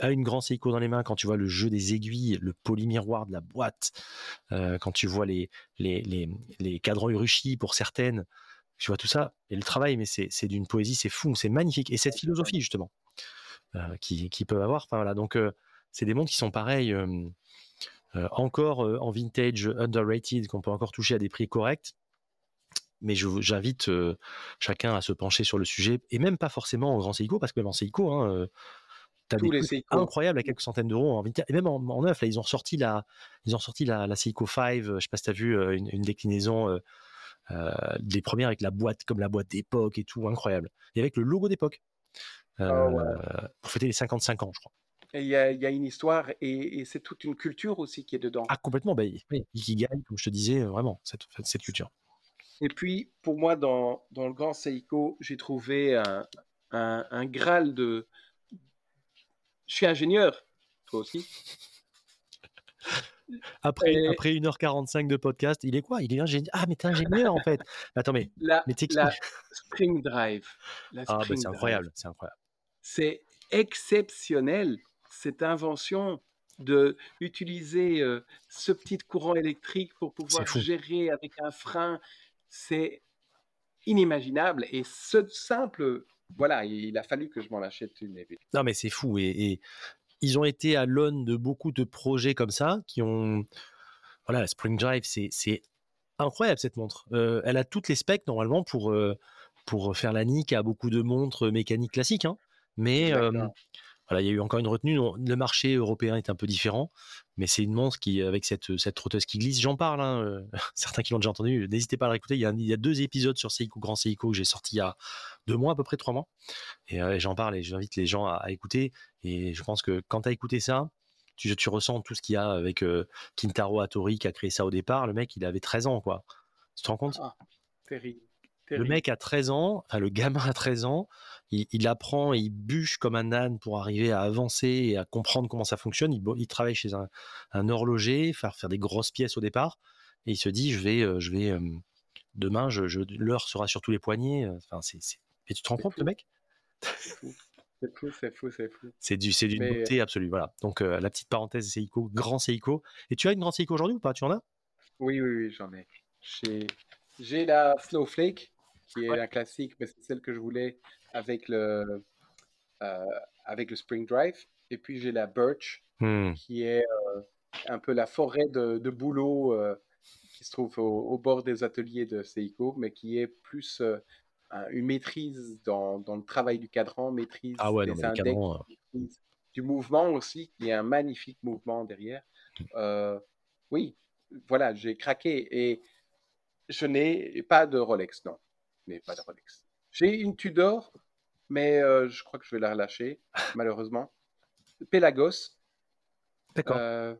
a une grande Seiko dans les mains, quand tu vois le jeu des aiguilles, le polymiroir de la boîte, euh, quand tu vois les, les, les, les cadrans Urushi pour certaines, Tu vois tout ça, et le travail, mais c'est d'une poésie, c'est fou, c'est magnifique. Et cette philosophie, justement, euh, qui, qui peuvent avoir. Enfin, voilà, donc, euh, c'est des montres qui sont pareils, euh, encore en vintage, underrated, qu'on peut encore toucher à des prix corrects. Mais j'invite chacun à se pencher sur le sujet, et même pas forcément en grand Seiko, parce que même en Seiko, hein, T'as des trucs incroyables à quelques centaines d'euros en vintage. Et même en, neuf, là, ils ont sorti la, ils ont sorti la, la Seiko 5. Je sais pas si tu as vu euh, une, déclinaison euh, euh, des premières avec la boîte, comme la boîte d'époque et tout, incroyable. Et avec le logo d'époque. Ah pour fêter les 55 ans, je crois. Il y, a, y, a une histoire et, c'est toute une culture aussi qui est dedans. Ah, complètement. Bah, oui, Ikigai, comme je te disais, vraiment, cette, cette culture. Et puis, pour moi, dans, dans le grand Seiko, j'ai trouvé un, un, un Graal de, je suis ingénieur, toi aussi. Après, après 1h45 de podcast, il est quoi? Il est ingénieur. Ah, mais t'es ingénieur en fait. Attends, mais, la, mais la Spring Drive. ah, bah, c'est incroyable, c'est incroyable. C'est exceptionnel cette invention de utiliser euh, ce petit courant électrique pour pouvoir gérer avec un frein. C'est inimaginable et ce simple voilà, il a fallu que je m'en achète une. Non, mais c'est fou. Et, ils ont été à l'aune de beaucoup de projets comme ça qui ont. Voilà, la Spring Drive, c'est incroyable cette montre. Euh, elle a toutes les specs normalement pour, euh, pour faire la nique à beaucoup de montres mécaniques classiques. Hein. Mais il y a eu encore une retenue. Le marché européen est un peu différent, mais c'est une montre qui, avec cette, cette trotteuse qui glisse, j'en parle. Hein, euh, certains qui l'ont déjà entendu, n'hésitez pas à la réécouter. Il y, a, il y a deux épisodes sur Seiko, Grand Seiko, que j'ai sorti il y a deux mois, à peu près trois mois. Et, euh, j'en parle et j'invite les gens à, écouter. Et je pense que quand tu as écouté ça, tu, tu, ressens tout ce qu'il y a avec euh, Kintaro Hattori qui a créé ça au départ. Le mec, il avait 13 ans, quoi. Tu te rends compte? Ah, terrible. Le mec a 13 ans, enfin le gamin a 13 ans, il, apprend et il bûche comme un âne pour arriver à avancer et à comprendre comment ça fonctionne. Il, travaille chez un, horloger, faire, faire des grosses pièces au départ, et il se dit je vais, euh, je vais euh, demain, je, l'heure sera sur tous les poignets. Euh, enfin, c'est, Et tu te rends compte, le mec? C'est fou, c'est fou, c'est fou. C'est du, c'est d'une beauté absolue. Voilà. Donc la petite parenthèse Seiko, grand Seiko. Et tu as une grande Seiko aujourd'hui ou pas? Tu en as? Oui, oui, oui, j'en ai. J'ai, j'ai la Snowflake qui est la classique, mais c'est celle que je voulais avec le, euh, avec le Spring Drive. Et puis j'ai la Birch, hmm. qui est euh, un peu la forêt de, de boulot euh, qui se trouve au, bord des ateliers de Seiko, mais qui est plus une maîtrise dans, dans, le travail du cadran, maîtrise ah ouais, des index, maîtrise du mouvement aussi, qui est un magnifique mouvement derrière. Hmm. oui, voilà, j'ai craqué et je n'ai pas de Rolex, non mais pas de Rolex. J'ai une Tudor, mais euh, je crois que je vais la relâcher, malheureusement. Pelagos. D'accord. Euh,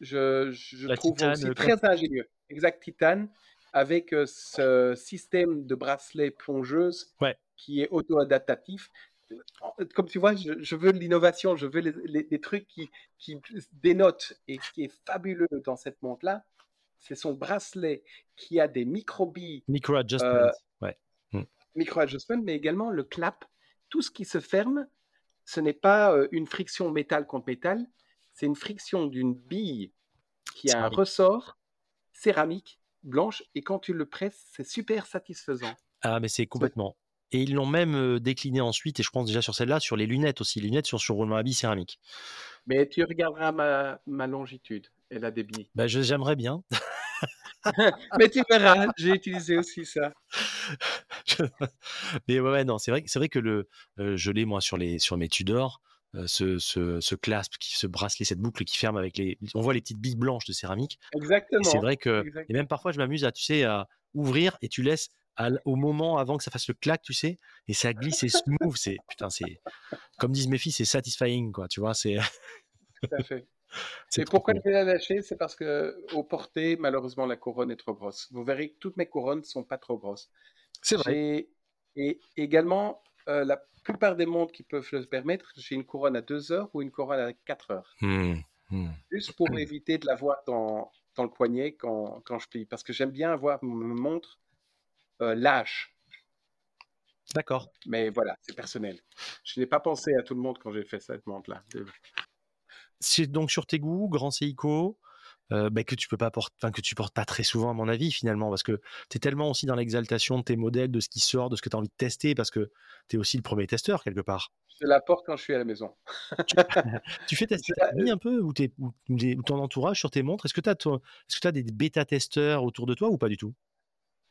je, je trouve aussi très ingénieux. Exact, titane, avec euh, ce système de bracelet plongeuse qui est auto-adaptatif. Comme tu vois, je, veux l'innovation, je veux les, trucs qui, qui dénotent. Et qui est fabuleux dans cette montre-là, c'est son bracelet qui a des micro-billes. Micro-adjustments. Micro-adjustment, mais également le clap. Tout ce qui se ferme, ce n'est pas euh, une friction métal contre métal, c'est une friction d'une bille qui a un ressort céramique blanche et quand tu le presses, c'est super satisfaisant. Ah, mais c'est complètement. Et ils l'ont même euh, décliné ensuite, et je pense déjà sur celle-là, sur les lunettes aussi. Les lunettes sur, sur roulement à billes céramique. Mais tu regarderas ma, ma longitude. Elle a des billes. Bah, j'aimerais bien. mais tu verras, j'ai utilisé aussi ça. mais ouais, non, c'est vrai, c'est vrai que le, euh, je l'ai moi sur les, sur mes Tudor. Euh, ce, ce, ce, clasp, qui, ce bracelet, cette boucle qui ferme avec les. On voit les petites billes blanches de céramique. Exactement. C'est vrai que. Et même parfois, je m'amuse à, tu sais, à ouvrir et tu laisses au moment avant que ça fasse le clac, tu sais, et ça glisse et smooth. C'est putain, c'est comme disent mes filles, c'est satisfying, quoi. Tu vois, c'est. Tout à fait. Et pourquoi je vais la lâcher C'est parce que au porté, malheureusement, la couronne est trop grosse. Vous verrez que toutes mes couronnes ne sont pas trop grosses. C'est vrai. Et également, euh, la plupart des montres qui peuvent le permettre, j'ai une couronne à 2 heures ou une couronne à 4 heures. Mmh, mmh. Juste pour éviter de l'avoir dans, dans le poignet quand, quand, je plie. Parce que j'aime bien avoir mon montre euh, lâche. D'accord. Mais voilà, c'est personnel. Je n'ai pas pensé à tout le monde quand j'ai fait cette montre-là. C'est donc sur tes goûts, Grand Seiko. Euh, bah, que tu peux pas porter, que tu portes pas très souvent à mon avis finalement, parce que tu es tellement aussi dans l'exaltation de tes modèles, de ce qui sort, de ce que tu as envie de tester, parce que tu es aussi le premier testeur quelque part. Je la porte quand je suis à la maison. tu, fais tester ta famille un peu ou, ton entourage sur tes montres Est-ce que tu as, est as, des bêta-testeurs autour de toi ou pas du tout?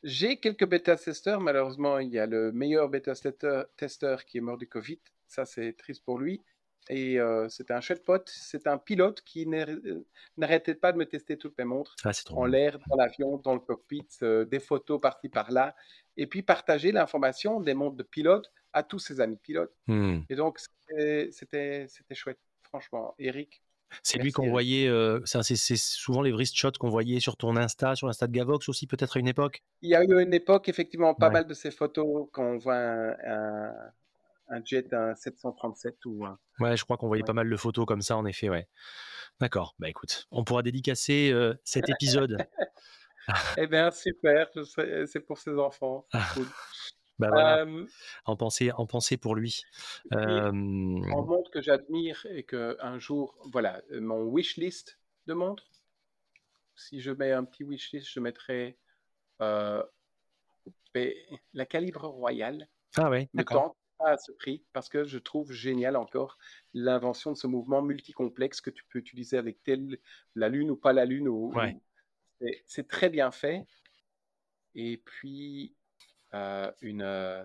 J'ai quelques bêta-testeurs. Malheureusement, il y a le meilleur bêta-testeur qui est mort du Covid. Ça, c'est triste pour lui. Et euh, c'était un chouette pote. C'est un pilote qui euh, n'arrêtait pas de me tester toutes mes montres ah, en l'air, dans l'avion, dans le cockpit, euh, des photos par-ci par-là. Et puis partager l'information des montres de pilote à tous ses amis pilotes. Mmh. Et donc, c'était chouette, franchement. Eric. C'est lui qu'on voyait, c'est souvent les wrist shots qu'on voyait sur ton Insta, sur l'Insta de Gavox aussi, peut-être à une époque? Il y a eu une époque, effectivement, pas mal de ces photos quand on voit un, un jet, un 737 ou un... Ouais, je crois qu'on voyait pas mal de photos comme ça, en effet, ouais. D'accord, bah écoute, on pourra dédicacer euh, cet épisode. eh bien, super, c'est pour ses enfants. Cool. bah voilà, en, penser, en penser pour lui. En montre que j'admire et que un jour, voilà, mon wish list de montre. Si je mets un petit wish list, je mettrai euh, la calibre royale. Ah ouais, d'accord à ce prix parce que je trouve génial encore l'invention de ce mouvement multicomplexe que tu peux utiliser avec telle la lune ou pas la lune. Ou, C'est très bien fait. Et puis euh, une euh,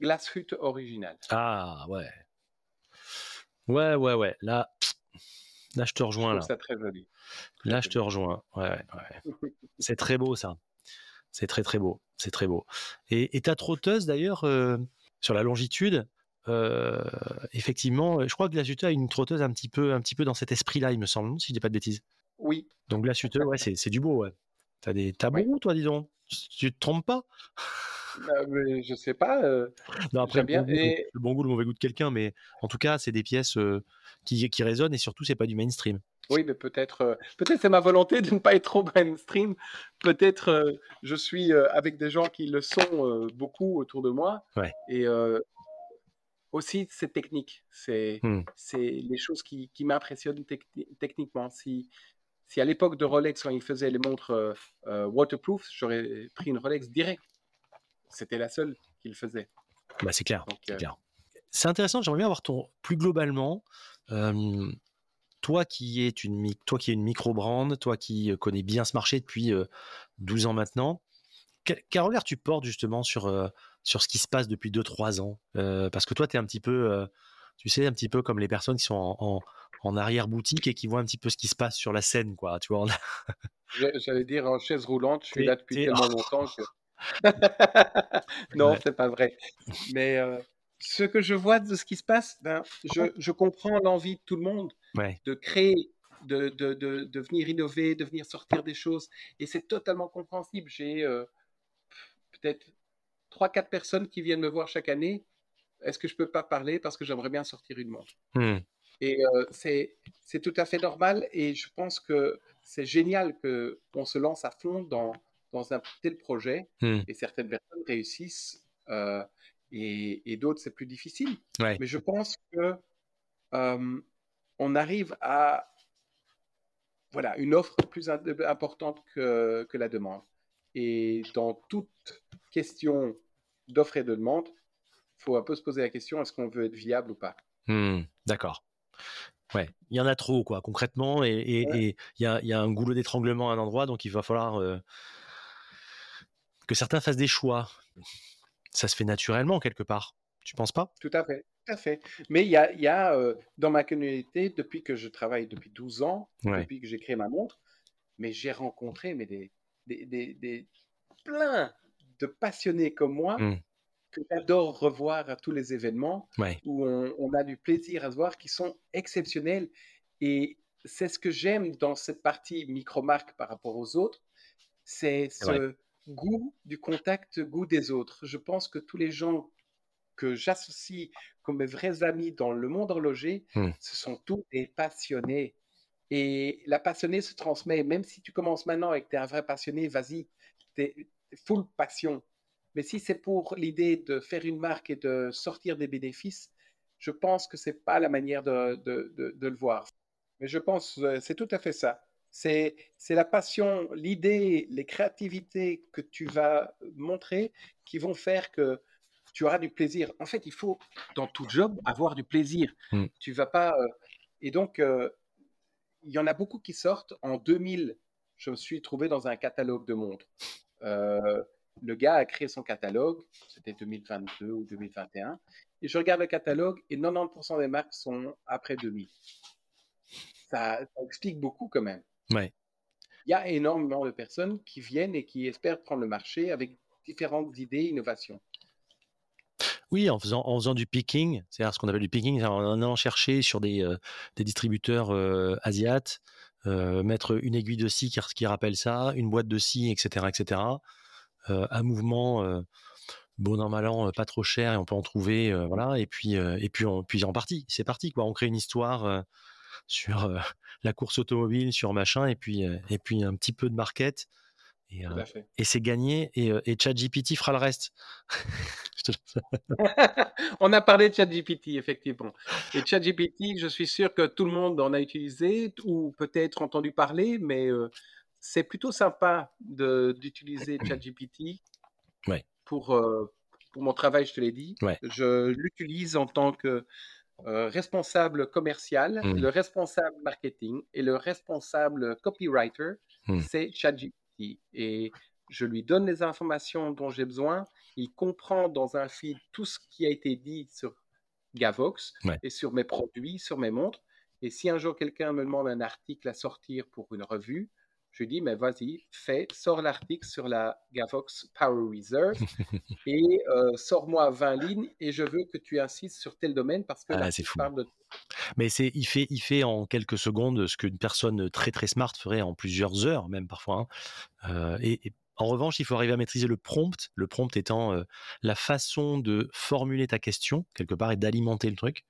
glace hut originale. Ah ouais. Ouais, ouais, ouais. Là, là je te rejoins. Je là. ça très joli. là, je te rejoins. Ouais, ouais. C'est très beau ça. C'est très très beau, c'est très beau. Et, ta trotteuse d'ailleurs, euh, sur la longitude, euh, effectivement, je crois que la a une trotteuse un petit peu, un petit peu dans cet esprit-là, il me semble, si je dis pas de bêtises? Oui. Donc la ouais, c'est du beau, ouais. T'as des tabous, toi, disons. Tu te trompes pas? Bah, mais je sais pas. Euh, non, après, bien. Le, bon goût, le mauvais goût de quelqu'un, mais en tout cas, c'est des pièces qui, qui résonnent et surtout, c'est pas du mainstream. Oui, mais peut-être, euh, peut-être c'est ma volonté de ne pas être trop mainstream. Peut-être euh, je suis euh, avec des gens qui le sont beaucoup autour de moi. Ouais. Et aussi, c'est technique. C'est, mmh. c'est les choses qui, qui m'impressionnent techniquement. Si, si à l'époque de Rolex, quand ils faisaient les montres waterproof, j'aurais pris une Rolex direct. C'était la seule qu'ils faisaient. Bah, c'est clair. c'est clair. C'est intéressant. J'aimerais bien avoir ton plus globalement toi qui es une, toi qui es une micro-brand, toi qui euh, connais bien ce marché depuis 12 euh, ans maintenant, quel, regard tu portes justement sur, euh, sur ce qui se passe depuis 2-3 ans? Parce que toi, tu es un petit peu, tu sais, un petit peu comme les personnes qui sont en, en, arrière-boutique et qui voient un petit peu ce qui se passe sur la scène, quoi. Tu vois, J'allais dire en chaise roulante, je suis là depuis tellement longtemps que... non, c'est pas vrai. Mais ce que je vois de ce qui se passe, ben, je, je comprends l'envie de tout le monde de créer, de, de, de, venir innover, de venir sortir des choses. Et c'est totalement compréhensible. J'ai euh, peut-être 3-4 personnes qui viennent me voir chaque année. Est-ce que je peux pas parler parce que j'aimerais bien sortir une montre? Mmh. Et euh, c'est tout à fait normal. Et je pense que c'est génial qu'on se lance à fond dans, dans un tel projet. Mmh. Et certaines personnes réussissent. Euh, et, d'autres, c'est plus difficile. Mais je pense que on arrive à voilà, une offre plus importante que, que la demande. Et dans toute question d'offre et de demande, il faut un peu se poser la question est-ce qu'on veut être viable ou pas? Mmh, D'accord. Ouais, il y en a trop, quoi, concrètement, et il y, a, y, a, un goulot d'étranglement à un endroit, donc il va falloir euh, que certains fassent des choix. Ça se fait naturellement, quelque part. Tu penses pas? Tout à fait. Tout à fait. Mais il y a, y a euh, dans ma communauté, depuis que je travaille depuis 12 ans, depuis que j'ai créé ma montre, mais j'ai rencontré mais des, des, des, des, plein de passionnés comme moi mmh. que j'adore revoir à tous les événements où on, on, a du plaisir à se voir, qui sont exceptionnels. Et c'est ce que j'aime dans cette partie micro-marque par rapport aux autres, c'est ce goût du contact, goût des autres. Je pense que tous les gens que j'associe comme mes vrais amis dans le monde horloger, mmh. ce sont tous des passionnés. Et la passionnée se transmet. Même si tu commences maintenant et que tu es un vrai passionné, vas-y, tu es full passion. Mais si c'est pour l'idée de faire une marque et de sortir des bénéfices, je pense que ce n'est pas la manière de, de, de, le voir. Mais je pense, euh, c'est tout à fait ça. C'est la passion, l'idée, les créativités que tu vas montrer qui vont faire que tu auras du plaisir. En fait, il faut, dans tout job, avoir du plaisir. Mm. Tu vas pas. euh, et donc, euh, il y en a beaucoup qui sortent. En 2000, je me suis trouvé dans un catalogue de montres. Euh, le gars a créé son catalogue, c'était 2022 ou 2021. Et je regarde le catalogue et 90% des marques sont après 2000. Ça, ça explique beaucoup quand même. Ouais. Il y a énormément de personnes qui viennent et qui espèrent prendre le marché avec différentes idées, innovations. Oui, en faisant, en faisant du picking, c'est-à-dire ce qu'on appelle du picking, en allant chercher sur des, euh, des distributeurs euh, asiates, euh, mettre une aiguille de scie qui, qui rappelle ça, une boîte de scie, etc., etc. Un mouvement, euh, bon an mal an, pas trop cher et on peut en trouver, voilà. Et puis, et puis, on, puis en partie, c'est parti quoi. On crée une histoire sur la course automobile, sur machin, et puis, euh, et puis un petit peu de market. Et, euh, et c'est gagné. Et, euh, et ChatGPT fera le reste. On a parlé de ChatGPT, effectivement. Et ChatGPT, je suis sûr que tout le monde en a utilisé ou peut-être entendu parler, mais euh, c'est plutôt sympa d'utiliser ChatGPT Ouais. pour, euh, pour mon travail, je te l'ai dit. Ouais. Je l'utilise en tant que euh, responsable commercial, Mm. le responsable marketing et le responsable copywriter, Mm. c'est ChatGPT. Et je lui donne les informations dont j'ai besoin. Il comprend dans un feed tout ce qui a été dit sur Gavox Ouais. et sur mes produits, sur mes montres. Et si un jour quelqu'un me demande un article à sortir pour une revue, je lui dis, mais vas-y, fais, sors l'article sur la Gavox Power Reserve et euh, sors-moi 20 lignes et je veux que tu insistes sur tel domaine parce que Ah, l'article c'est fou. de... Mais c'est, il fait, il fait en quelques secondes ce qu'une personne très très smart ferait en plusieurs heures, même parfois. hein. Euh, et, et en revanche, il faut arriver à maîtriser le prompt. Le prompt étant euh, la façon de formuler ta question quelque part et d'alimenter le truc.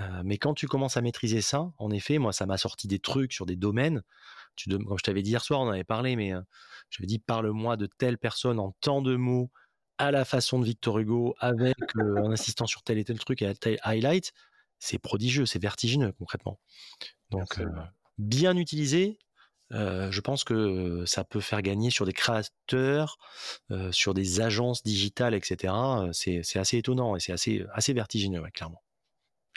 Euh, mais quand tu commences à maîtriser ça, en effet, moi, ça m'a sorti des trucs sur des domaines. Tu, comme je t'avais dit hier soir, on en avait parlé, mais euh, j'avais dit parle-moi de telle personne en tant de mots à la façon de Victor Hugo, avec en insistant sur tel et tel truc et tel highlight. C'est prodigieux, c'est vertigineux concrètement. Donc, bien utilisé, euh, je pense que ça peut faire gagner sur des créateurs, euh, sur des agences digitales, etc. C'est c'est assez étonnant et c'est assez, assez vertigineux, ouais, clairement.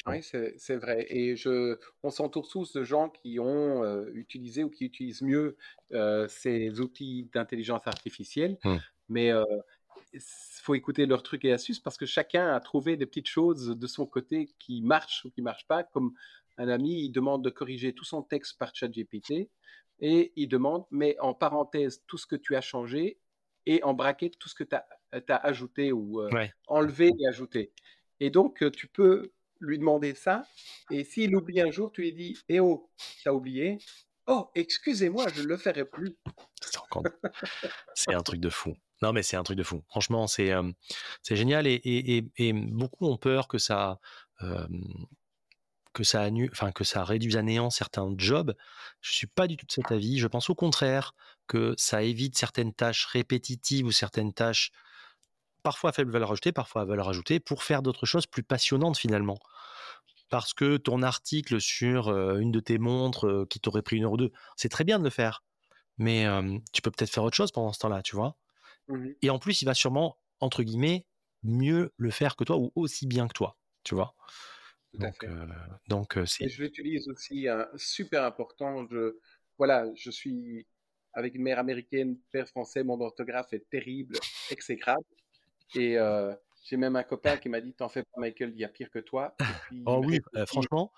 Oui, c'est c'est vrai. Et je, on s'entoure tous de gens qui ont utilisé ou qui utilisent mieux ces outils d'intelligence artificielle. Hmm. Mais il faut écouter leurs trucs et astuces parce que chacun a trouvé des petites choses de son côté qui marchent ou qui ne marchent pas. Comme un ami, il demande de corriger tout son texte par ChatGPT et il demande, mais en parenthèse, tout ce que tu as changé et en bracket, tout ce que tu as, ajouté ou Ouais. enlevé et ajouté. Et donc, tu peux lui demander ça. Et s'il oublie un jour, tu lui dis Eh oh, t'as oublié Oh, excusez-moi, je ne le ferai plus. C'est encore- c'est un truc de fou. Non, mais c'est un truc de fou. Franchement, c'est euh, génial et, et, et, beaucoup ont peur que ça euh, que ça enfin que ça réduise à néant certains jobs. Je suis pas du tout de cet avis. Je pense au contraire que ça évite certaines tâches répétitives ou certaines tâches parfois à faible valeur ajoutée, parfois à valeur ajoutée, pour faire d'autres choses plus passionnantes finalement. Parce que ton article sur une de tes montres qui t'aurait pris une heure ou deux, c'est très bien de le faire. Mais euh, tu peux peut-être faire autre chose pendant ce temps-là, tu vois? Mhm. Et en plus, il va sûrement, entre guillemets, mieux le faire que toi ou aussi bien que toi, tu vois? Tout Donc, euh, donc Et c'est. je l'utilise aussi, un super important. Je, voilà, je suis avec une mère américaine, père français, mon orthographe est terrible, exécrable. Et euh, j'ai même un copain qui m'a dit T'en fais pas, Michael, il y a pire que toi. Et puis, Oh oui, euh, franchement,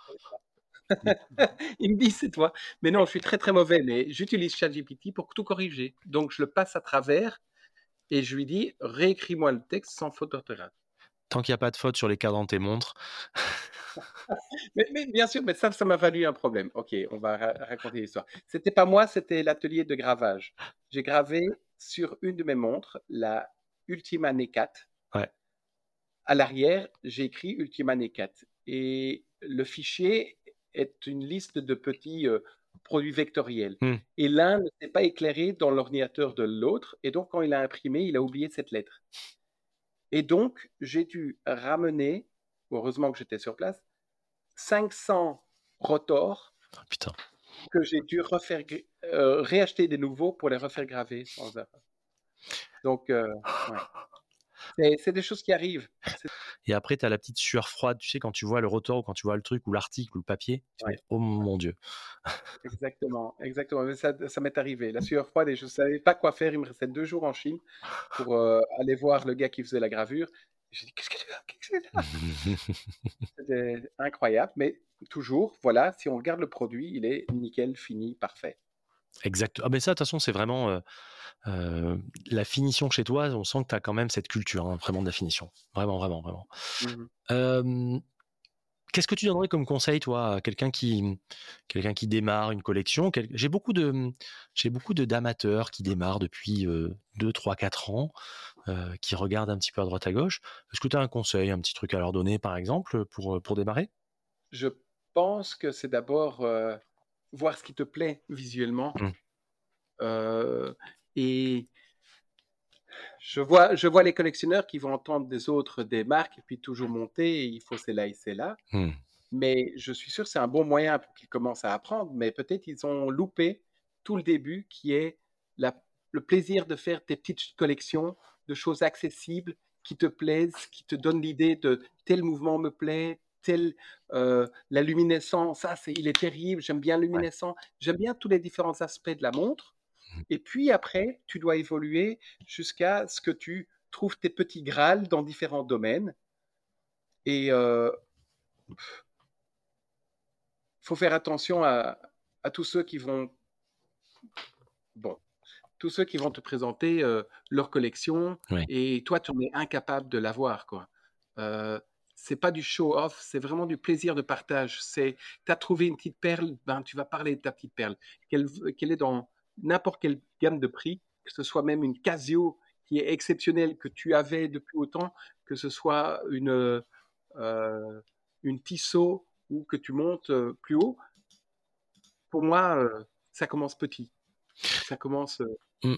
il me dit c'est toi. Mais non, je suis très très mauvais, mais j'utilise ChatGPT pour tout corriger. Donc je le passe à travers et je lui dis réécris-moi le texte sans faute d'orthographe. tant qu'il n'y a pas de faute sur les cadres dans tes montres, Mais, mais bien sûr, mais ça, ça m'a valu un problème. Ok, on va ra- raconter l'histoire. C'était pas moi, c'était l'atelier de gravage. J'ai gravé sur une de mes montres la Ultima Necat. Ouais. À l'arrière, j'ai écrit Ultima Necat. Et le fichier est une liste de petits euh, produits vectoriels. Hmm. Et l'un ne s'est pas éclairé dans l'ordinateur de l'autre. Et donc, quand il a imprimé, il a oublié cette lettre. Et donc, j'ai dû ramener, heureusement que j'étais sur place, 500 rotors Putain. Que j'ai dû refaire, euh, réacheter des nouveaux pour les refaire graver sans erreur. Donc, euh, ouais. c'est des choses qui arrivent. Et après, tu as la petite sueur froide, tu sais, quand tu vois le rotor ou quand tu vois le truc ou l'article ou le papier, tu Ouais. fais, oh mon Dieu. Exactement, exactement. Mais ça, ça m'est arrivé. La sueur froide et je ne savais pas quoi faire. Il me restait deux jours en Chine pour euh, aller voir le gars qui faisait la gravure. J'ai dit, qu'est-ce que tu C'était incroyable. Mais toujours, voilà, si on regarde le produit, il est nickel, fini, parfait. Exact. Ah, mais ça, de toute façon, c'est vraiment euh, euh, la finition chez toi. On sent que tu as quand même cette culture, hein, vraiment de la finition. Vraiment, vraiment, vraiment. Euh, Qu'est-ce que tu donnerais comme conseil, toi, à quelqu'un qui, quelqu'un qui démarre une collection? Quel- J'ai beaucoup de, j'ai beaucoup de d'amateurs qui démarrent depuis 2, 3, 4 ans, euh, qui regardent un petit peu à droite à gauche. Est-ce que tu as un conseil, un petit truc à leur donner, par exemple, pour, pour démarrer? Je pense que c'est d'abord voir ce qui te plaît visuellement. Mm. Euh, et je vois, je vois les collectionneurs qui vont entendre des autres des marques et puis toujours monter, et il faut c'est là et c'est là. Hmm. Mais je suis sûr que c'est un bon moyen pour qu'ils commencent à apprendre, mais peut-être ils ont loupé tout le début qui est la- le plaisir de faire tes petites collections de choses accessibles qui te plaisent, qui te donnent l'idée de tel mouvement me plaît, tel euh, la luminescence, ça c'est il est terrible, j'aime bien luminescent, j'aime bien tous les différents aspects de la montre. Mhm. Et puis après, tu dois évoluer jusqu'à ce que tu trouves tes petits grâles dans différents domaines. Et euh, faut faire attention à, à tous ceux qui vont, bon, tous ceux qui vont te présenter euh, leur collection Ouais. et toi, tu en es incapable de l'avoir, quoi. Euh, c'est pas du show-off, c'est vraiment du plaisir de partage. C'est, tu as trouvé une petite perle, ben, tu vas parler de ta petite perle. Qu'elle, qu'elle est dans n'importe quelle gamme de prix, que ce soit même une Casio qui est exceptionnelle, que tu avais depuis autant, que ce soit une, euh, une Tissot ou que tu montes euh, plus haut. Pour moi, euh, ça commence petit. Ça commence. euh,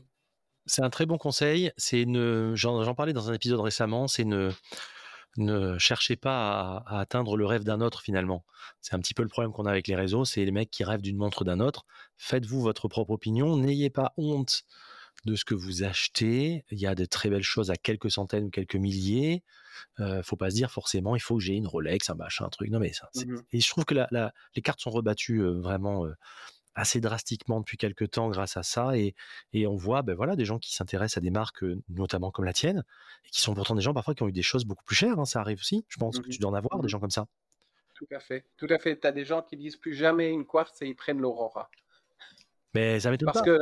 C'est un très bon conseil. C'est j'en, parlais dans un épisode récemment. C'est ne cherchez pas à, à atteindre le rêve d'un autre finalement. C'est un petit peu le problème qu'on a avec les réseaux. C'est les mecs qui rêvent d'une montre d'un autre. Faites-vous votre propre opinion. N'ayez pas honte de ce que vous achetez. Il y a de très belles choses à quelques centaines ou quelques milliers. Euh, faut pas se dire forcément il faut que j'ai une Rolex, un machin, un truc. Non mais ça. Mhm. Et je trouve que la- la- les cartes sont rebattues euh, vraiment euh, assez drastiquement depuis quelques temps grâce à ça et, et on voit ben voilà des gens qui s'intéressent à des marques notamment comme la tienne et qui sont pourtant des gens parfois qui ont eu des choses beaucoup plus chères hein, ça arrive aussi je pense que Mhm. tu dois en avoir des Mhm. gens comme ça Tout à fait. Tout à fait. Tu as des gens qui disent plus jamais une quartz et ils prennent l'Aurora. mais ça m'étonne Parce pas que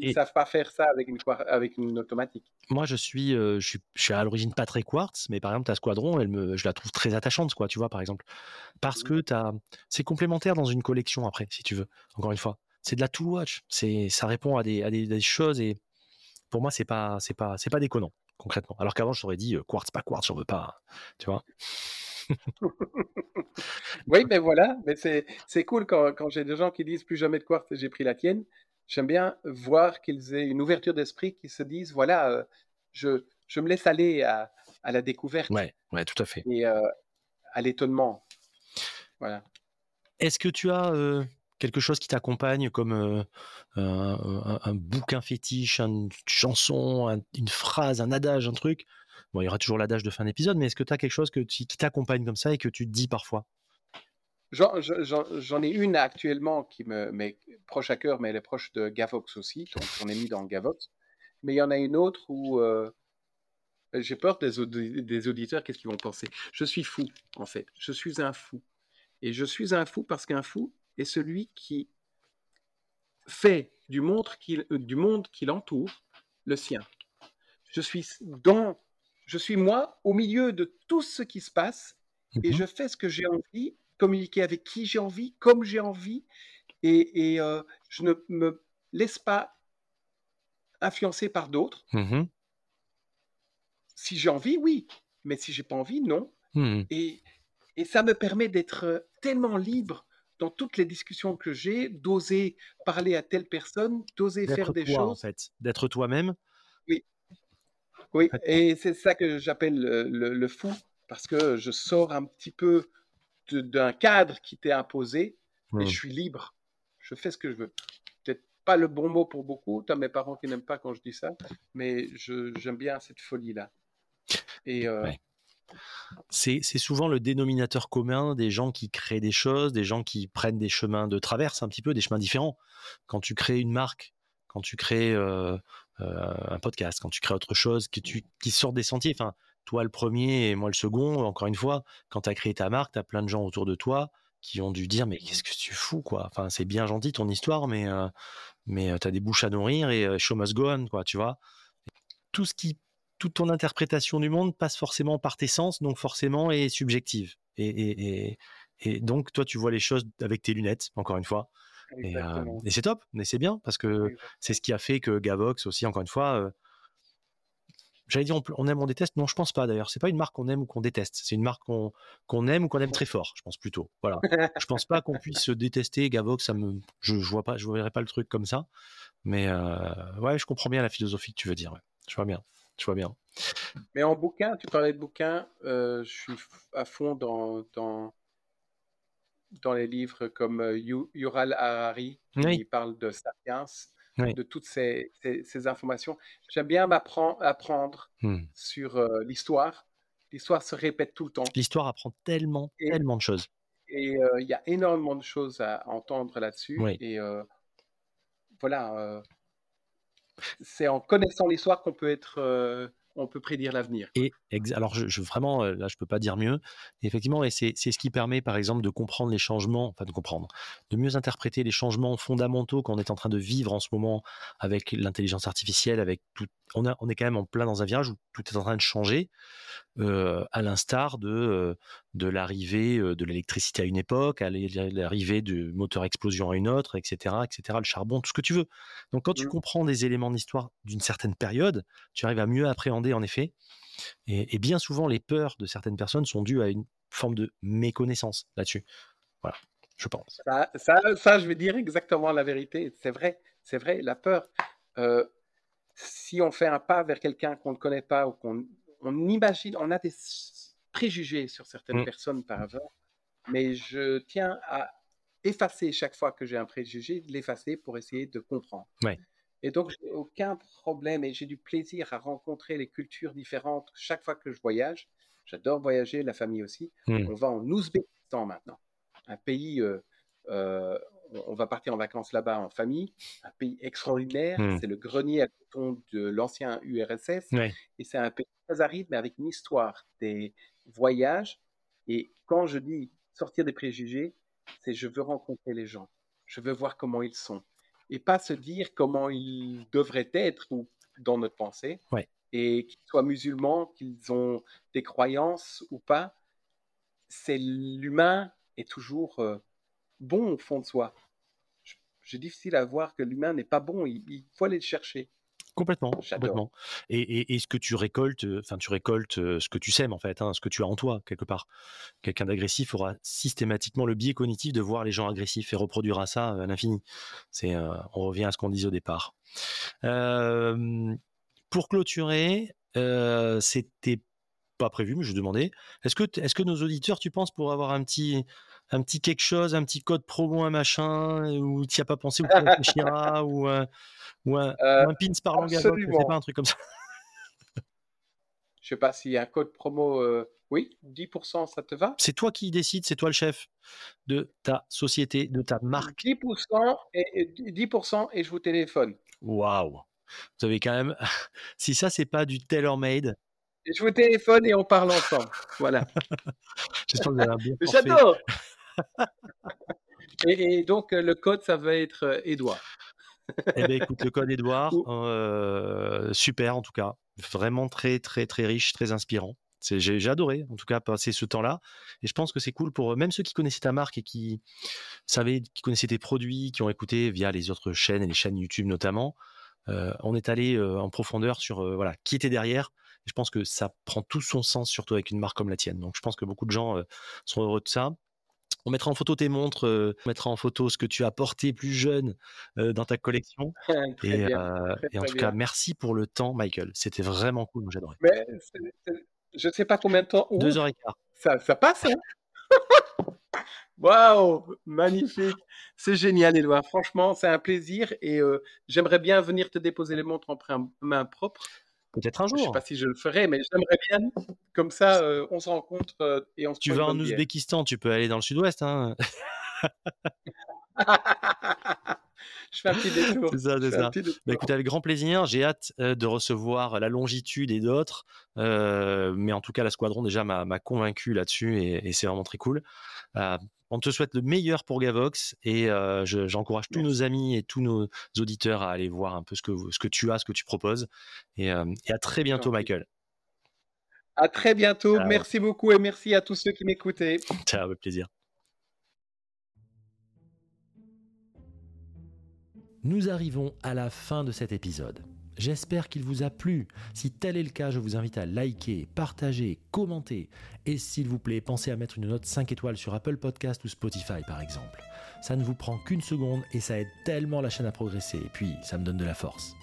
ils Et- savent pas faire ça avec une, quar- avec une automatique. moi je suis, euh, je suis je suis à l'origine pas très quartz mais par exemple ta Squadron elle me je la trouve très attachante quoi tu vois par exemple parce Mhm. que t'as c'est complémentaire dans une collection après si tu veux encore une fois c'est de la tool watch c'est ça répond à des, à des, des choses et pour moi c'est pas c'est pas c'est pas déconnant concrètement alors qu'avant je t'aurais dit euh, quartz pas quartz j'en veux pas tu vois Oui, mais voilà. Mais c'est c'est cool quand, quand j'ai des gens qui disent plus jamais de quartz j'ai pris la tienne. J'aime bien voir qu'ils aient une ouverture d'esprit, qu'ils se disent voilà, euh, je, je me laisse aller à, à la découverte ouais ouais tout à fait et euh, à l'étonnement. Voilà. Est-ce que tu as euh, quelque chose qui t'accompagne comme euh, un, un- un bouquin fétiche, une chanson, un- une phrase, un adage, un truc? Bon, il y aura toujours l'adage de fin d'épisode, mais est-ce que tu as quelque chose que qui t'accompagne comme ça et que tu te dis parfois? J'en ai une actuellement qui me m'est proche à cœur, mais elle est proche de Gavox aussi, donc j'en ai mis dans Gavox. Mais il y en a une autre où euh, j'ai peur des, audi- des auditeurs, qu'est-ce qu'ils vont penser? Je suis fou, en fait. Je suis un fou. Et je suis un fou parce qu'un fou est celui qui fait du monde qui, euh, du monde qui l'entoure le sien. Je suis dans, je suis moi au milieu de tout ce qui se passe et Mhm. je fais ce que j'ai envie, communiquer avec qui j'ai envie, comme j'ai envie, et, et, euh, je ne me laisse pas influencer par d'autres. Mhm. Si j'ai envie, oui, mais si j'ai pas envie, non. Mhm. Et, et ça me permet d'être tellement libre dans toutes les discussions que j'ai, d'oser parler à telle personne, d'oser faire des toi, en choses. fait. D'être toi-même. Oui, et c'est ça que j'appelle le, le- le fou, parce que je sors un petit peu d'un cadre qui t'est imposé Et je suis libre. Je fais ce que je veux. Peut-être pas le bon mot pour beaucoup. Tu as mes parents qui n'aiment pas quand je dis ça. Mais j'aime bien cette folie-là. Et. Euh, c'est souvent le dénominateur commun des gens qui créent des choses, des gens qui prennent des chemins de traverse un petit peu, des chemins différents. Quand tu crées une marque, quand tu crées euh, euh, un podcast, quand tu crées autre chose, que tu, qui sort des sentiers, enfin, toi le premier et moi le second, encore une fois, quand tu as créé ta marque, tu as plein de gens autour de toi qui ont dû dire mais qu'est-ce que tu fous quoi? Enfin c'est bien gentil ton histoire mais euh, mais tu as des bouches à nourrir et show must go on quoi tu vois? Tout ce qui toute ton interprétation du monde passe forcément par tes sens, donc forcément est subjective. Et, donc, toi, tu vois les choses avec tes lunettes, encore une fois. Et, euh, c'est top, mais c'est bien, parce que c'est ce qui a fait que Gavox aussi, encore une fois, euh, j'allais dire on, aime, on déteste. Non, je pense pas d'ailleurs. C'est pas une marque qu'on aime ou qu'on déteste. C'est une marque qu'on aime ou qu'on aime très fort, je pense plutôt. Voilà. je pense pas qu'on puisse se détester Gavox. Ça me, je, je vois pas, je verrais pas le truc comme ça. Mais euh, ouais, je comprends bien la philosophie que tu veux dire. Je vois bien. Je vois bien. Mais en bouquin, tu parlais de bouquin, euh, je suis à fond dans, dans, dans les livres comme euh, Yural Harari, qui parle de Sapiens, de toutes ces, ces, informations. J'aime bien m'apprendre apprendre hmm. sur euh, l'histoire. L'histoire se répète tout le temps. L'histoire apprend tellement, tellement de choses. Et il y a énormément de choses à entendre là-dessus. Et voilà, c'est en connaissant l'histoire qu'on peut être, euh, on peut prédire l'avenir. Et alors, je, vraiment, euh, là, je peux pas dire mieux. effectivement, et c'est ce qui permet, par exemple, de comprendre les changements, enfin de comprendre, de mieux interpréter les changements fondamentaux qu'on est en train de vivre en ce moment avec l'intelligence artificielle, avec tout. On, est quand même en plein dans un virage où tout est en train de changer. Euh, à l'instar de, euh, de l'arrivée de l'électricité à une époque, à l'arrivée du moteur explosion à une autre, etc., etc., le charbon, tout ce que tu veux. Donc quand tu mmh. comprends des éléments d'histoire d'une certaine période, tu arrives à mieux appréhender en effet. Et, bien souvent, les peurs de certaines personnes sont dues à une forme de méconnaissance là-dessus. Voilà, je pense. Ça, ça, ça, je vais dire exactement la vérité. C'est vrai, c'est vrai, la peur. si on fait un pas vers quelqu'un qu'on ne connaît pas ou qu'on on imagine, on a des préjugés sur certaines mmh. personnes par avant, mais je tiens à effacer chaque fois que j'ai un préjugé, l'effacer pour essayer de comprendre. Et donc, j'ai aucun problème et j'ai du plaisir à rencontrer les cultures différentes chaque fois que je voyage. J'adore voyager, la famille aussi. Mmh. On va en Ouzbékistan maintenant, un pays euh, euh, on va partir en vacances là-bas en famille, un pays extraordinaire, hmm. c'est le grenier à coton de l'ancien URSS, et c'est un pays très aride, mais avec une histoire, des voyages, et quand je dis sortir des préjugés, c'est je veux rencontrer les gens, je veux voir comment ils sont, et pas se dire comment ils devraient être ou dans notre pensée, et qu'ils soient musulmans, qu'ils ont des croyances ou pas, c'est l'humain est toujours... Euh, bon au fond de soi. J'ai difficile à voir que l'humain n'est pas bon, il, faut aller le chercher. Complètement, complètement. Et, ce que tu récoltes, euh, enfin tu récoltes euh, ce que tu sèmes en fait, hein, ce que tu as en toi quelque part. Quelqu'un d'agressif aura systématiquement le biais cognitif de voir les gens agressifs et reproduira ça à l'infini. C'est, euh, on revient à ce qu'on disait au départ. pour clôturer, c'était pas prévu, mais je demandais. Est-ce que, est-ce que nos auditeurs, tu penses, pour avoir un petit, un petit quelque chose, un petit code promo, un machin, ou tu n'y as pas pensé, ou tu réfléchiras, ou, euh, ou, un, euh, un pins par langage, c'est pas un truc comme ça. Je sais pas s'il y a un code promo. Euh, oui, 10%, ça te va? C'est toi qui décides, c'est toi le chef de ta société, de ta marque. 10% et, 10% et je vous téléphone. Waouh Vous avez quand même. si ça, c'est pas du tailor-made, je vous téléphone et on parle ensemble. Voilà. J'adore. et, donc, euh, le code, ça va être Edouard. eh bien, écoute, le code Edouard, euh, super en tout cas. Vraiment très, très, très riche, très inspirant. J'ai adoré, en tout cas, passer ce temps-là. Et je pense que c'est cool pour même ceux qui connaissaient ta marque et qui savaient, qui connaissaient tes produits, qui ont écouté via les autres chaînes et les chaînes YouTube notamment. Euh, on est allé en profondeur sur voilà qui était derrière je pense que ça prend tout son sens, surtout avec une marque comme la tienne. Donc je pense que beaucoup de gens euh, sont heureux de ça. On mettra en photo tes montres, euh, on mettra en photo ce que tu as porté plus jeune euh, dans ta collection. et, en tout cas, merci pour le temps, Michael. C'était vraiment cool, j'adorais. Mais je ne sais pas combien de temps. Deux heures et quart. Ça, passe, hein? Waouh, magnifique. C'est génial, Éloi. Franchement, c'est un plaisir et euh, j'aimerais bien venir te déposer les montres en main propre. Peut-être un jour. Je sais pas si je le ferai, mais j'aimerais bien. Comme ça, euh, on se rencontre euh, et on se Tu vas en Ouzbékistan, tu peux aller dans le sud-ouest. Hein je fais un petit détour. C'est ça, c'est ça. Bah, écoute, avec grand plaisir. J'ai hâte euh, de recevoir la longitude et d'autres. Mais en tout cas, la squadron déjà m'a convaincu là-dessus et, c'est vraiment très cool. Euh, on te souhaite le meilleur pour Gavox et j'encourage tous nos amis et tous nos auditeurs à aller voir un peu ce que, ce que tu as, ce que tu proposes. Et, à très bientôt, Michael. À très bientôt. Merci beaucoup et merci à tous ceux qui m'écoutaient. Ciao, avec plaisir. Nous arrivons à la fin de cet épisode. J'espère qu'il vous a plu. Si tel est le cas, je vous invite à liker, partager, commenter. Et s'il vous plaît, pensez à mettre une note 5 étoiles sur Apple Podcast ou Spotify par exemple. Ça ne vous prend qu'une seconde et ça aide tellement la chaîne à progresser. Et puis, ça me donne de la force.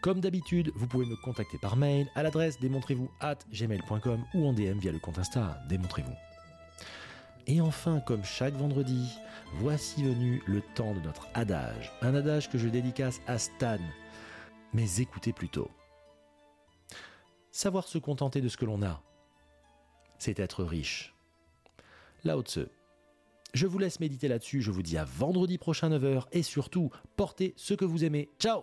Comme d'habitude, vous pouvez me contacter par mail à l'adresse démontrez-vous at gmail.com ou en DM via le compte Insta démontrez-vous. Et enfin, comme chaque vendredi, voici venu le temps de notre adage. Un adage que je dédicace à Stan. Mais écoutez plutôt. Savoir se contenter de ce que l'on a, c'est être riche. Lao Tse. Je vous laisse méditer là-dessus, je vous dis à vendredi prochain 9h et surtout, portez ce que vous aimez. Ciao